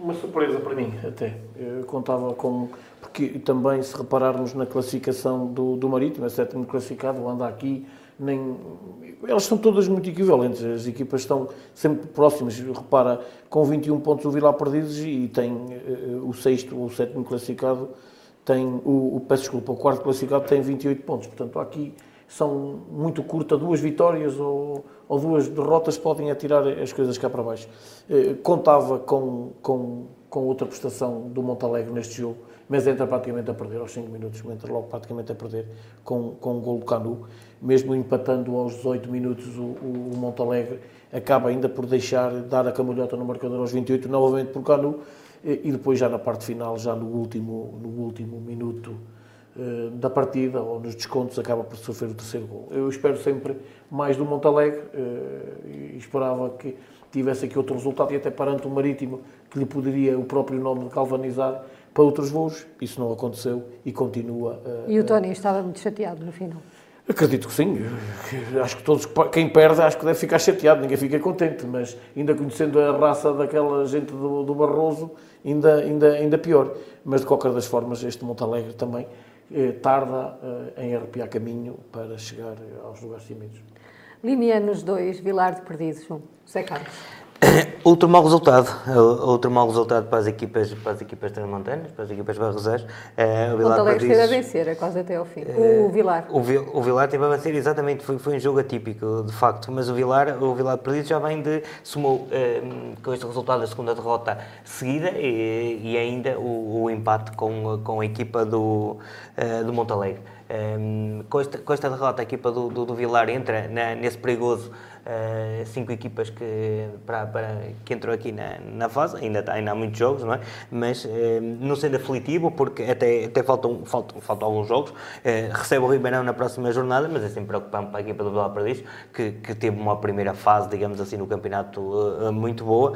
Uma surpresa para mim, até. Eu contava com. Porque também, se repararmos na classificação do, do Marítimo, é sétimo classificado, anda aqui, nem. Elas são todas muito equivalentes, as equipas estão sempre próximas. Repara, com 21 pontos o Vila perdidos e tem uh, o sexto ou o sétimo classificado, tem o, o, peço desculpa, o quarto classificado tem 28 pontos. Portanto, aqui são muito curtas, duas vitórias ou, ou, duas derrotas podem atirar as coisas cá para baixo. Eh, contava com, com, com outra prestação do Montalegre neste jogo, mas entra praticamente a perder aos 5 minutos, entra logo praticamente a perder com, com um gol do Canu. Mesmo empatando aos 18 minutos, o, o, o Montalegre acaba ainda por deixar dar a cambalhota no marcador aos 28, novamente por Canu, e, depois já na parte final, já no último, no último minuto, eh, da partida ou nos descontos acaba por sofrer o terceiro gol. Eu espero sempre mais do Montalegre eh, esperava que tivesse aqui outro resultado e até parante o Marítimo que lhe poderia o próprio nome galvanizar para outros voos. Isso não aconteceu e continua.
Uh, e o Tony estava muito chateado no final?
Acredito que sim. Acho que todos, quem perde, acho que deve ficar chateado, ninguém fica contente, mas ainda conhecendo a raça daquela gente do, do Barroso, ainda, ainda, ainda pior. Mas de qualquer das formas, este Montalegre também eh, tarda eh, em arrepiar caminho para chegar aos lugares cimeiros.
Limianos 2, Vilar de Perdidos 1. José Carlos.
Outro mau resultado, outro mau resultado para as equipas, para as equipas transmontanas, para as equipas barroseiras.
Uh, o Vilar Alegre esteve a vencer, é quase até ao fim. Uh, o Vilar.
O, o Vilar esteve a vencer, exatamente, foi, foi um jogo atípico, de facto, mas o Vilar, o Vilar Perdido já vem de, somou uh, com este resultado a segunda derrota seguida e, e ainda o, o, empate com, com a equipa do, do Montalegre. Um, com, esta, com esta derrota, a equipa do, do, do Vilar entra na, nesse perigoso uh, cinco equipas que, para, que entrou aqui na, na fase, ainda, ainda há muitos jogos, não é? Mas uh, não sendo aflitivo, porque até, até faltam, faltam, faltam alguns jogos, uh, recebe o Ribeirão na próxima jornada, mas é sempre preocupante para a equipa do Vila Perdiz, que, que teve uma primeira fase, digamos assim, no campeonato muito boa.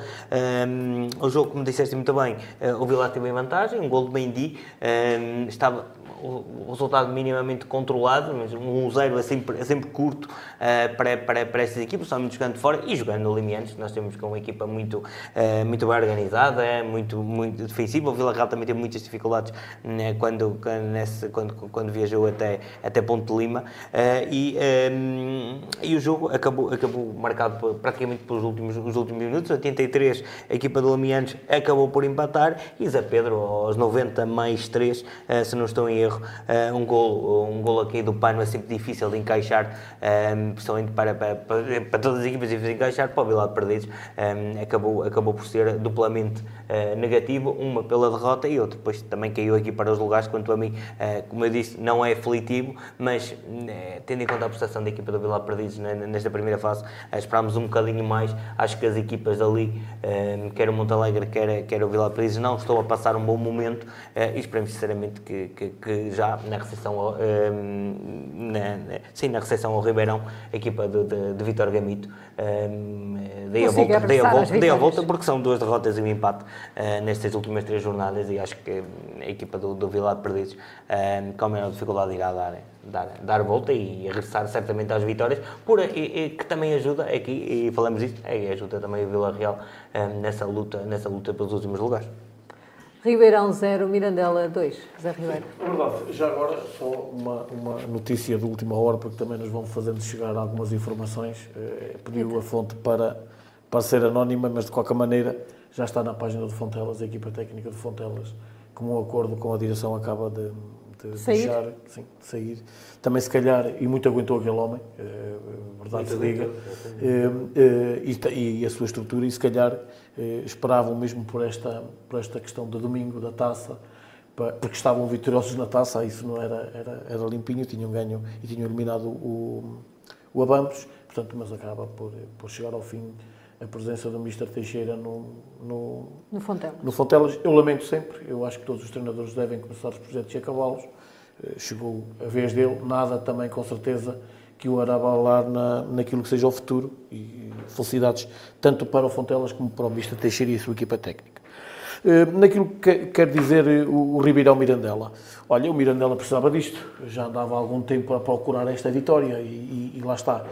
Um, o jogo, como disseste muito bem, o Vila teve em vantagem, um gol de Mendy, um, estava o resultado minimamente controlado, mas um 0 é sempre, é sempre curto uh, para, para, para estas equipas, somente jogando fora e jogando no Limiantes. Nós temos com uma equipa muito, uh, muito bem organizada, muito, muito defensiva. O Vila Real também teve muitas dificuldades né, quando, nesse, quando, quando viajou até, até Ponte de Lima uh, e, um, e o jogo acabou, acabou marcado por, praticamente pelos últimos, os últimos minutos. 83, a equipa do Limiantes acabou por empatar e Zé Pedro, aos 90 mais 3, se não estou em erro, erro. Uh, um, gol, um gol aqui do Pano é sempre difícil de encaixar, um, principalmente para, para, para, para, todas as equipas difícil de encaixar, para o Vila de Perdidos um, acabou, acabou por ser duplamente uh, negativo, uma pela derrota e outra depois também caiu aqui para os lugares, quanto a mim, uh, como eu disse, não é aflitivo, mas tendo em conta a prestação da equipa do Vila de Perdidos nesta primeira fase, esperámos um bocadinho mais, acho que as equipas dali, quer o Montalegre, quer, quer o Vila Perdidos, não estão a passar um bom momento e esperamos sinceramente que, que, que já na recepção, ehm, na, sim, na recepção ao Ribeirão, a equipa de, de, de Vitor Gamito, um, ehm, dei, a volta, dei, a volta, dei a volta porque são duas derrotas e um empate uh, nestas últimas três jornadas e acho que a equipa do, do Vila de Perdidos, um, ehm, com a menor dificuldade, irá dar, dar, dar volta e regressar certamente às vitórias, por, e, e, que também ajuda aqui, e falamos disso, é, ajuda também o Vila Real um, nessa, luta, nessa luta pelos últimos lugares.
Ribeirão 0, Mirandela 2. José Ribeiro.
É verdade. Já agora, só uma, uma notícia de última hora, porque também nos vão fazendo chegar algumas informações. Eh, pediu a fonte para, para ser anónima, mas de qualquer maneira já está na página de Fontelas, a equipa técnica de Fontelas, como um acordo com a direção acaba de de
sair.
deixar, sim, de sair. Também se calhar, e muito aguentou aquele homem, eh, verdade se diga, eh, eh, e, e a sua estrutura, e se calhar esperavam mesmo por esta, por esta questão do domingo, da taça, porque estavam vitoriosos na taça, isso não era, era, era limpinho, tinham ganho e tinham eliminado o, o Abambos, portanto, mas acaba por, por chegar ao fim a presença do Mr. Teixeira no, no,
No Fontelas.
no Fontelas. Eu lamento sempre, eu acho que todos os treinadores devem começar os projetos e acabá-los. Eh, Chegou a vez dele, nada também com certeza que o hará abalar na, naquilo que seja o futuro e felicidades tanto para o Fontelas como para o Mr. Teixeira e a sua equipa técnica. Eh, Naquilo que quer dizer eh, o o Ribeirão Mirandela. Olha, o Mirandela precisava disto, já andava há algum tempo a procurar esta vitória e, e- e lá está.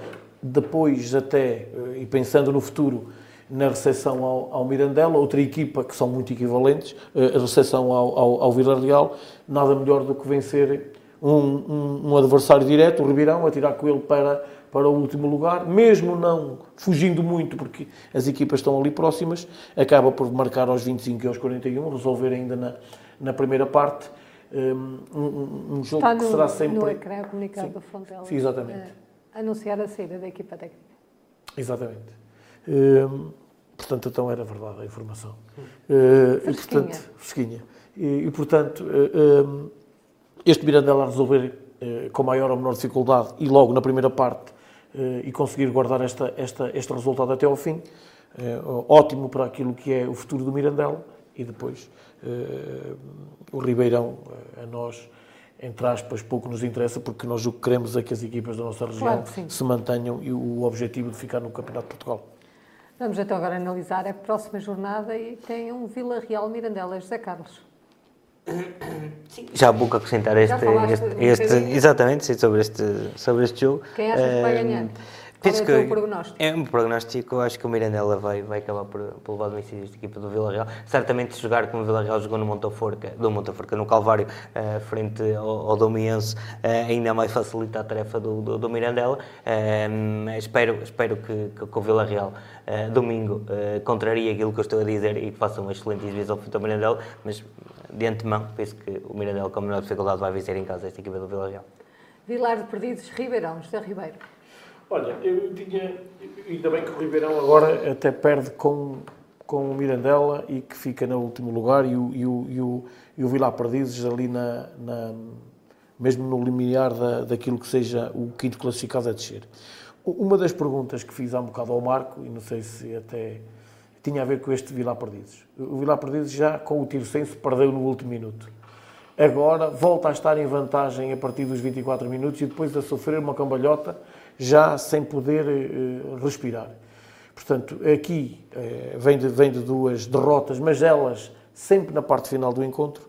Depois, até, eh, e pensando no futuro, na recepção ao, ao Mirandela, outra equipa que são muito equivalentes, eh, a recepção ao, ao, ao Vila Real, nada melhor do que vencer um, um, um adversário direto, o Ribeirão, a tirar com ele para, para o último lugar, mesmo não fugindo muito, porque as equipas estão ali próximas, acaba por marcar aos 25 e aos 41, resolver ainda na, na primeira parte um, um, um jogo que será sempre...
no ecrã comunicado
Sim.
Fontelas.
Sim, exatamente.
eh, anunciar a saída da equipa técnica.
Exatamente. Hum, portanto, então era verdade a informação. Uh, e,
Fresquinha.
portanto, fresquinha. E, e, portanto, uh, um, este Mirandela a resolver uh, com maior ou menor dificuldade e logo na primeira parte e conseguir guardar esta, esta, este resultado até ao fim, ótimo para aquilo que é o futuro do Mirandela e depois o Ribeirão, a nós, entre aspas, pouco nos interessa, porque nós o que queremos é que as equipas da nossa região
Claro sim.
se mantenham e o objetivo de ficar no Campeonato de Portugal.
Vamos então agora analisar a próxima jornada e tem um Vila Real Mirandela, José Carlos.
Já há pouco acrescentar este,
Já
este,
um
este- exatamente, sim, sobre este, sobre este jogo.
Quem achas que vai
Ehm,
Qual
penso
é
que
prognóstico?
É um prognóstico, acho que o Mirandela vai, vai acabar por, por levar domicílio esta equipa do Vila Real. Certamente se jogar como o Vila Real jogou no Montaforca, do Montaforca, no Calvário, eh, frente ao, ao Domiense, eh, ainda mais facilita a tarefa do, do, do Mirandela. Ehm, espero espero que, que, que o Vila Real, domingo, eh, contraria aquilo que eu estou a dizer e que faça uma excelente exibição frente ao Mirandela, mas de antemão penso que o Mirandela com menor dificuldade vai vencer em casa esta equipa do Vila Real.
Vilar de Perdidos, Ribeirão, José Ribeiro.
Olha, eu tinha. Ainda bem que o Ribeirão agora até perde com, com o Mirandela e que fica no último lugar e o, e o, e o, e o Vilar Perdizes ali na, na- mesmo no limiar da, daquilo que seja o quinto classificado a descer. Uma das perguntas que fiz há um bocado ao Marco, e não sei se até tinha a ver com este Vilar Perdizes. O Vilar Perdizes já com o Tirsense perdeu no último minuto. Agora volta a estar em vantagem a partir dos 24 minutos e depois a sofrer uma cambalhota já sem poder eh, respirar. Portanto, aqui eh, vem, de, vem de duas derrotas, mas elas sempre na parte final do encontro.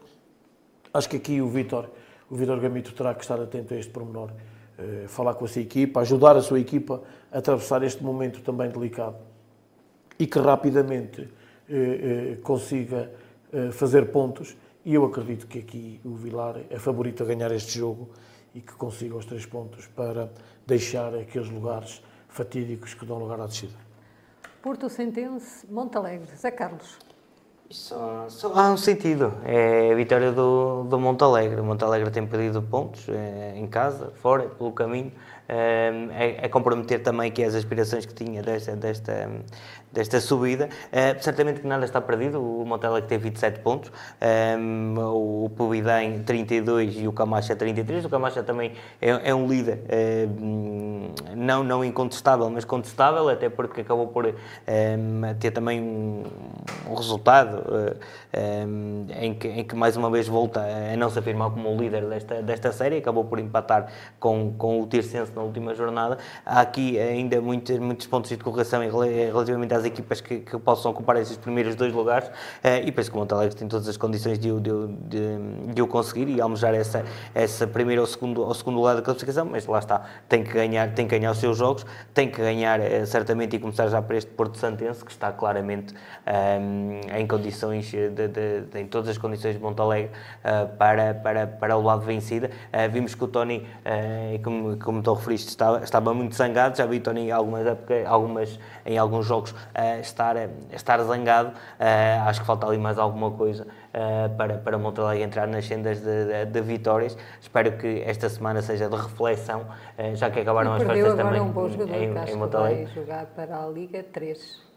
Acho que aqui o Vítor, o Vítor Gamito terá que estar atento a este pormenor, eh, falar com a sua equipa, ajudar a sua equipa a atravessar este momento também delicado e que rapidamente consiga fazer pontos. E eu acredito que aqui o Vilar é favorito a ganhar este jogo e que consiga os três pontos para deixar aqueles lugares fatídicos que dão lugar à descida.
Porto Sentense, Montalegre, José Carlos.
Só, só há um sentido, é a vitória do, do Montalegre. O Montalegre tem perdido pontos eh, em casa, fora, pelo caminho. Eh, É, é comprometer também aqui as aspirações que tinha desta, desta, desta subida. Eh, certamente que nada está perdido. O Montalegre tem 27 pontos, eh, o Puvidem 32 e o Camacha 33. O Camacha também é, é um líder, não, não incontestável, mas contestável, até porque acabou por eh, ter também um, um resultado em, que, em que mais uma vez volta a não se afirmar como o líder desta, desta série, acabou por empatar com, com o Tirsense na última jornada. Há aqui ainda muitos, muitos pontos de rela- relativamente às equipas que, que possam ocupar esses primeiros dois lugares eh, e penso que o Montalegre tem todas as condições de, de, de, de o conseguir e almejar essa, essa primeira ou segundo, ou segundo lugar da classificação, mas lá está, tem que ganhar, tem que ganhar os seus jogos, tem que ganhar eh, certamente e começar já para este Porto Santense que está claramente ehm, em condições, de, de- em todas as condições de Montalegre eh, para, para, para o lado vencida. Vimos que o Tony, como, como estou a referir, referiste, estava, estava muito zangado, já vi Tony algumas, algumas, em alguns jogos uh, estar, estar zangado, uh, acho que falta ali mais alguma coisa uh, para, para Montalegre entrar nas sendas de, de, de, vitórias, espero que esta semana seja de reflexão, já que acabaram as festas também
um bom jogador,
em,
em Montalegre. vai jogar para a Liga 3.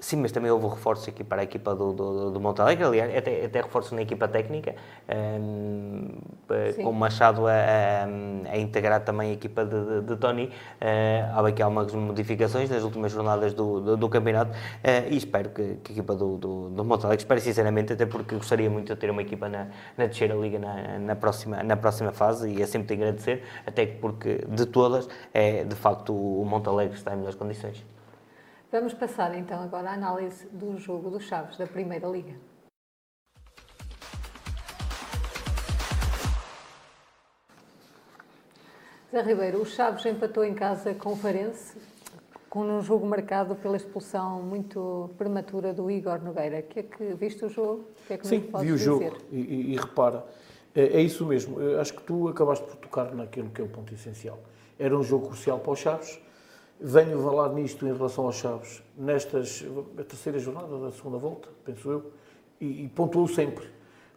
Sim, mas também houve reforços aqui para a equipa do, do, do Montalegre, aliás, até, até reforços na equipa técnica, um, ehm, com o Machado a, a, a, integrar também a equipa de, de, de Tony. Uh, há aqui algumas modificações nas últimas jornadas do, do, do campeonato uh, e espero que, que, a equipa do, do, do Montalegre, espero sinceramente, até porque gostaria muito de ter uma equipa na, na terceira liga na, na, próxima, na próxima fase e é sempre de agradecer, até porque de todas é de facto o Montalegre está em melhores condições.
Vamos passar então agora à análise do jogo dos Chaves da Primeira Liga. Zé Ribeiro, o Chaves empatou em casa com o Farense, com um jogo marcado pela expulsão muito prematura do Igor Nogueira. Que é que viste o jogo? Que é que
Sim, vi o
dizer?
jogo e, e, e, repara, é, é, isso mesmo. Acho que tu acabaste por tocar naquilo que é o ponto essencial. Era um jogo crucial para os Chaves Venho falar nisto em relação aos Chaves, nestas, a terceira jornada da segunda volta, penso eu, e, e pontuou sempre,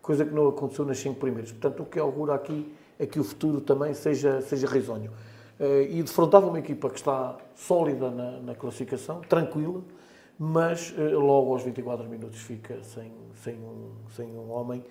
coisa que não aconteceu nas cinco primeiras. Portanto, o que augura aqui é que o futuro também seja, seja risonho. Eh, e defrontava uma equipa que está sólida na, na classificação, tranquila, mas eh, logo aos 24 minutos fica sem, sem, um, sem um homem,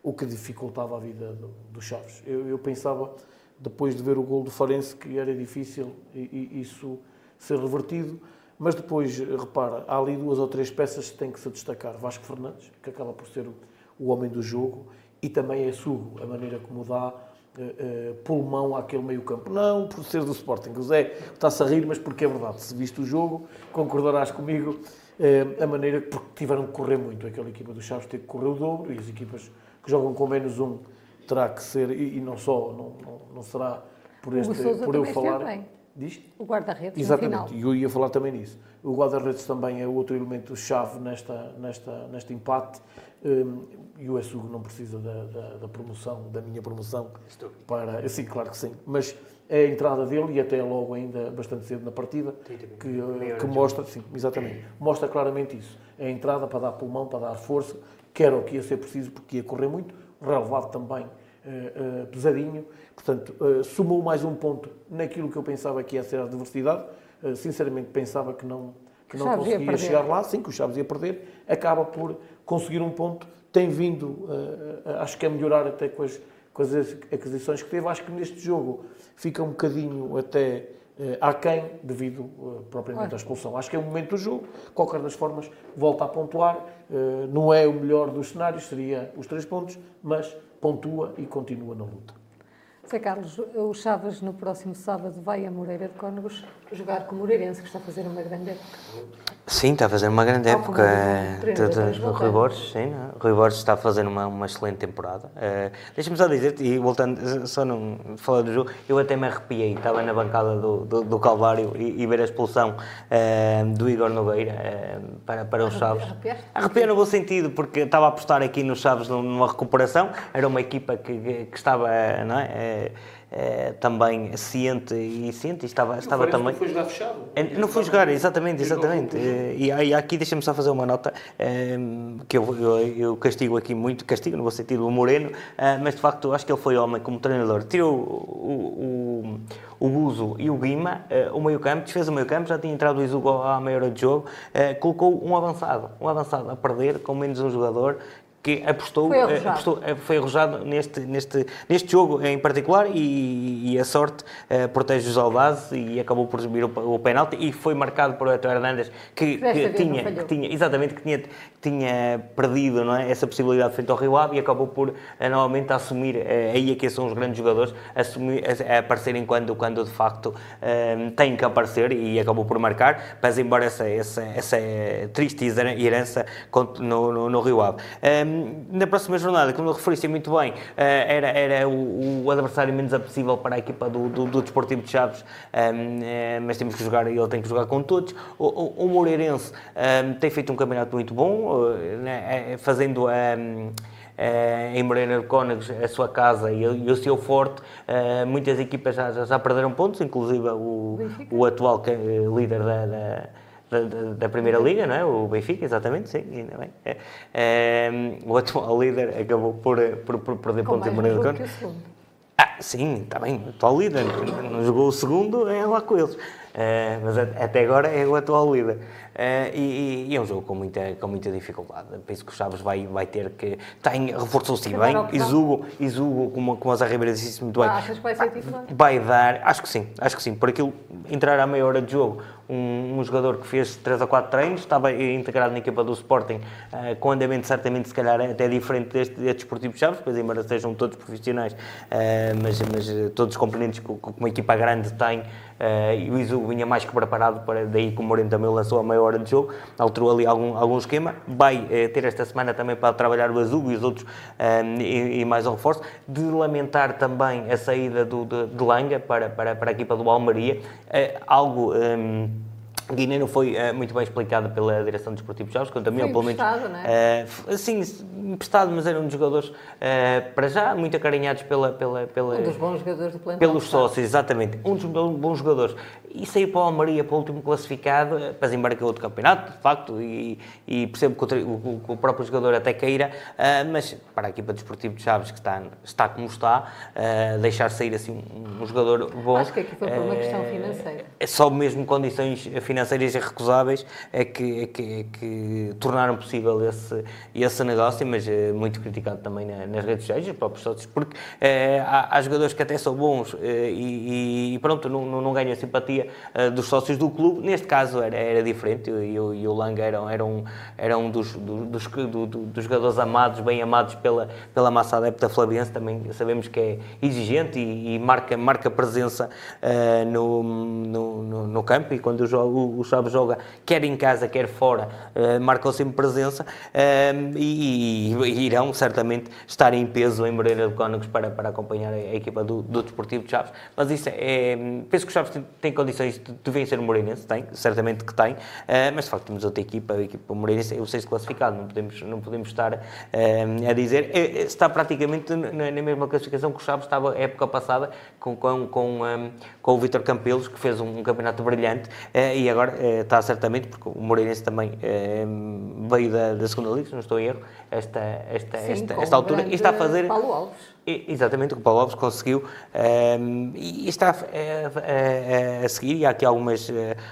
o que dificultava a vida dos do Chaves. Eu, eu, pensava, depois de ver o gol do Farense, que era difícil e, e isso ser revertido. Mas depois, repara, há ali duas ou três peças que têm que se destacar. Vasco Fernandes, que acaba por ser o, o homem do jogo, e também é Sugo, a maneira como dá uh, uh, pulmão àquele meio campo. Não por ser do Sporting. O Zé está-se a rir, mas porque é verdade. Se viste o jogo, concordarás comigo, uh, a maneira porque tiveram que correr muito. Aquela equipa do Chaves teve que correr o dobro, e as equipas que jogam com menos um terá que ser, e, e não só, não, não, não será por, este, por eu falar. Bem.
Diz? O guarda-redes
Exatamente, e eu ia falar também nisso. O guarda-redes também é outro elemento-chave nesta, nesta, neste empate. Um, e o Essugo não precisa da, da, da, promoção, da minha promoção, para... Sim, claro que sim. Mas é a entrada dele, e até logo ainda bastante cedo na partida, que, que mostra, sim, exatamente, mostra claramente isso. É a entrada para dar pulmão, para dar força, que era o que ia ser preciso, porque ia correr muito, relevado também uh, uh, pesadinho, Portanto, uh, sumou mais um ponto naquilo que eu pensava que ia ser a adversidade. Uh, sinceramente, pensava que não, que não conseguia chegar lá. Sim, que o Chaves ia perder. Acaba por conseguir um ponto. Tem vindo, uh, acho que a melhorar até com as, com as aquisições que teve. Acho que neste jogo fica um bocadinho até aquém devido propriamente à expulsão. Acho que é o momento do jogo. Qualquer das formas, volta a pontuar. não é o melhor dos cenários, seria os três pontos, mas pontua e continua na luta.
Zé Carlos, o Chaves no próximo sábado vai a Moreira de Cónegos jogar com o Moreirense, que está a fazer uma grande época.
Sim, está a fazer uma grande época. O Rui Borges, sim, né? Rui Borges está a fazer uma, uma excelente temporada. Uh, Deixa-me só dizer, e voltando, só não falar do jogo, eu até me arrepiei, estava na bancada do, do, do Calvário e, e, ver a expulsão uh, do Igor Nogueira uh, para, para os Chaves. Arrepiei no bom sentido, porque estava a apostar aqui nos Chaves numa recuperação, era uma equipa que, que, que estava, não é? É, também ciente e ciente e estava, estava também. Não
foi jogar fechado? É,
não foi jogar, exatamente, exatamente. E, e aqui deixa-me só fazer uma nota que eu, eu, eu, castigo aqui muito, castigo no sentido o Moreno, mas de facto acho que ele foi homem como treinador. Tirou o, o, o Guzo e o Guima, o meio-campo, desfez o meio-campo, já tinha entrado o Izugo à meia hora de jogo, colocou um avançado, um avançado a perder com menos um jogador que apostou, foi arrojado, apostou, eh, foi arrojado neste, neste, neste jogo em particular e, e a sorte uh, protege os audazes e acabou por subir o, o penalti e foi marcado por Eto Hernandes que, que tinha, que tinha, exatamente, que tinha, tinha perdido não é, essa possibilidade frente ao Rio Ave e acabou por uh, novamente assumir, uh, aí é que são os grandes jogadores, assumir, a, a aparecerem quando, quando de facto uh, têm que aparecer e acabou por marcar, mas embora essa, essa, essa triste herança no, no, no Rio Ave. Um, na próxima jornada, como eu referiste muito bem, eh, era, era o, o adversário menos apetecível para a equipa do, do, do Desportivo de Chaves, eh, mas temos que jogar, ele tem que jogar com todos. O, o, o Moreirense tem feito um campeonato muito bom, eh, né, fazendo em Moreira de Cónegos a sua casa e, e o seu forte, muitas equipas já, já, já, perderam pontos, inclusive o, o atual líder da, da da, da, da, Primeira Liga, não é? O Benfica, exatamente, sim, ainda bem. É, é, o atual líder acabou por, por, por perder pontos em Moreira de Cónegos. Ah, sim, está bem, o atual líder. Não jogou o segundo, é lá com eles. Uh, mas até agora é o atual líder. Uh, e, e, é um jogo com muita, com muita dificuldade. Penso que o Chaves vai, vai ter que. Tem, reforçou-se bem. Izugo, Izugo, como, como a Zé Ribeiro disse muito bem.
Ah, achas que vai ser titular?
Vai dar, acho que sim, acho que sim. Por aquilo, entrar à meia hora de jogo, um, um jogador que fez 3 ou 4 treinos, estava integrado na equipa do Sporting, uh, com andamento certamente, se calhar, até diferente deste, deste Esportivo Chaves, pois embora sejam todos profissionais, uh, mas, mas todos componentes que, que uma equipa grande tem. Uh, e o Izugo vinha mais que preparado para daí que o Moreno também lançou a meia hora de jogo, alterou ali algum, algum esquema. Vai uh, ter esta semana também para trabalhar o Izugo e os outros uh, e, e, mais um reforço. De lamentar também a saída do, de, de Langa para, para, para a equipa do Almeria, algo. Um, Guiné não foi uh, muito bem explicado pela direção dos Esportivo Jogos, quanto a mim, pelo menos.
não é?
Uh, sim, emprestado, mas era um dos jogadores, uh, para já, muito acarinhados pela, pela, pela,
um dos bons jogadores do plantel.
Pelos sócios, exatamente. Um dos bons jogadores. E saiu para o Almeria, para o último classificado, para embarcar outro campeonato, de facto, e, e percebo que o, o, o, próprio jogador até queira, mas para a equipa do Esportivo de Chaves, que está, está como está, deixar sair assim um, um, jogador bom.
Acho que aqui foi por uma questão financeira.
É só mesmo condições financeiras financeiras irrecusáveis é que, é que, é que tornaram possível esse, esse negócio, mas é muito criticado também nas redes sociais, os próprios sócios, porque é, há, há, jogadores que até são bons é, e, e, pronto, não, não, não ganham a simpatia dos sócios do clube. Neste caso era, era diferente. E, o, o Langa era, era, um, era um dos, dos, do, dos jogadores amados, bem amados pela, pela massa adepta flaviense, também sabemos que é exigente e, e marca, marca presença no, no, no, no, campo. E quando o, o Chaves joga quer em casa, quer fora, uh, marcam sempre presença uh, e, e, irão certamente estar em peso em Moreira de Cónegos para, para acompanhar a, a equipa do, do Desportivo de Chaves. Mas isso é, é penso que o Chaves tem, tem condições de, de vencer o Moreirense, tem, certamente que tem, uh, mas de facto temos outra equipa, a equipa Moreirense é o sexto classificado, não podemos, não podemos estar a dizer, é, está praticamente na, na, mesma classificação que o Chaves estava a época passada com, com, com, um, com o Vitor Campelos, que fez um, um campeonato brilhante e agora eh, está certamente, porque o Moreirense também eh, veio da, da segunda liga, se não estou em erro, esta, esta,
Sim,
esta, esta altura, e está a fazer...
Paulo Alves.
Exatamente, o que o Paulo Alves conseguiu um, e está a, a, a, seguir, e há aqui algumas,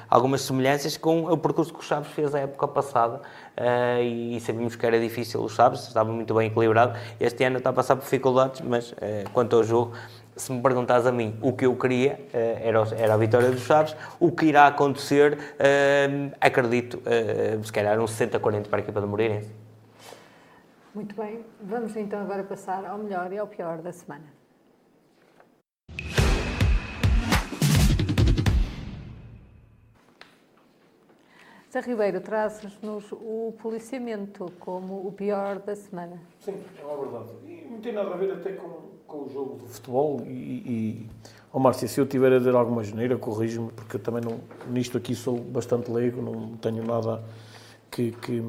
algumas semelhanças com o percurso que o Chaves fez a época passada uh, e sabíamos que era difícil o Chaves, estava muito bem equilibrado. Este ano está a passar por dificuldades, mas uh, quanto ao jogo, se me perguntas a mim o que eu queria, uh, era, era a vitória dos Chaves. O que irá acontecer, uh, acredito, uh, se calhar um 60-40 para a equipa do Moreirense.
Muito bem, vamos então agora passar ao melhor e ao pior da semana. Zé Ribeiro, traz-nos o policiamento como o pior da semana.
Sim, é uma verdade. E não tem nada a ver até com, com o jogo de futebol e, e oh, Márcia, se eu tiver a dizer alguma geneira, corrijo-me, porque eu também não, nisto aqui sou bastante leigo, não tenho nada que, que,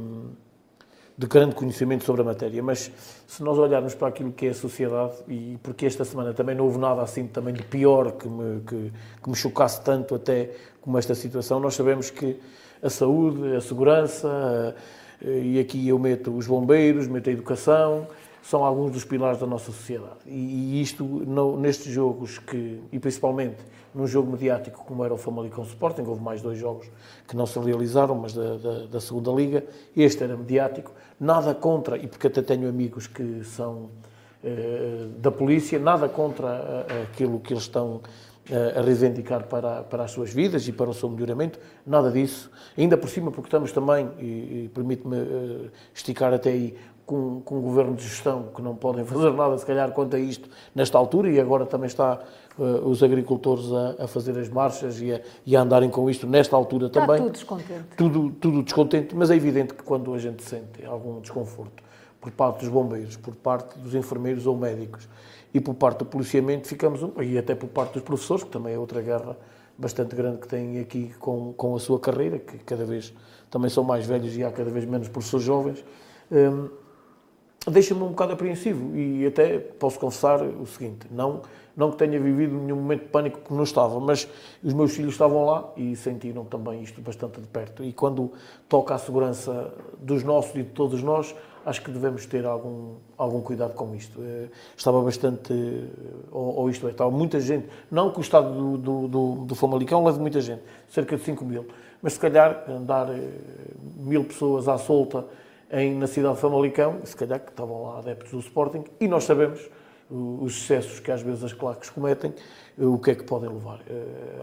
de grande conhecimento sobre a matéria, mas se nós olharmos para aquilo que é a sociedade, e porque esta semana também não houve nada assim também de pior que me, que, que me chocasse tanto até como esta situação, nós sabemos que a saúde, a segurança, e aqui eu meto os bombeiros, meto a educação, são alguns dos pilares da nossa sociedade. E, isto, no, nestes jogos, que, e principalmente num jogo mediático como era o Famalicão Sporting, houve mais dois jogos que não se realizaram, mas da, da, da segunda Liga, este era mediático, nada contra, e porque até tenho amigos que são eh, da polícia, nada contra aquilo que eles estão a reivindicar para, para as suas vidas e para o seu melhoramento, nada disso. Ainda por cima, porque estamos também, e, e permite-me uh, esticar até aí, com, com um governo de gestão que não podem fazer nada, se calhar, quanto a isto nesta altura, e agora também está uh, os agricultores a, a, fazer as marchas e a, e a, andarem com isto nesta altura
está
também.
tudo descontente.
Tudo, tudo descontente, mas é evidente que quando a gente sente algum desconforto por parte dos bombeiros, por parte dos enfermeiros ou médicos, e por parte do policiamento ficamos, e até por parte dos professores, que também é outra guerra bastante grande que têm aqui com, com a sua carreira, que cada vez também são mais velhos e há cada vez menos professores jovens. Um, deixa-me um bocado apreensivo e até posso confessar o seguinte, não, não que tenha vivido nenhum momento de pânico que não estava, mas os meus filhos estavam lá e sentiram também isto bastante de perto. E quando toca a segurança dos nossos e de todos nós, acho que devemos ter algum, algum cuidado com isto. Eh, estava bastante, ou, ou isto é, estava muita gente, não que o estado do, do, do, do Famalicão leve muita gente, cerca de 5 mil, mas se calhar andar eh, mil pessoas à solta em, na cidade de Famalicão, se calhar que estavam lá adeptos do Sporting, e nós sabemos os excessos que às vezes as claques cometem, eh, o que é que podem levar.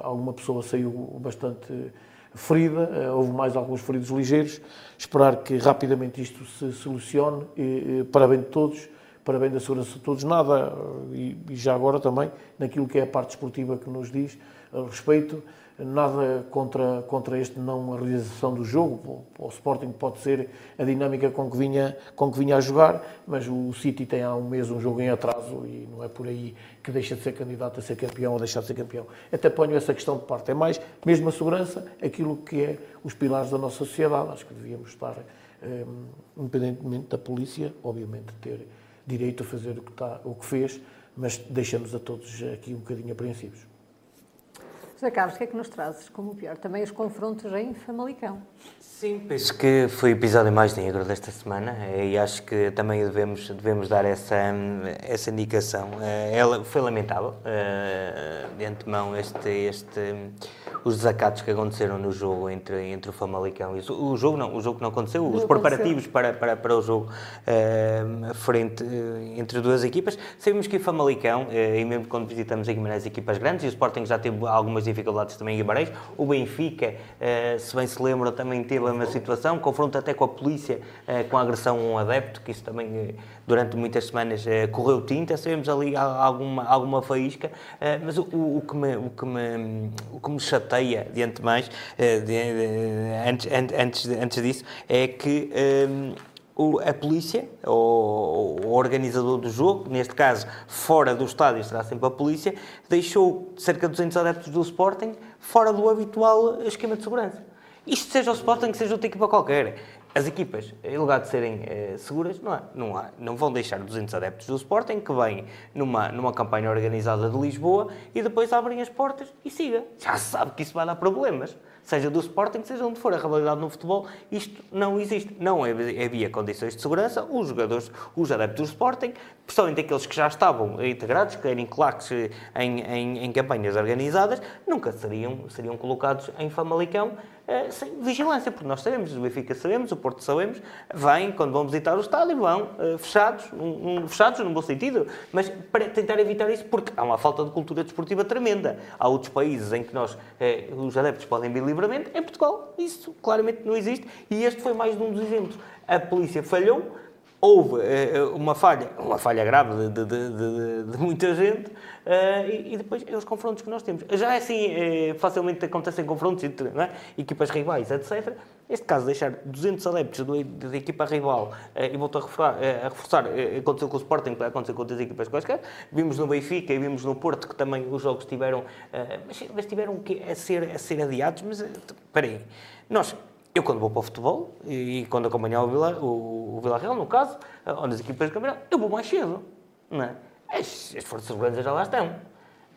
Alguma pessoa saiu bastante ferida, eh, houve mais alguns feridos ligeiros. Esperar que rapidamente isto se solucione, e, para bem de todos, para bem da segurança de todos. Nada, e já agora também, naquilo que é a parte esportiva que nos diz a respeito, nada contra, contra este não realização do jogo. O, o Sporting pode ser a dinâmica com que, vinha, com que vinha a jogar, mas o City tem há um mês um jogo em atraso e não é por aí que deixa de ser candidato a ser campeão ou deixar de ser campeão. Até ponho essa questão de parte. É mais, mesmo a segurança, aquilo que é os pilares da nossa sociedade. Acho que devíamos estar, eh, independentemente da polícia, obviamente, ter direito a fazer o que, está, o que fez, mas deixamos a todos aqui um bocadinho apreensivos.
José Carlos, o que é que nos trazes como pior? Também os confrontos em Famalicão.
Sim, penso que foi o episódio mais negro desta semana eh, e acho que também devemos, devemos dar essa, essa indicação. Eh, ela foi lamentável, eh, de antemão, este, este, os desacatos que aconteceram no jogo entre, entre o Famalicão e o, o jogo. Não, o jogo não aconteceu, não os preparativos para, para, para o jogo frente entre duas equipas. Sabemos que o Famalicão, e mesmo quando visitamos em Guimarães equipas grandes, e o Sporting já teve algumas dificuldades também em Guimarães, o Benfica, se bem se lembra, também teve uma situação, confronto até com a polícia, eh, com a agressão a um adepto, que isso também eh, durante muitas semanas eh, correu tinta, sabemos ali alguma, alguma faísca, mas o, o, que me, o, que me, o que me chateia, de, de, antes, antes, antes disso, é que a polícia, o organizador do jogo, neste caso fora do estádio será sempre a polícia, deixou cerca de 200 adeptos do Sporting fora do habitual esquema de segurança. Isto seja o Sporting, seja outra equipa qualquer. As equipas, em lugar de serem eh, seguras, não, há, não, há, não vão deixar 200 adeptos do Sporting que vêm numa, numa campanha organizada de Lisboa e depois abrem as portas e siga. Já se sabe que isso vai dar problemas seja do Sporting, seja onde for. A realidade no futebol, isto não existe. Não havia condições de segurança. Os jogadores, os adeptos do Sporting, principalmente aqueles que já estavam integrados, que eram claques em, em, em campanhas organizadas, nunca seriam, seriam colocados em Famalicão eh, sem vigilância, porque nós sabemos, o Benfica sabemos, o Porto sabemos, vêm, quando vão visitar o estádio, vão uh, fechados, um, fechados no bom sentido, mas para tentar evitar isso, porque há uma falta de cultura desportiva tremenda. Há outros países em que nós, uh, os adeptos podem vir livremente, em Portugal isso claramente não existe, e este foi mais um dos exemplos. A polícia falhou, houve uh, uma falha, uma falha grave de, de, de, de muita gente, uh, e, e, depois é os confrontos que nós temos. Já é assim, uh, facilmente acontecem confrontos entre é? equipas rivais, etc. Neste caso, deixar 200 adeptos da equipa rival, e volto a reforçar, a reforçar aconteceu com o Sporting, aconteceu com outras equipas quaisquer, vimos no Benfica e vimos no Porto que também os jogos tiveram, mas, mas tiveram que a ser, a ser adiados, mas espera aí, nós eu, quando vou para o futebol e, e quando acompanhar o Vila, o, o Vila Real, no caso, onde as equipas de campeonato, eu vou mais cedo. Não é? as, as forças de segurança já lá estão.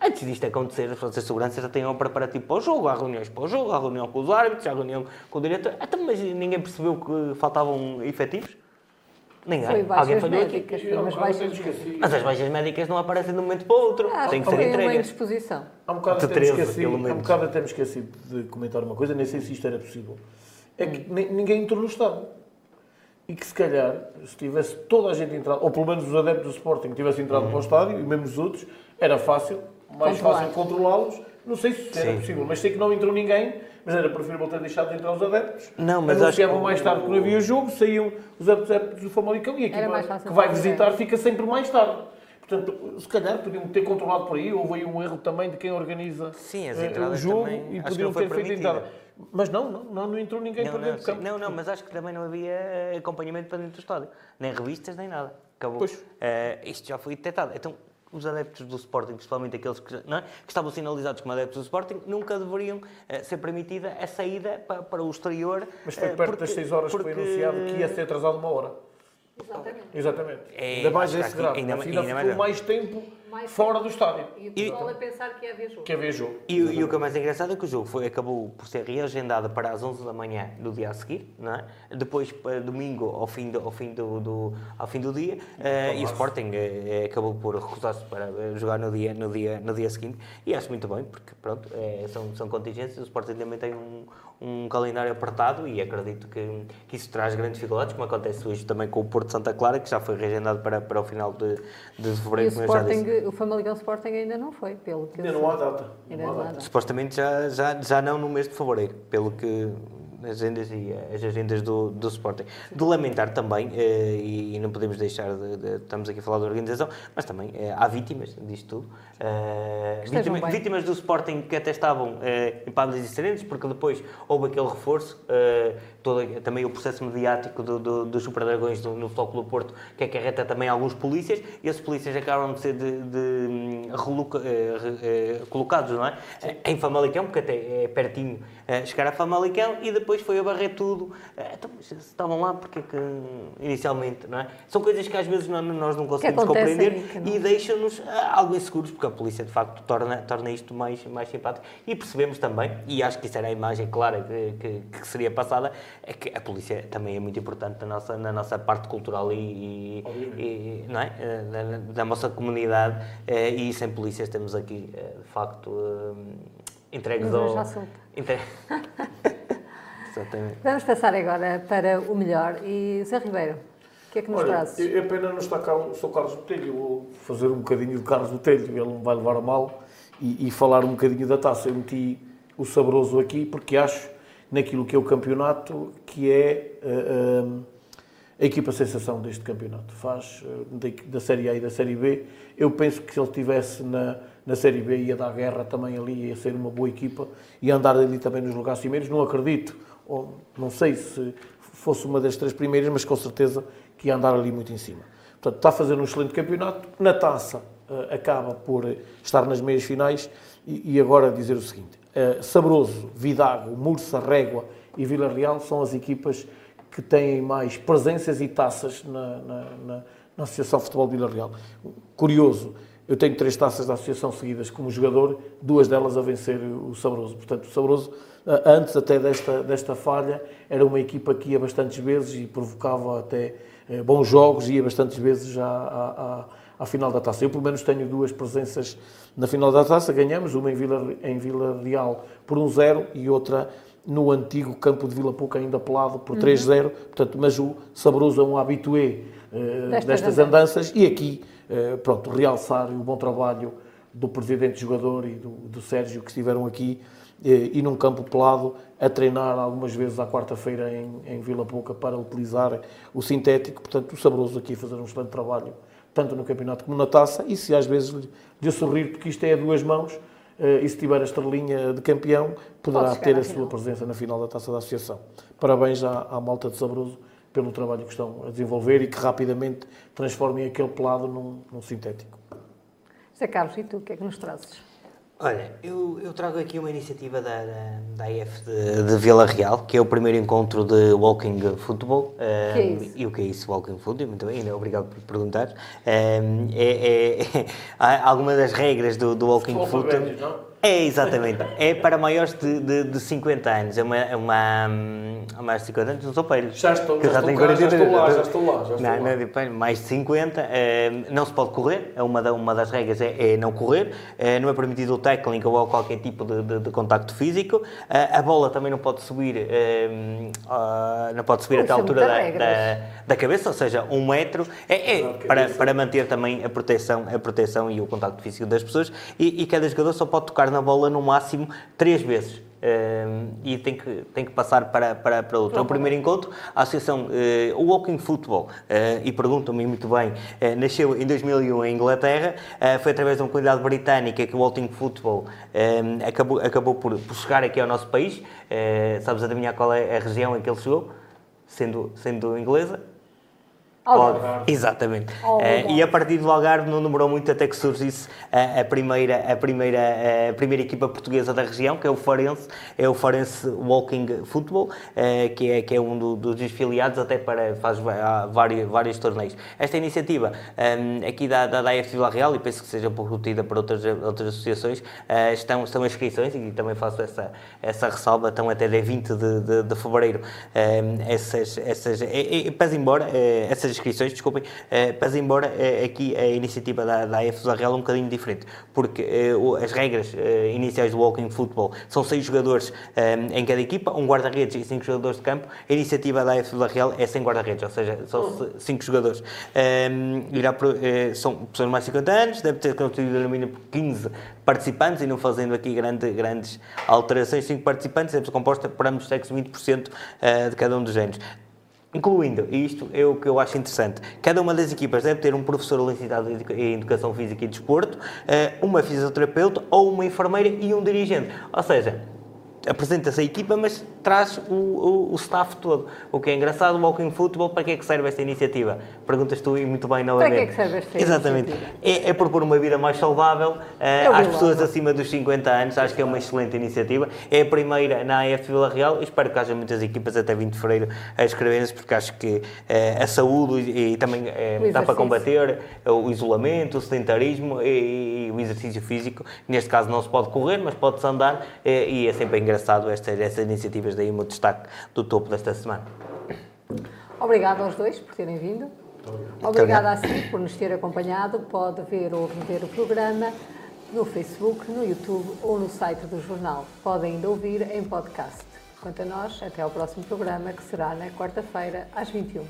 Antes disto acontecer, as forças de segurança já têm um preparativo para o jogo. Há reuniões para o jogo, há reunião com os árbitros, há reunião com o diretor. Até, mas ninguém percebeu que faltavam efetivos? Ninguém.
Foi Alguém falhou médicas, aqui? Foi baixas
mas as baixas médicas não aparecem de um momento para o outro. Ah, Tem que ser entregues. uma
indisposição.
Há um bocado, até há um bocado até me esqueci de comentar uma coisa, nem sei se isto era possível é que ninguém entrou no Estado. E que se calhar, se tivesse toda a gente entrado, ou pelo menos os adeptos do Sporting tivessem entrado uhum. para o estádio, e mesmo os outros, era fácil, mais Controlar. fácil controlá-los. Não sei se era Sim. possível, mas sei que não entrou ninguém, mas era preferível ter deixado de entrar os adeptos.
Não, mas
Anunciavam mais tarde que não havia jogo, saíam os adeptos do Famalicão e a equipa que vai visitar fica sempre mais tarde. Portanto, se calhar podiam ter controlado por aí, houve aí um erro também de quem organiza
Sim,
uh, o jogo e podiam ter feito entrada. Mas não, não, não, entrou ninguém
não,
para dentro
do
campo.
Não, não, mas acho que também não havia eh, acompanhamento para dentro do estádio. Nem revistas, nem nada. Acabou. Pois. Uh, isto já foi detectado. Então, os adeptos do Sporting, principalmente aqueles que, é? que estavam sinalizados como adeptos do Sporting, nunca deveriam uh, ser permitida a saída para, para o exterior.
Mas foi perto uh, porque, das 6 horas porque... que foi anunciado que ia ser atrasado uma hora.
Exatamente.
Exatamente.
É,
ainda mais esse grau.
ainda-
a FINA
ainda mais
ficou mais tempo
Mais
fora do estádio.
E o pessoal a pensar que é ver jogo.
Que é ver jogo.
E, e o que é mais engraçado é que o jogo foi, acabou por ser reagendado para as 11 da manhã do dia a seguir, não é? depois para domingo ao fim do, ao fim do, do- ao fim do dia eh, e o Sporting eh, acabou por recusar-se para jogar no dia, no, dia, no dia seguinte e acho muito bem porque pronto, eh, são, são contingências, o Sporting também tem um, um calendário apertado e acredito que, que isso traz grandes dificuldades, como acontece hoje também com o Porto Santa Clara, que já foi reagendado para, para o final de, de
E o
fevereiro, como eu já disse.
Sporting, o Famalicão Sporting ainda não foi, pelo que
Ainda não há data.
Ainda
Não há
não há
data.
data.
Supostamente já, já, já não no mês de fevereiro, pelo que as agendas e as agendas do, do Sporting. De lamentar também, eh, e, e não podemos deixar de, de- Estamos aqui a falar da organização, mas também eh, há vítimas disto tudo. Eh, vítima- vítimas do Sporting que até estavam eh, em páginas diferentes, porque depois houve aquele reforço, eh, todo, também o processo mediático do, do, dos Super Dragões do, no Futebol Clube Porto, que acarreta também alguns polícias, e esses polícias acabam de ser de, de, hum, reloca- eh, eh, colocados não é? em Famalicão, porque até é pertinho eh, chegar a Famalicão, e depois foi a barrer tudo. Eh, Então, se estavam lá porque que, inicialmente, não é? São coisas que às vezes não- nós não conseguimos compreender
e
e deixam-nos ah, algo inseguros, porque a polícia de facto torna, torna isto mais, mais simpático. E percebemos também, e acho que isso era a imagem clara que, que, que seria passada, é que a polícia também é muito importante na nossa, na nossa parte cultural e, e- e- não é? Eh, da, da nossa comunidade, eh, e sem polícias temos aqui, eh, de facto, entregues ao. Entre... Exatamente.
Vamos passar agora para o melhor. E Zé Ribeiro, o que é que nos
Olha,
trazes?
é pena não estar cá o Sr. Carlos Botelho. Vou fazer um bocadinho de Carlos Botelho, ele não vai levar a mal, e, e falar um bocadinho da taça. Eu meti o saboroso aqui porque acho, naquilo que é o campeonato, que é eh, eh, a equipa sensação deste campeonato. Faz eh, da, Série A e da Série B. Eu penso que se ele estivesse na, na Série B ia dar guerra também ali, ia ser uma boa equipa, ia andar ali também nos lugares primeiros. Não acredito, ou não sei se fosse uma das três primeiras, mas com certeza que ia andar ali muito em cima. Portanto, está a fazer um excelente campeonato. Na taça, acaba por estar nas meias finais. E, e agora dizer o seguinte: Sabroso, Vidago, Mursa, Régua e Vila Real são as equipas que têm mais presenças e taças na, na, na, na Associação Futebol de Vila Real. Curioso, eu tenho três taças da Associação seguidas como jogador, duas delas a vencer o Sabroso. Portanto, o Sabroso, eh, antes até desta, desta falha, era uma equipa que ia bastantes vezes e provocava até eh, bons jogos, ia bastantes vezes já à, à, à final da taça. Eu, pelo menos, tenho duas presenças na final da taça, ganhamos, uma em Vila, em Vila Real por 1-0 e outra no antigo campo de Vila Pouca, ainda pelado, por
Uhum.
3-0. Portanto, mas o Sabroso é um habitué eh,
Destas
destas andanças e aqui, eh, pronto, realçar o bom trabalho do presidente jogador e do, do Sérgio que estiveram aqui eh, e num campo pelado a treinar algumas vezes à quarta-feira em, em Vila Pouca para utilizar o sintético. Portanto, o Sabroso aqui a fazer um excelente trabalho, tanto no campeonato como na taça, e se às vezes lhe, sorrir, porque isto é a duas mãos, eh, e se tiver a estrelinha de campeão, poderá ter a sua
final.
presença na final da taça da Associação. Parabéns à, à malta de Sabroso pelo trabalho que estão a desenvolver e que rapidamente transformem aquele pelado num, num sintético.
Zé Carlos, e tu, o que é que nos trazes?
Olha, eu, eu trago aqui uma iniciativa da, da, da AF de, de Vila Real, que é o primeiro encontro de Walking Football.
Que é
Um,
isso?
E o que é isso, Walking Football? Muito bem, ainda obrigado por perguntar. Um, é, é- há algumas das regras do, do Walking
para
Football. É, exatamente. É para maiores de, de, de 50 anos. É uma, é uma, hum, há mais de 50 anos, não sou para
Já estou-
Que
já estou cá, já
43.
estou lá, já estou lá, já estou
Não,
lá.
não é mais de 50. eh, não se pode correr, é uma, da- uma das regras é, é não correr. eh, não é permitido o tackling ou qualquer tipo de, de- de contacto físico. Eh, a bola também não pode subir, ah, não pode subir até a altura da, da, da cabeça, ou seja, um metro. É, é para, para manter também a proteção, a proteção e o contacto físico das pessoas. E, e cada jogador só pode tocar na bola no máximo três vezes. Um, e tem que, tem que passar para, para, para outro. É o primeiro encontro, a Associação eh, o Walking Football, eh, e perguntam-me muito bem, eh, nasceu em 2001 em Inglaterra, eh, foi através de uma comunidade britânica que o Walking Football eh, acabou, acabou por, por chegar aqui ao nosso país. Eh, sabes adivinhar qual é a região em que ele chegou? Sendo, sendo inglesa? Algarve. Exatamente. Uh, e a partir do Algarve não demorou muito até que surgisse a, a, primeira, a, primeira, a primeira equipa portuguesa da região, que é o Farense, é o Farense Walking Football, uh, que, é, que é um do, dos desfiliados até para faz vários, vários torneios. Esta iniciativa um, aqui da, da, da AF Vila Real, e penso que seja repetida por outras, outras associações, uh, estão, estão inscrições, e também faço essa, essa ressalva, estão até dia 20 de, de, de fevereiro um, essas, essas, e, e, pese embora, essas inscrições, desculpem, uh, mas embora uh, aqui a iniciativa da, da AF Real é um bocadinho diferente, porque uh, as regras iniciais do Walking Football são seis jogadores em cada equipa, um guarda-redes e cinco jogadores de campo. A iniciativa da AF Real é sem guarda-redes, ou seja, são cinco jogadores. irá são pessoas mais de 50 anos, deve ter constituído no mínimo 15 participantes e não fazendo aqui grande, grandes alterações, 5 participantes, é composta por ambos sexos 20% de cada um dos géneros. Incluindo, e isto é o que eu acho interessante, cada uma das equipas deve ter um professor licenciado em Educação Física e Desporto, eh, uma fisioterapeuta ou uma enfermeira e um dirigente. Ou seja, apresenta-se a equipa, mas traz o, o, o, staff todo. O que é engraçado, o Walking Football, para que é que serve esta iniciativa? Perguntas tu e muito bem novamente.
Para que é que serve esta
Exatamente.
iniciativa?
É, é propor uma vida mais saudável uh, às pessoas acima dos 50 anos, acho que é uma excelente iniciativa. É a primeira na AF Vila Real, espero que haja muitas equipas até 20 de fevereiro a escreverem-se, porque acho que uh, a saúde e, e também uh, dá para combater o isolamento, o sedentarismo e, e, o exercício físico. Neste caso não se pode correr, mas pode-se andar e é sempre engraçado engraçado estas, estas iniciativas, daí o meu destaque do topo desta semana.
Obrigado aos dois por terem vindo. Obrigada a si por nos ter acompanhado. Pode ver ou rever o programa no Facebook, no YouTube ou no site do jornal. Pode ainda ouvir em podcast. Quanto a nós, até ao próximo programa, que será na quarta-feira, às 21